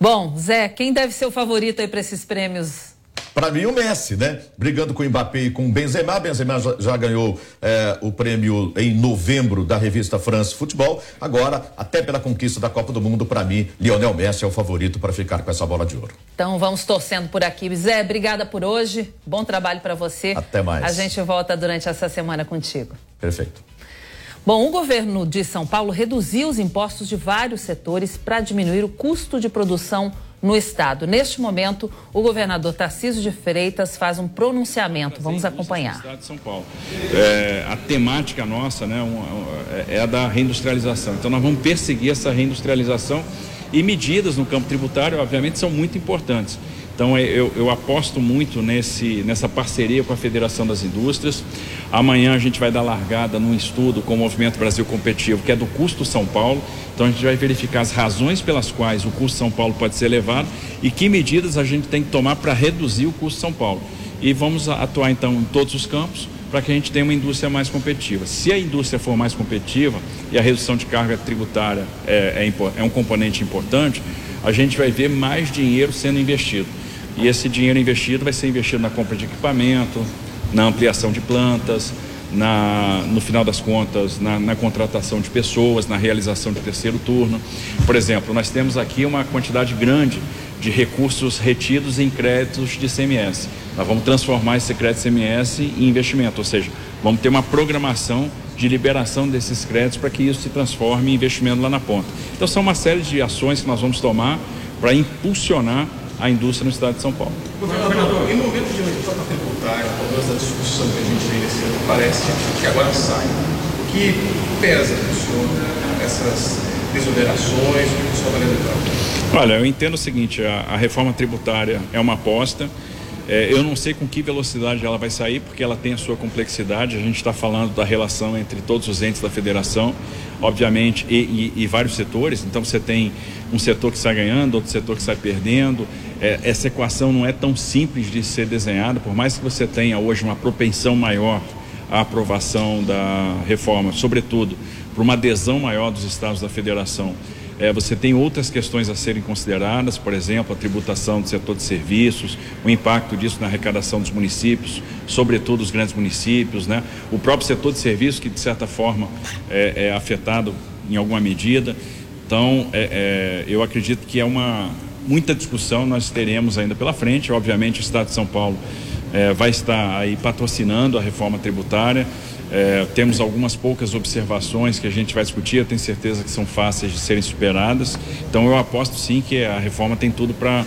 Bom, Zé, quem deve ser o favorito aí para esses prêmios para mim, o Messi, né? Brigando com o Mbappé e com o Benzema. Benzema já, já ganhou é, o prêmio em novembro da revista France Futebol. Agora, até pela conquista da Copa do Mundo, para mim, Lionel Messi é o favorito para ficar com essa bola de ouro. Então, vamos torcendo por aqui. Zé, obrigada por hoje. Bom trabalho para você. Até mais. A gente volta durante essa semana contigo. Perfeito. Bom, o governo de São Paulo reduziu os impostos de vários setores para diminuir o custo de produção no estado. Neste momento, o governador Tarcísio de Freitas faz um pronunciamento. Vamos acompanhar. De São Paulo. É, a temática nossa né, é a da reindustrialização. Então, nós vamos perseguir essa reindustrialização e medidas no campo tributário, obviamente, são muito importantes. Então eu, eu aposto muito nesse, nessa parceria com a Federação das Indústrias. Amanhã a gente vai dar largada num estudo com o Movimento Brasil Competitivo, que é do custo São Paulo. Então a gente vai verificar as razões pelas quais o custo São Paulo pode ser elevado e que medidas a gente tem que tomar para reduzir o custo São Paulo. E vamos atuar então em todos os campos para que a gente tenha uma indústria mais competitiva. Se a indústria for mais competitiva e a redução de carga tributária é, é, é um componente importante, a gente vai ver mais dinheiro sendo investido. E esse dinheiro investido vai ser investido na compra de equipamento, na ampliação de plantas, na, no final das contas, na, na, contratação de pessoas, na realização de terceiro turno. Por exemplo, nós temos aqui uma quantidade grande de recursos retidos em créditos de CMS. Nós vamos transformar esse crédito CMS em investimento, ou seja, vamos ter uma programação de liberação desses créditos para que isso se transforme em investimento lá na ponta. Então são uma série de ações que nós vamos tomar para impulsionar a indústria no estado de São Paulo. Governador, em momento de reforma tributária, toda essa discussão que a gente tem nesse ano parece que agora sai. O que pesa para o senhor essas desonerações, o que o senhor está levantando? Olha, eu entendo o seguinte: a, a reforma tributária é uma aposta. É, eu não sei com que velocidade ela vai sair, porque ela tem a sua complexidade. A gente está falando da relação entre todos os entes da federação, obviamente, e, e, e, vários setores. Então você tem um setor que sai ganhando, outro setor que sai perdendo. É, essa equação não é tão simples de ser desenhada, por mais que você tenha hoje uma propensão maior à aprovação da reforma, sobretudo por uma adesão maior dos estados da federação. É, você tem outras questões a serem consideradas, por exemplo, a tributação do setor de serviços, o impacto disso na arrecadação dos municípios, sobretudo os grandes municípios, né? o próprio setor de serviços, que de certa forma é, é afetado em alguma medida. Então, é, é, eu acredito que é uma muita discussão nós teremos ainda pela frente. Obviamente, o Estado de São Paulo é, vai estar aí patrocinando a reforma tributária. É, temos algumas poucas observações que a gente vai discutir, eu tenho certeza que são fáceis de serem superadas. Então eu aposto sim que a reforma tem tudo para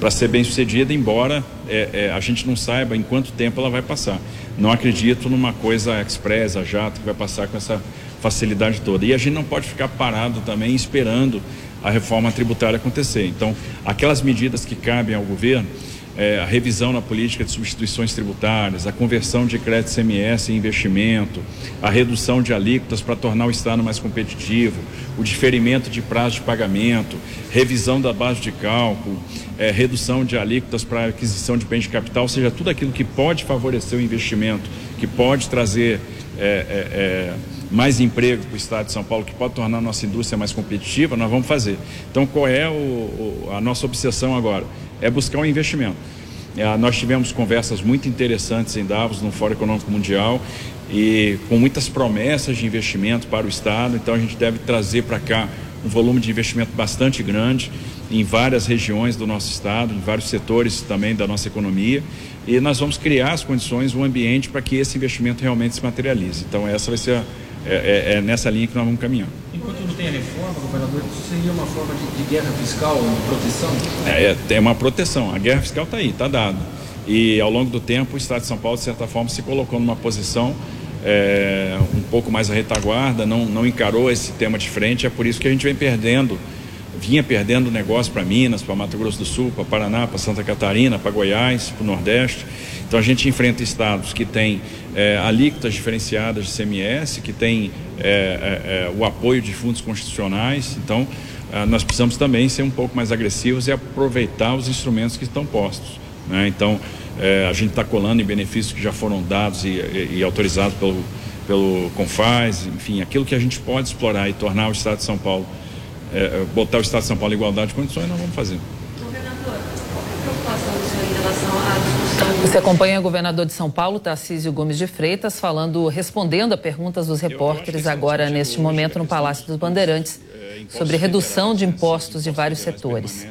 para ser bem sucedida, embora é, é, a gente não saiba em quanto tempo ela vai passar. Não acredito numa coisa express, a jato, que vai passar com essa facilidade toda. E a gente não pode ficar parado também esperando a reforma tributária acontecer. Então, aquelas medidas que cabem ao governo, é, a revisão na política de substituições tributárias, a conversão de crédito CMS em investimento, a redução de alíquotas para tornar o Estado mais competitivo, o diferimento de prazo de pagamento, revisão da base de cálculo, é, redução de alíquotas para aquisição de bens de capital, ou seja, tudo aquilo que pode favorecer o investimento, que pode trazer é, é, é mais emprego para o Estado de São Paulo, que pode tornar a nossa indústria mais competitiva, nós vamos fazer. Então, qual é o, o, a nossa obsessão agora? É buscar um investimento. É, nós tivemos conversas muito interessantes em Davos, no Fórum Econômico Mundial, e com muitas promessas de investimento para o Estado, então a gente deve trazer para cá um volume de investimento bastante grande em várias regiões do nosso estado, em vários setores também da nossa economia, e nós vamos criar as condições, o ambiente para que esse investimento realmente se materialize. Então essa vai ser a, é, é, é, nessa linha que nós vamos caminhar. Enquanto não tem a reforma, governador, isso seria uma forma de, de guerra fiscal, de proteção? É, é uma proteção. A guerra fiscal está aí, está dada. E ao longo do tempo, o Estado de São Paulo, de certa forma, se colocou numa posição é, um pouco mais à retaguarda, não, não encarou esse tema de frente. É por isso que a gente vem perdendo, vinha perdendo negócio para Minas, para Mato Grosso do Sul, para Paraná, para Santa Catarina, para Goiás, para o Nordeste. Então a gente enfrenta estados que têm é, alíquotas diferenciadas de CMS, que têm é, é, é, o apoio de fundos constitucionais. Então é, nós precisamos também ser um pouco mais agressivos e aproveitar os instrumentos que estão postos. Né? Então é, a gente está colando em benefícios que já foram dados e, e, e autorizados pelo, pelo Confaz, enfim, aquilo que a gente pode explorar e tornar o Estado de São Paulo, botar o Estado de São Paulo em igualdade de condições, nós vamos fazer. Você acompanha o governador de São Paulo, Tarcísio Gomes de Freitas, falando, respondendo a perguntas dos repórteres agora neste momento no Palácio dos Bandeirantes sobre redução de impostos de vários setores.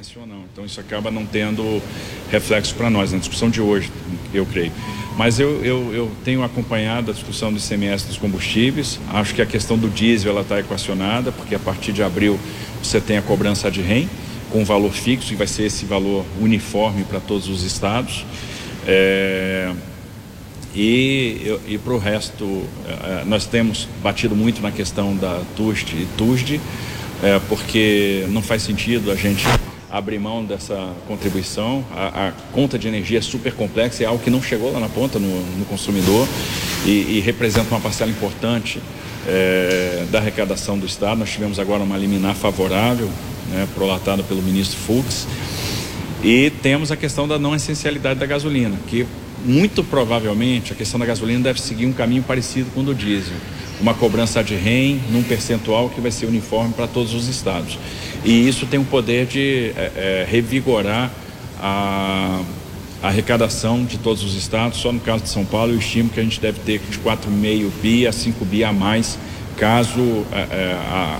Então isso acaba não tendo reflexo para nós na discussão de hoje, eu creio. Mas eu, eu, eu, tenho acompanhado a discussão do ICMS dos combustíveis. Acho que a questão do diesel está equacionada, porque a partir de abril você tem a cobrança de REM com valor fixo, e vai ser esse valor uniforme para todos os estados. É, e, e para o resto, é, nós temos batido muito na questão da TUST e TUSD, é, porque não faz sentido a gente abrir mão dessa contribuição. A, a, conta de energia é super complexa, é algo que não chegou lá na ponta no, no consumidor e, e, representa uma parcela importante é, da arrecadação do Estado. Nós tivemos agora uma liminar favorável, né, prolatada pelo ministro Fux. E temos a questão da não essencialidade da gasolina, que muito provavelmente a questão da gasolina deve seguir um caminho parecido com o do diesel. Uma cobrança de REM num percentual que vai ser uniforme para todos os estados. E isso tem o poder de é, é, revigorar a, a, arrecadação de todos os estados. Só no caso de São Paulo, eu estimo que a gente deve ter de 4,5 bi a 5 bi a mais, caso é, é, a,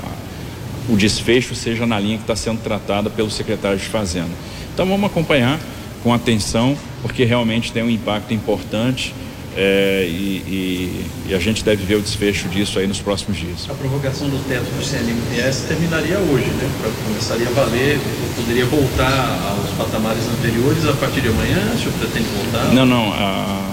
o desfecho seja na linha que está sendo tratada pelo secretário de Fazenda. Então vamos acompanhar com atenção, porque realmente tem um impacto importante é, e, e, e, a gente deve ver o desfecho disso aí nos próximos dias. A prorrogação do teto do CNMS terminaria hoje, né? Pra, começaria a valer, poderia voltar aos patamares anteriores a partir de amanhã? O senhor pretende voltar? Não, não. A...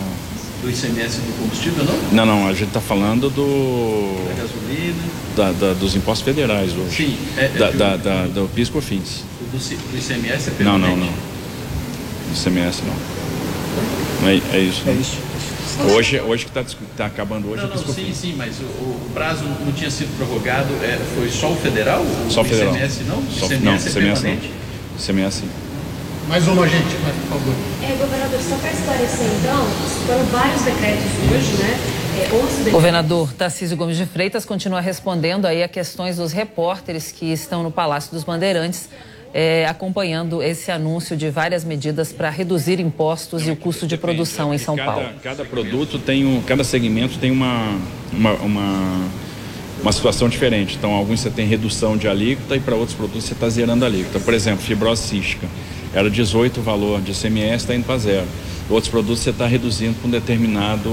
Do ICMS do combustível, não? Não, não. A gente está falando do. Da gasolina. Da, da, dos impostos federais hoje. Sim. É, é da, da, da, do PIS COFINS. Do, do ICMS é? Não, não, não. Do ICMS não. É, é isso. É isso. Hoje, hoje que está tá acabando hoje, não, não, sim, sim, mas o, o, prazo não tinha sido prorrogado, é, foi só o federal? Só o federal. ICMS não? O só, ICMS não, é ICMS permanente? não. ICMS sim. Mais uma, gente, por favor. É, governador, só para esclarecer então, foram vários decretos hoje, né? O governador Tarcísio Gomes de Freitas continua respondendo aí a questões dos repórteres que estão no Palácio dos Bandeirantes é, acompanhando esse anúncio de várias medidas para reduzir impostos e o custo de produção em São cada, Paulo. Cada produto tem um, cada segmento tem uma, uma, uma, uma situação diferente. Então, alguns você tem redução de alíquota e para outros produtos você está zerando a alíquota. Por exemplo, fibrose cística. Era 18 o valor de CMS, está indo para zero. Outros produtos você está reduzindo com um determinado.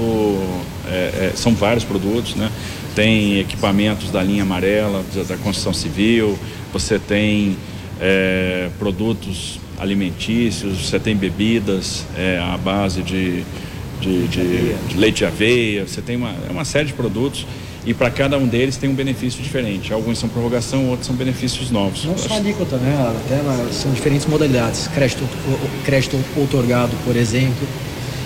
É, é, são vários produtos, né? Tem equipamentos da linha amarela, da construção civil, você tem é, produtos alimentícios, você tem bebidas é, à base de, de, de, de leite de aveia, você tem uma, é uma série de produtos e para cada um deles tem um benefício diferente. Alguns são prorrogação, outros são benefícios novos. Não só alíquota, né? Até são diferentes modalidades. Crédito, crédito outorgado, por exemplo,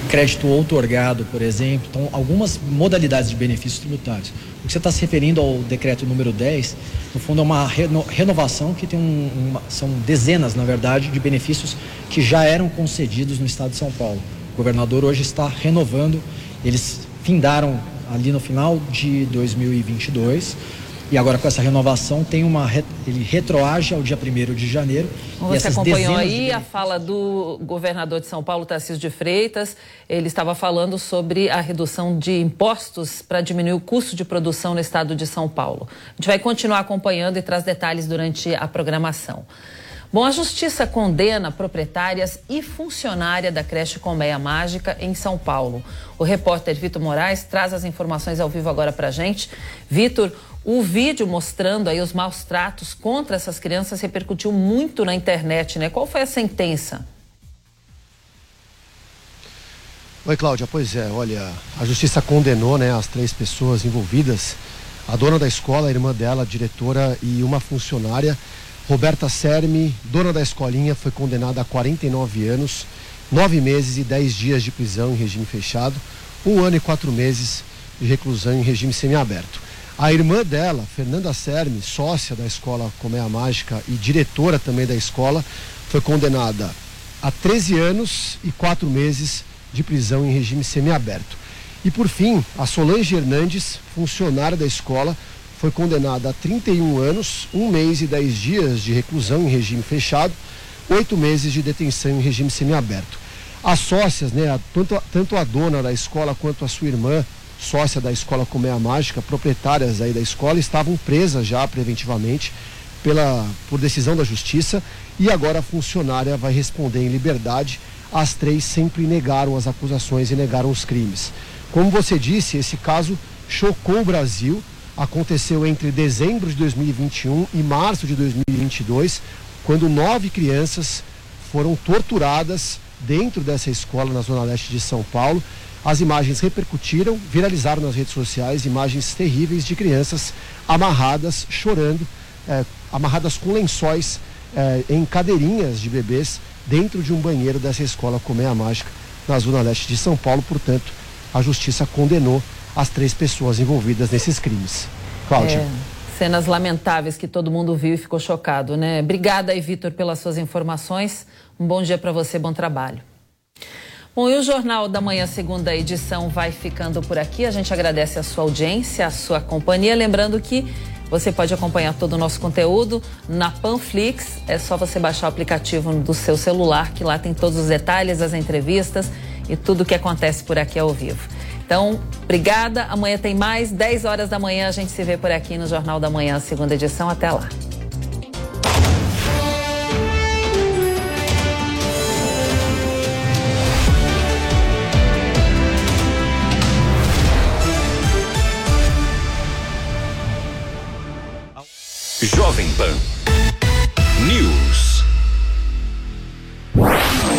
crédito outorgado, por exemplo. Então, algumas modalidades de benefícios tributários. O que você está se referindo ao decreto número 10, no fundo é uma reno, renovação que tem um, uma, são dezenas, na verdade, de benefícios que já eram concedidos no estado de São Paulo. O governador hoje está renovando, eles findaram ali no final de 2022 e agora com essa renovação tem uma ele retroage ao dia 1 de janeiro. Você acompanhou aí a fala do governador de São Paulo, Tarcísio de Freitas. Ele estava falando sobre a redução de impostos para diminuir o custo de produção no estado de São Paulo. A gente vai continuar acompanhando e traz detalhes durante a programação. Bom, a justiça condena proprietárias e funcionária da creche Colmeia Mágica em São Paulo. O repórter Vitor Moraes traz as informações ao vivo agora para gente. Vitor, o vídeo mostrando aí os maus tratos contra essas crianças repercutiu muito na internet, né? Qual foi a sentença? Oi, Cláudia. Pois é, olha, a justiça condenou né, as três pessoas envolvidas, a dona da escola, a irmã dela, a diretora e uma funcionária Roberta Sermi, dona da escolinha, foi condenada a 49 anos, 9 meses e 10 dias de prisão em regime fechado, um ano e quatro meses de reclusão em regime semiaberto. A irmã dela, Fernanda Sermi, sócia da escola Colmeia Mágica e diretora também da escola, foi condenada a 13 anos e 4 meses de prisão em regime semiaberto. E por fim, a Solange Hernandes, funcionária da escola, foi condenada a 31 anos, um mês e 10 dias de reclusão em regime fechado, oito meses de detenção em regime semiaberto. As sócias, né, tanto, a, tanto a dona da escola quanto a sua irmã, sócia da escola Colmeia Mágica, proprietárias aí da escola, estavam presas já preventivamente pela, por decisão da justiça e agora a funcionária vai responder em liberdade. As três sempre negaram as acusações e negaram os crimes. Como você disse, esse caso chocou o Brasil aconteceu entre dezembro de 2021 e março de 2022, quando nove crianças foram torturadas dentro dessa escola na zona leste de São Paulo. As imagens repercutiram, viralizaram nas redes sociais imagens terríveis de crianças amarradas, chorando, é, amarradas com lençóis eh, em cadeirinhas de bebês dentro de um banheiro dessa escola Colmeia Mágica, na zona leste de São Paulo. Portanto, a justiça condenou as três pessoas envolvidas nesses crimes. Cláudia. É, cenas lamentáveis que todo mundo viu e ficou chocado, né? Obrigada aí, Vitor, pelas suas informações. Um bom dia para você, bom trabalho. Bom, e o Jornal da Manhã, segunda edição, vai ficando por aqui. A gente agradece a sua audiência, a sua companhia. Lembrando que você pode acompanhar todo o nosso conteúdo na Panflix. É só você baixar o aplicativo do seu celular, que lá tem todos os detalhes, as entrevistas e tudo o que acontece por aqui ao vivo. Então, obrigada. Amanhã tem mais. 10 horas da manhã a gente se vê por aqui no Jornal da Manhã, segunda edição. Até lá. Jovem Pan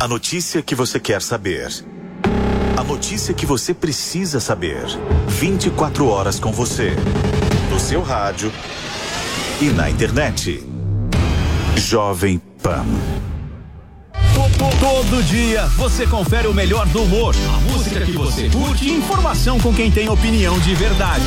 A notícia que você quer saber. A notícia que você precisa saber. 24 horas com você. No seu rádio e na internet. Jovem Pan. Todo dia você confere o melhor do humor, a música que você curte e informação com quem tem opinião de verdade.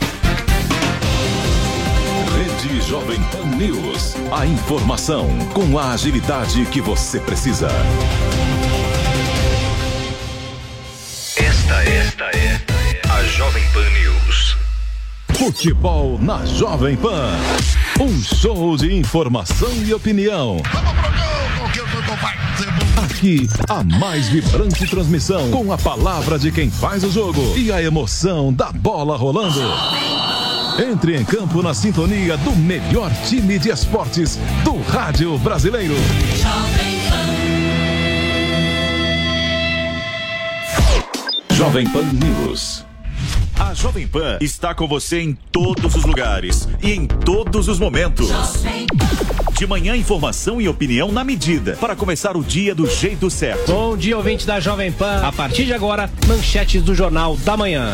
Rede Jovem Pan News. A informação com a agilidade que você precisa. Esta, esta é a Jovem Pan News. Futebol na Jovem Pan. Um show de informação e opinião. Aqui, a mais vibrante transmissão com a palavra de quem faz o jogo e a emoção da bola rolando. Entre em campo na sintonia do melhor time de esportes do rádio brasileiro. Jovem Pan News. A Jovem Pan está com você em todos os lugares e em todos os momentos. De manhã, informação e opinião na medida para começar o dia do jeito certo. Bom dia, ouvinte da Jovem Pan. A partir de agora, manchetes do Jornal da Manhã.